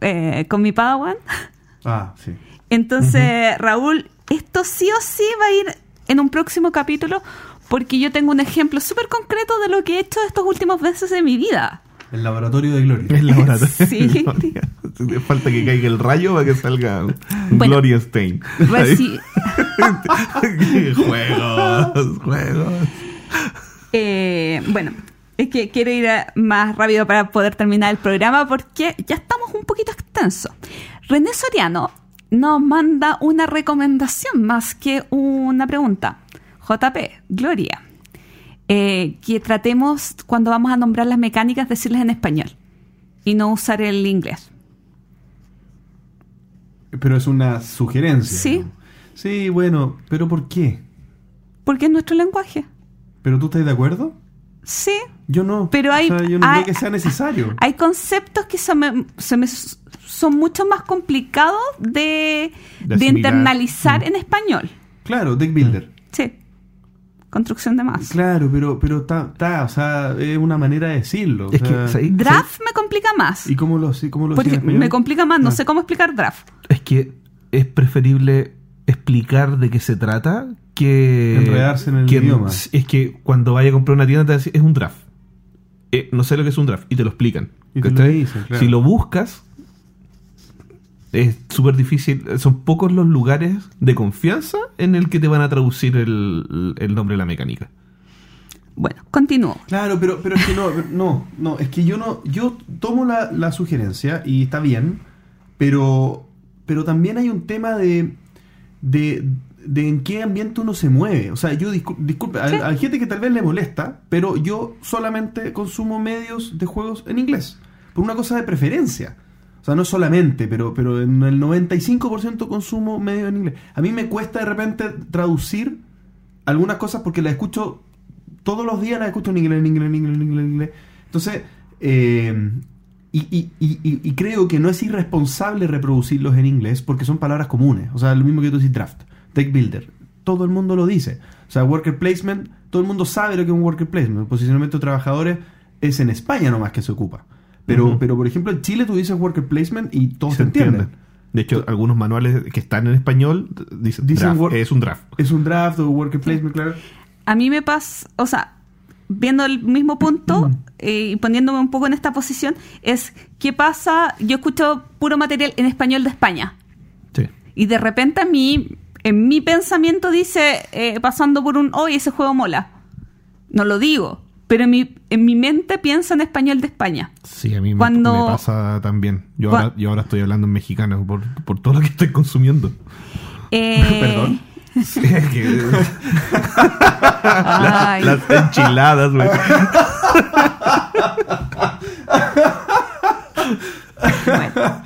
eh, con mi Padawan. Ah, sí. Entonces, Raúl, esto sí o sí va a ir en un próximo capítulo porque yo tengo un ejemplo súper concreto de lo que he hecho estos últimos veces de mi vida. El laboratorio de Gloria. Es laboratorio. Sí. Falta que caiga el rayo para que salga Bueno. Gloria Stein. Reci- juegos, juegos. Eh, bueno, es que quiero ir más rápido para poder terminar el programa porque ya estamos un poquito extensos. René Soriano nos manda una recomendación más que una pregunta. JP, Gloria, eh, que tratemos cuando vamos a nombrar las mecánicas decirles en español y no usar el inglés. Pero es una sugerencia. Sí. ¿no? Sí, bueno, pero ¿por qué? Porque es nuestro lenguaje. ¿Pero tú estás de acuerdo? Sí, Yo no. Pero hay- O sea, yo no hay- creo que sea necesario. Hay conceptos que se me- se me- son mucho más complicados de, De de internalizar Mm. en español. Claro, deck builder. Sí. Construcción de más. Claro, pero, pero está, está, o sea, es una manera de decirlo. o Es que, sea, ¿sabes? Draft me complica más. ¿Y cómo lo, cómo lo Porque me complica más, no Ah. sé cómo explicar draft. Es que es preferible explicar de qué se trata que Enredarse en el que- idioma. Es que cuando vaya a comprar una tienda te dicen, es un draft. Eh, no sé lo que es un draft y te lo explican. Y te lo ¿cachai? dicen, claro. Si lo buscas es súper difícil. Son pocos los lugares de confianza en el que te van a traducir el, el nombre de la mecánica. Bueno, continúo. Claro, pero, pero es que no, no, no, es que yo no, yo tomo la, la sugerencia y está bien, pero, pero también hay un tema de, de, de en qué ambiente uno se mueve. O sea, yo discul- disculpe, hay, hay gente que tal vez le molesta, pero yo solamente consumo medios de juegos en inglés, por una cosa de preferencia. O sea, no solamente, pero, pero en el 95% consumo medios en inglés. A mí me cuesta de repente traducir algunas cosas porque las escucho todos los días las escucho en inglés, en inglés, en inglés, en inglés, en inglés. Entonces, eh, y, y- y- y- creo que no es irresponsable reproducirlos en inglés porque son palabras comunes. O sea, lo mismo que tú dices draft, deck builder. Todo el mundo lo dice. O sea, worker placement, todo el mundo sabe lo que es un worker placement. El posicionamiento de trabajadores es en España nomás que se ocupa. Pero, Ujú. pero por ejemplo, en Chile tú dices worker placement y todos Se entienden. entiende. De hecho, algunos manuales que están en español dicen, Dicen draft, es un draft. Es un draft o worker placement, claro. A mí me pasa, o sea, viendo el mismo punto eh, y poniéndome un poco en esta posición, es qué pasa, yo escucho puro material en español de España Sí. y de repente a mí, en mi pensamiento dice, eh, pasando por un, hoy ese juego mola. No lo digo, pero en mi, en mi mente piensa en español de España. Sí, a mí Cuando- me, pasa también. Yo Cua- ahora, yo ahora estoy hablando en mexicano por, por todo lo que estoy consumiendo. Eh, Perdón. Sí, que- las enchiladas, güey. bueno.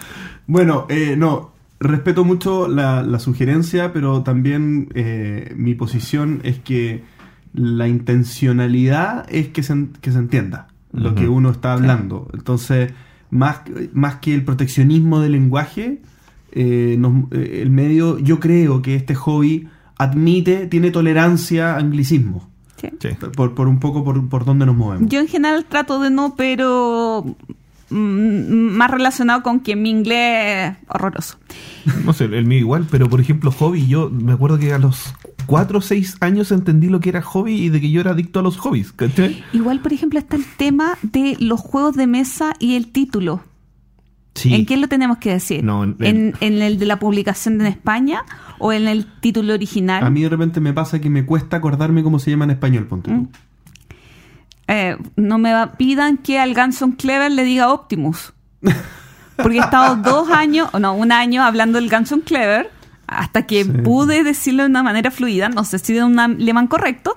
Bueno, eh, no, respeto mucho la, la sugerencia, pero también eh, mi posición es que la intencionalidad es que se, que se entienda lo que uno está hablando. Entonces, más, más que el proteccionismo del lenguaje, eh, nos- eh, el medio, yo creo que este hobby admite, tiene tolerancia a anglicismo. Sí. Por, por un poco por, por donde nos movemos. Yo en general trato de no, pero más relacionado con que mi inglés es horroroso. No sé, el mío igual, pero por ejemplo, hobby, yo me acuerdo que a los 4 o 6 años entendí lo que era hobby y de que yo era adicto a los hobbies. Igual, por ejemplo, está el tema de los juegos de mesa y el título. Sí. ¿En qué lo tenemos que decir? No, en- ¿En, en el de la publicación en España o en el título original? A mí de repente me pasa que me cuesta acordarme cómo se llama en español, ponte tú. Mm. Eh, no me va- pidan que al Ganson Clever le diga Optimus. Porque he estado dos años, o no, un año hablando del Ganson Clever hasta que Sí. pude decirlo de una manera fluida. No sé si de un alemán correcto,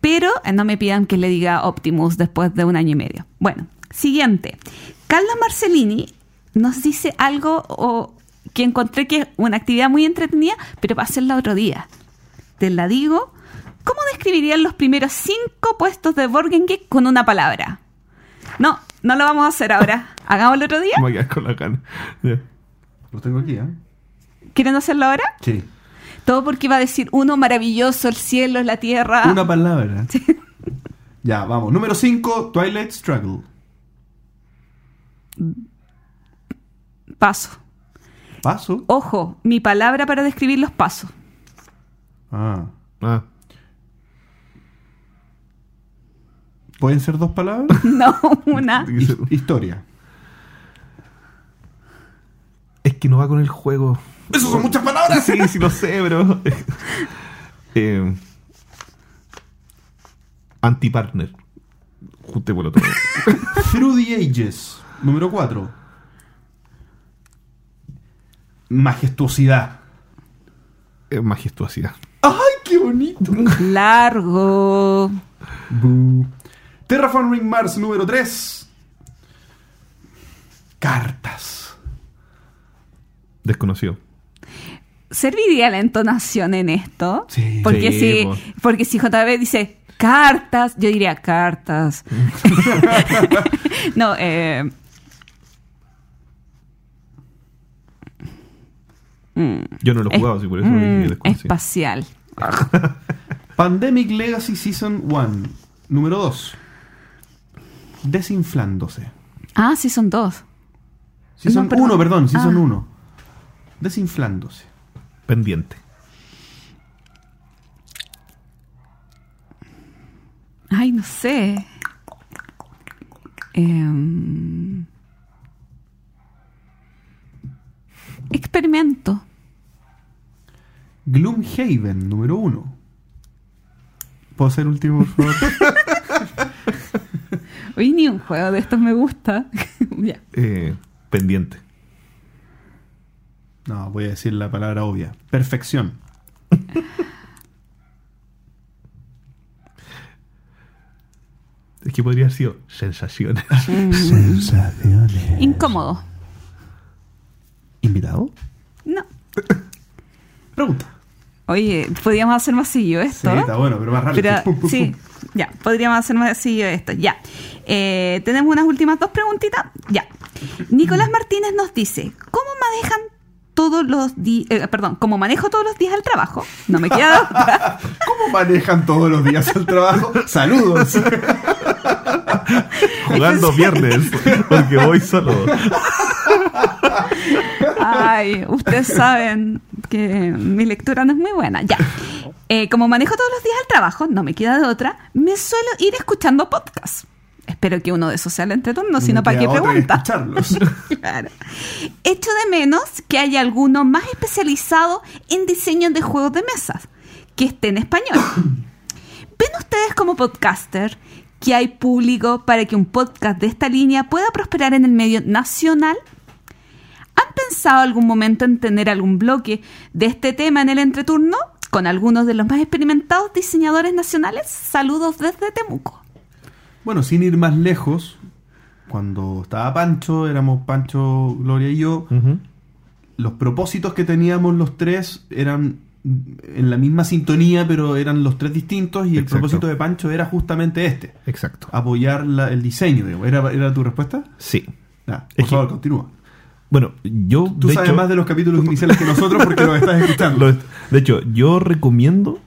pero eh, no me pidan que le diga Optimus después de un año y medio. Bueno, siguiente. Carla Marcellini nos dice algo o, que encontré que es una actividad muy entretenida, pero para hacerla otro día. Te la digo. ¿Cómo describirían los primeros cinco puestos de Borgen Geek con una palabra? No, no lo vamos a hacer ahora. Hagámoslo otro día. Me voy a quedar con la gana. Ya. Lo tengo aquí, ¿eh? ¿Quieren hacerlo ahora? Sí. Todo porque va a decir uno maravilloso, el cielo, la tierra. Una palabra. Ya, vamos. Número 5, Twilight Struggle. Paso. Paso. Ojo, mi palabra para describir los pasos. Ah. Ah, ¿Pueden ser dos palabras? No, una. His- historia. es que no va con el juego. ¡Eso son muchas palabras! Sí, sí lo sé, bro. eh, antipartner. Juntémoslo todo. Through the Ages. Número 4. Majestuosidad. Eh, majestuosidad. ¡Ay, qué bonito! Largo. Boo. Terraforming Mars número 3. Cartas. Desconocido. ¿Serviría la entonación en esto? Sí. Porque, Sí, si, po. porque si JB dice cartas, yo diría cartas. no, eh. mm, Yo no lo he es- jugado, así por eso mm, desconocido. espacial. Pandemic Legacy Season 1. Número 2. Desinflándose. Ah, sí, son dos. Season No, perdón. 1, perdón, Season Ah. 1. Desinflándose. Pendiente. Ay, no sé. Em, experimento. Gloomhaven, número 1. ¿Puedo ser último, por favor? Hoy ni un juego de estos me gusta. ya. Eh, pendiente. no, voy a decir la palabra obvia. Perfección. Es que podría haber sido sensaciones. Sensaciones. Incómodo. ¿Invitado? No. Pregunta. Oye, podríamos hacer más seguido Sí, esto. está bueno, pero más rápido. Pero, Pum, pum, sí, pum. ya, podríamos hacer más seguido esto. Ya. Eh, Tenemos unas últimas dos preguntitas. Ya. Nicolás Martínez nos dice, ¿cómo manejan todos los días, perdón, como manejo todos los días al trabajo? No me queda otra. ¿Cómo manejan todos los días al trabajo? Saludos. Jugando viernes, porque voy solo. Ay, ustedes saben que mi lectura no es muy buena. Ya. Eh, como manejo todos los días al trabajo, no me queda de otra, me suelo ir escuchando podcasts. Espero que uno de esos sea el entreturno, sino para qué pregunta. claro. Echo de menos que haya alguno más especializado en diseño de juegos de mesas, que esté en español. ¿Ven ustedes como podcaster que hay público para que un podcast de esta línea pueda prosperar en el medio nacional? ¿Han pensado algún momento en tener algún bloque de este tema en el entreturno con algunos de los más experimentados diseñadores nacionales? Saludos desde Temuco. Bueno, sin ir más lejos, cuando estaba Pancho, éramos Pancho, Gloria y yo, los propósitos que teníamos los tres eran en la misma sintonía, pero eran los tres distintos y el propósito de Pancho era justamente este, Exacto. apoyar la- el diseño. digamos. ¿Era, ¿Era tu respuesta? Sí. Es por que- favor, continúa. Bueno, yo. Tú de sabes hecho, más de los capítulos iniciales que nosotros porque los estás escuchando. de hecho, yo recomiendo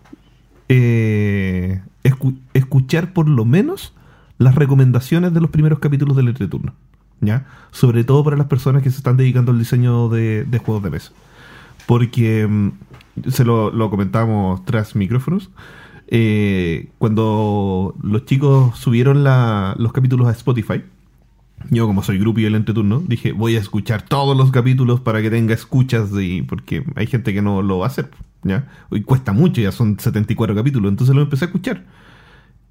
eh, escu- escuchar por lo menos las recomendaciones de los primeros capítulos del entreturno. ¿Ya? Sobre todo para las personas que se están dedicando al diseño de, juegos de mesa. Porque mm, se lo, lo comentamos tras micrófonos. eh, cuando los chicos subieron la- los capítulos a Spotify, yo como soy grupo y el entreturno, dije voy a escuchar todos los capítulos para que tenga escuchas de, porque hay gente que no lo va a hacer, ¿ya? Hoy cuesta mucho, ya son 74 capítulos, entonces lo empecé a escuchar.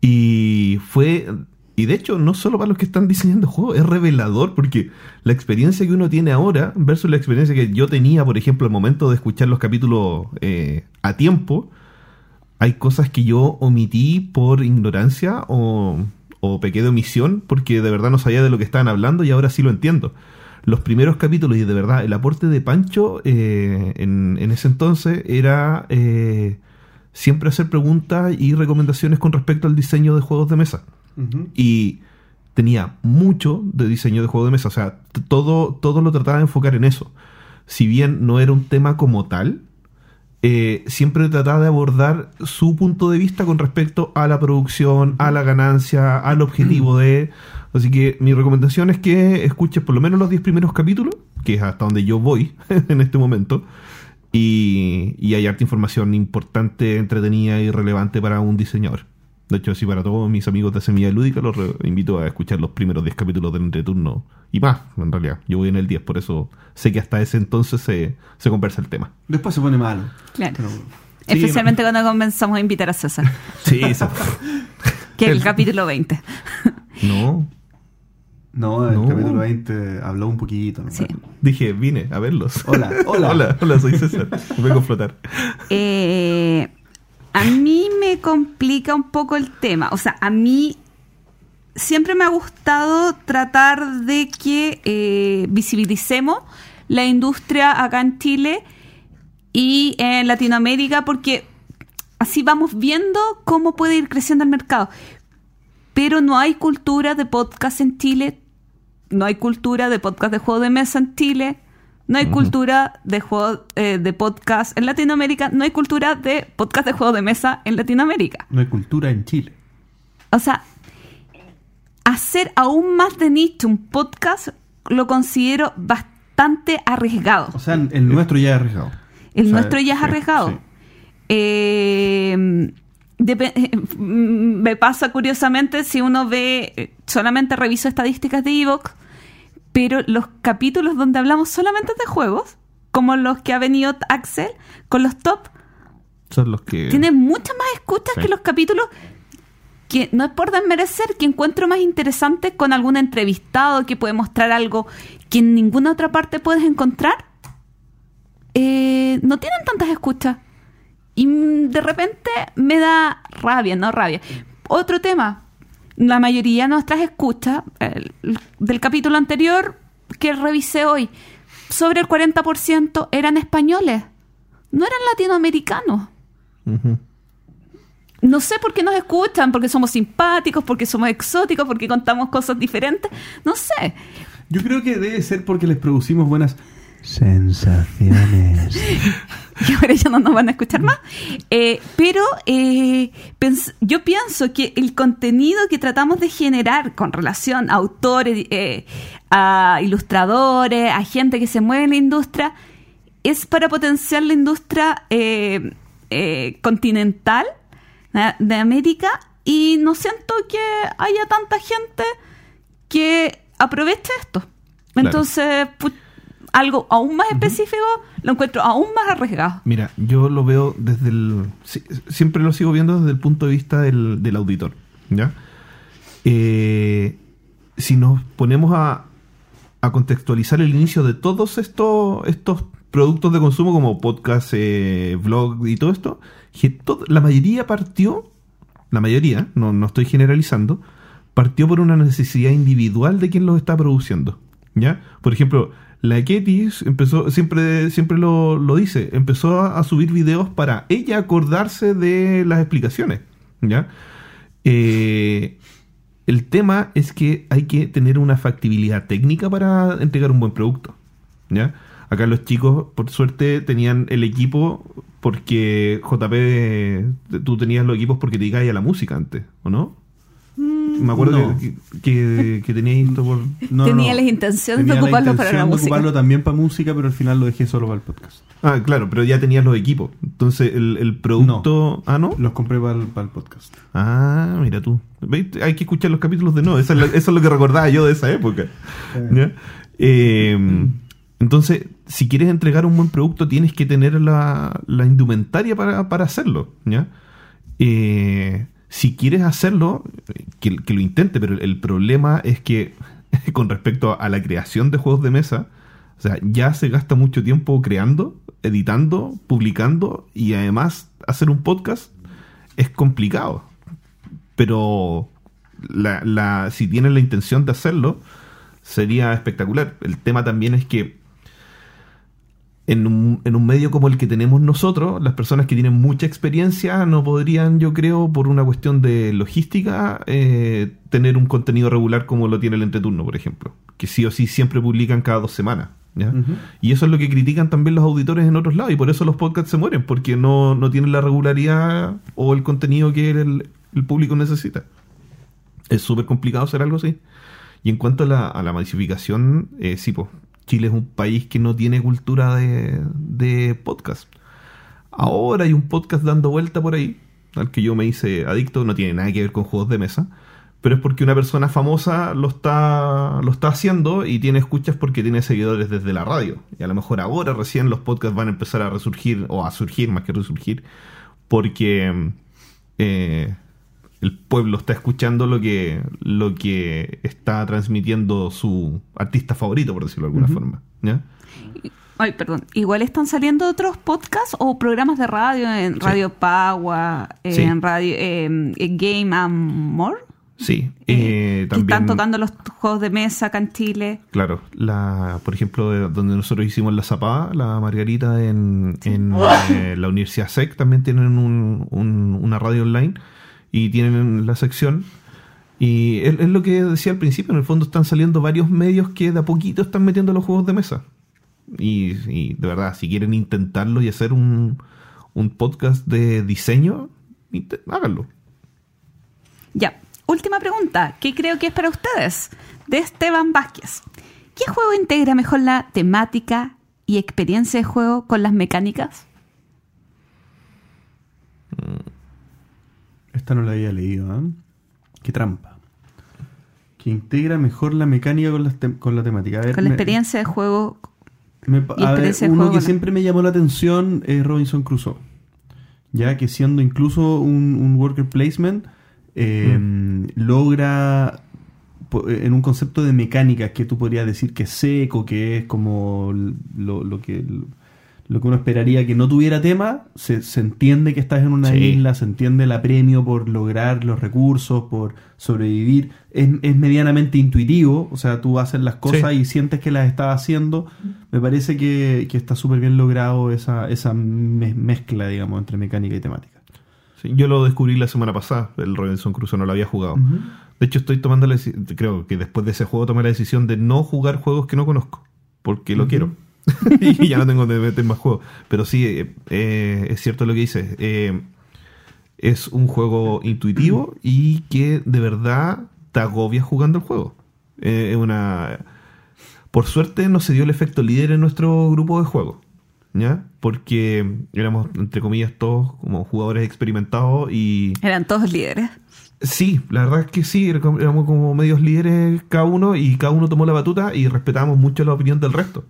Y fue, y de hecho no solo para los que están diseñando juegos, es revelador porque la experiencia que uno tiene ahora versus la experiencia que yo tenía, por ejemplo, al momento de escuchar los capítulos eh, a tiempo, hay cosas que yo omití por ignorancia o, o de omisión porque de verdad no sabía de lo que estaban hablando y ahora sí lo entiendo. Los primeros capítulos y de verdad el aporte de Pancho eh, en, en ese entonces era eh, siempre hacer preguntas y recomendaciones con respecto al diseño de juegos de mesa Y tenía mucho de diseño de juego de mesa. O sea, todo, todo lo trataba de enfocar en eso. Si bien no era un tema como tal, eh, siempre trataba de abordar su punto de vista con respecto a la producción, a la ganancia, al objetivo de... Así que mi recomendación es que escuches por lo menos los 10 primeros capítulos, que es hasta donde yo voy en este momento, y, y hay harta información importante, entretenida y relevante para un diseñador. De hecho, sí, para todos mis amigos de Semilla Lúdica los invito a escuchar los primeros 10 capítulos del entreturno. Y más, en realidad. Yo voy en el 10, por eso sé que hasta ese entonces se, se conversa el tema. Después se pone malo. Claro. Pero- Especialmente cuando comenzamos a invitar a César, Sí, sí. que el El- capítulo 20. No, No, el No. capítulo 20 habló un poquito. ¿no? Sí. dije, vine a verlos. Hola, hola. hola, hola, soy César. Vengo a flotar. Eh, a mí me complica un poco el tema. O sea, a mí siempre me ha gustado tratar de que eh, visibilicemos la industria acá en Chile y en Latinoamérica porque así vamos viendo cómo puede ir creciendo el mercado. Pero no hay cultura de podcast en Chile, no hay cultura de podcast de juego de mesa en Chile, no hay cultura de juego eh, de podcast en Latinoamérica, no hay cultura de podcast de juego de mesa en Latinoamérica. No hay cultura en Chile. O sea, hacer aún más de nicho un podcast lo considero bastante arriesgado. O sea, el nuestro ya es arriesgado. El O sea, nuestro ya es sí, arriesgado. sí. Eh, depe- me pasa curiosamente si uno ve, eh, solamente reviso estadísticas de Evox, pero los capítulos donde hablamos solamente de juegos, como los que ha venido Axel con los top, Son los que... tienen muchas más escuchas Sí. que los capítulos que no es por desmerecer, que encuentro más interesante con algún entrevistado que puede mostrar algo que en ninguna otra parte puedes encontrar. Eh, no tienen tantas escuchas. Y de repente me da rabia, no rabia. Otro tema. La mayoría de nuestras escuchas el- del capítulo anterior que revisé hoy, sobre el 40% eran españoles. No eran latinoamericanos. No sé por qué nos escuchan, porque somos simpáticos, porque somos exóticos, porque contamos cosas diferentes, no sé. Yo creo que debe ser porque les producimos buenas sensaciones. y ahora ya no nos van a escuchar más. Eh, pero eh, pens- yo pienso que el contenido que tratamos de generar con relación a autores, eh, a ilustradores, a gente que se mueve en la industria, es para potenciar la industria eh, eh, continental de América y no siento que haya tanta gente que aproveche esto. Entonces, pu- algo aún más específico lo encuentro aún más arriesgado. Mira, yo lo veo desde el. si- Siempre lo sigo viendo desde el punto de vista del, del auditor. ¿Ya? Eh, si nos ponemos a, a contextualizar el inicio de todos estos, estos productos de consumo, como podcast, eh, blog y todo esto, que to- la mayoría partió, la mayoría, no, no estoy generalizando, partió por una necesidad individual de quien los está produciendo. ¿Ya? Por ejemplo, la Ketty empezó, siempre, siempre lo, lo dice, empezó a, a subir videos para ella acordarse de las explicaciones. ¿Ya? Eh, el tema es que hay que tener una factibilidad técnica para entregar un buen producto. ¿ya? Acá los chicos, por suerte, tenían el equipo porque JP, tú tenías los equipos porque te dedicabas a la música antes, ¿o no? Me acuerdo no. que, que, que tenías esto por... No, Tenía no. las intenciones Tenía de la ocuparlo para la intención de música. ocuparlo también para música, pero al final lo dejé solo para el podcast. Ah, claro, pero ya tenías los equipos. Entonces, el, el producto... Ah, ¿no? Los compré para el, para el podcast. Ah, mira tú. ¿Veis? Hay que escuchar los capítulos de no. Eso es lo, eso es lo que recordaba yo de esa época. ¿Ya? Eh, entonces, si quieres entregar un buen producto, tienes que tener la, la indumentaria para, para hacerlo. ¿ya? Eh, si quieres hacerlo, que, lo intente, pero el, problema es que con respecto a la creación de juegos de mesa, o sea, ya se gasta mucho tiempo creando, editando, publicando y además hacer un podcast es complicado. Pero la, si tienes la intención de hacerlo, sería espectacular. El tema también es que en un, en un medio como el que tenemos nosotros, las personas que tienen mucha experiencia no podrían, yo creo, por una cuestión de logística, eh, tener un contenido regular como lo tiene el entreturno, por ejemplo. Que sí o sí siempre publican cada dos semanas. Y eso es lo que critican también los auditores en otros lados. Y por eso los podcasts se mueren, porque no, no tienen la regularidad o el contenido que el, el público necesita. Es súper complicado hacer algo así. Y en cuanto a la, a la masificación, eh, sí, pues, Chile es un país que no tiene cultura de, de podcast. Ahora hay un podcast dando vuelta por ahí, al que yo me hice adicto, no tiene nada que ver con juegos de mesa, pero es porque una persona famosa lo está, lo está haciendo y tiene escuchas porque tiene seguidores desde la radio. Y a lo mejor ahora recién los podcasts van a empezar a resurgir, o a surgir más que resurgir, porque eh, el pueblo está escuchando lo que, lo que está transmitiendo su artista favorito, por decirlo de alguna forma. ¿ya? Ay, perdón. Igual están saliendo otros podcasts o programas de radio en Radio Pagua, Sí. en Radio eh, en Game and More. Sí, eh, eh, que también, están tocando los juegos de mesa acá en Chile. claro, la, por ejemplo, de donde nosotros hicimos la zapada, la Margarita en, en eh, la Universidad SEC, también tienen un- un- una radio online y tienen la sección. Y es, lo que decía al principio, en el fondo están saliendo varios medios que de a poquito están metiendo los juegos de mesa. Y, y de verdad, si quieren intentarlo y hacer un, un podcast de diseño, háganlo. Ya, última pregunta, que creo que es para ustedes, de Esteban Vázquez. ¿Qué juego integra mejor la temática y experiencia de juego con las mecánicas? Esta no la había leído, ¿eh? Qué trampa. Que integra mejor la mecánica con, la temática. A ver, Con la me- experiencia de juego. me a ver, uno juego que siempre me llamó la atención es Robinson Crusoe. Ya que siendo incluso un, un worker placement, eh, Mm. logra po- en un concepto de mecánicas que tú podrías decir que es seco, que es como lo, lo que lo que uno esperaría que no tuviera tema, se, se entiende que estás en una Sí. isla, se entiende el apremio por lograr los recursos, por sobrevivir, es, es medianamente intuitivo, o sea, tú haces las cosas Sí. y sientes que las estás haciendo, me parece que, que está súper bien logrado esa, esa me- mezcla, digamos, entre mecánica y temática. Sí, yo lo descubrí la semana pasada, el Robinson Crusoe, no lo había jugado. De hecho, estoy tomando la creo que después de ese juego tomé la decisión de no jugar juegos que no conozco, porque lo quiero. y ya no tengo de meter más juegos. Pero sí, eh, eh, es cierto lo que dices. eh, es un juego intuitivo y que de verdad te agobia jugando el juego. Es una... Por suerte no se dio el efecto líder en nuestro grupo de juego. ¿Ya? Porque éramos, entre comillas, todos como jugadores experimentados y... Eran todos líderes. Sí, la verdad es que sí, éramos como medios líderes cada uno y cada uno tomó la batuta y respetábamos mucho la opinión del resto.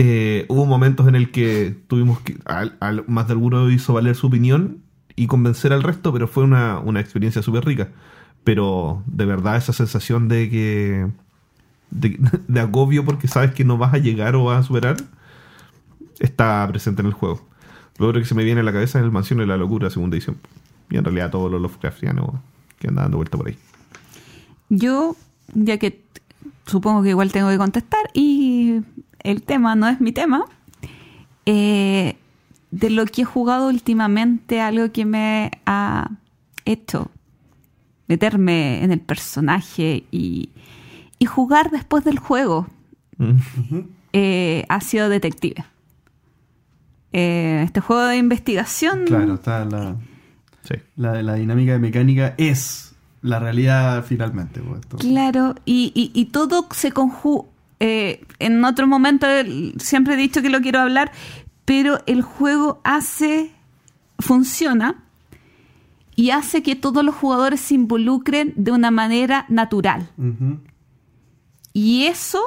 Eh, hubo momentos en el que tuvimos que, al- más de alguno hizo valer su opinión y convencer al resto, pero fue una, una experiencia súper rica. Pero de verdad esa sensación de que, de, agobio porque sabes que no vas a llegar o vas a superar, está presente en el juego. Lo otro que se me viene a la cabeza es el Mansión de la Locura, segunda edición. Y en realidad todos los Lovecraftianos que andan dando vuelta por ahí. Yo, ya que supongo que igual tengo que contestar y el tema no es mi tema, eh, de lo que he jugado últimamente, algo que me ha hecho meterme en el personaje y, y jugar después del juego eh, ha sido detective. Eh, este juego de investigación Claro, está la, Sí. la, la dinámica de mecánica es la realidad finalmente. pues, Claro, y, y- y todo se conjuga. En otro momento siempre he dicho que lo quiero hablar, pero el juego hace, funciona y hace que todos los jugadores se involucren de una manera natural. Y eso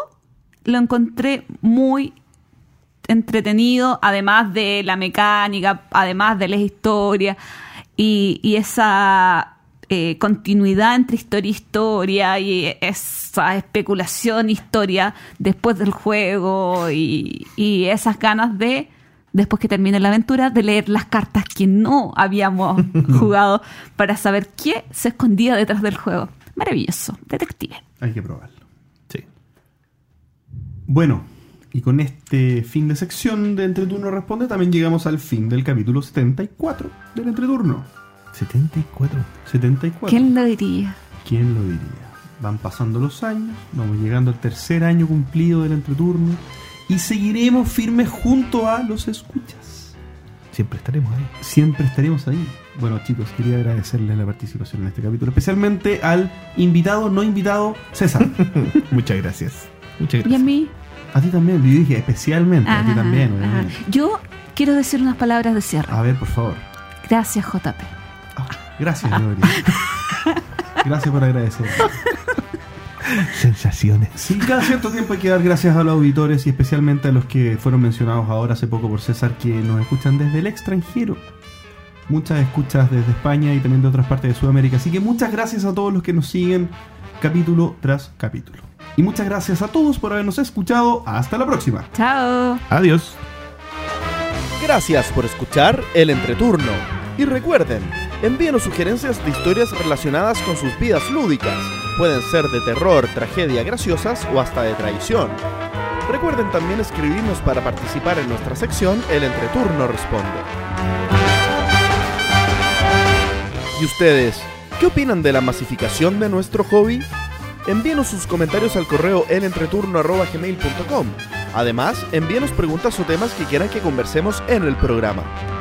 lo encontré muy entretenido, además de la mecánica, además de la historia y, y esa eh, continuidad entre historia y historia y esa especulación historia después del juego y, y esas ganas de, después que termine la aventura, de leer las cartas que no habíamos jugado para saber qué se escondía detrás del juego. Maravilloso, detective. Hay que probarlo. Sí. Bueno, y con este fin de sección de Entreturno Responde, también llegamos al fin del capítulo 74 del Entreturno. 74. 74. ¿Quién lo diría? ¿Quién lo diría? Van pasando los años, vamos llegando al tercer año cumplido del entreturno y seguiremos firmes junto a los escuchas. Siempre estaremos ahí. Siempre estaremos ahí. Bueno chicos, quería agradecerles la participación en este capítulo, especialmente al invitado, no invitado, César. Muchas gracias. Muchas ¿Y a gracias. mí? a ti también, yo dije especialmente, a ti también. ajá. obviamente. Yo quiero decir unas palabras de cierre. A ver, por favor. Gracias, JP. Gracias, Gloria. Gracias por agradecer. Sensaciones. Sí, cada cierto tiempo hay que dar gracias a los auditores y especialmente a los que fueron mencionados ahora hace poco por César que nos escuchan desde el extranjero. Muchas escuchas desde España y también de otras partes de Sudamérica. Así que muchas gracias a todos los que nos siguen capítulo tras capítulo. Y muchas gracias a todos por habernos escuchado. Hasta la próxima. Chao. Adiós. Gracias por escuchar El Entreturno. Y recuerden, envíenos sugerencias de historias relacionadas con sus vidas lúdicas. Pueden ser de terror, tragedia, graciosas o hasta de traición. Recuerden también escribirnos para participar en nuestra sección El Entreturno Responde. ¿Y ustedes, qué opinan de la masificación de nuestro hobby? Envíenos sus comentarios al correo elentreturno.gmail.com. Además, envíenos preguntas o temas que quieran que conversemos en el programa.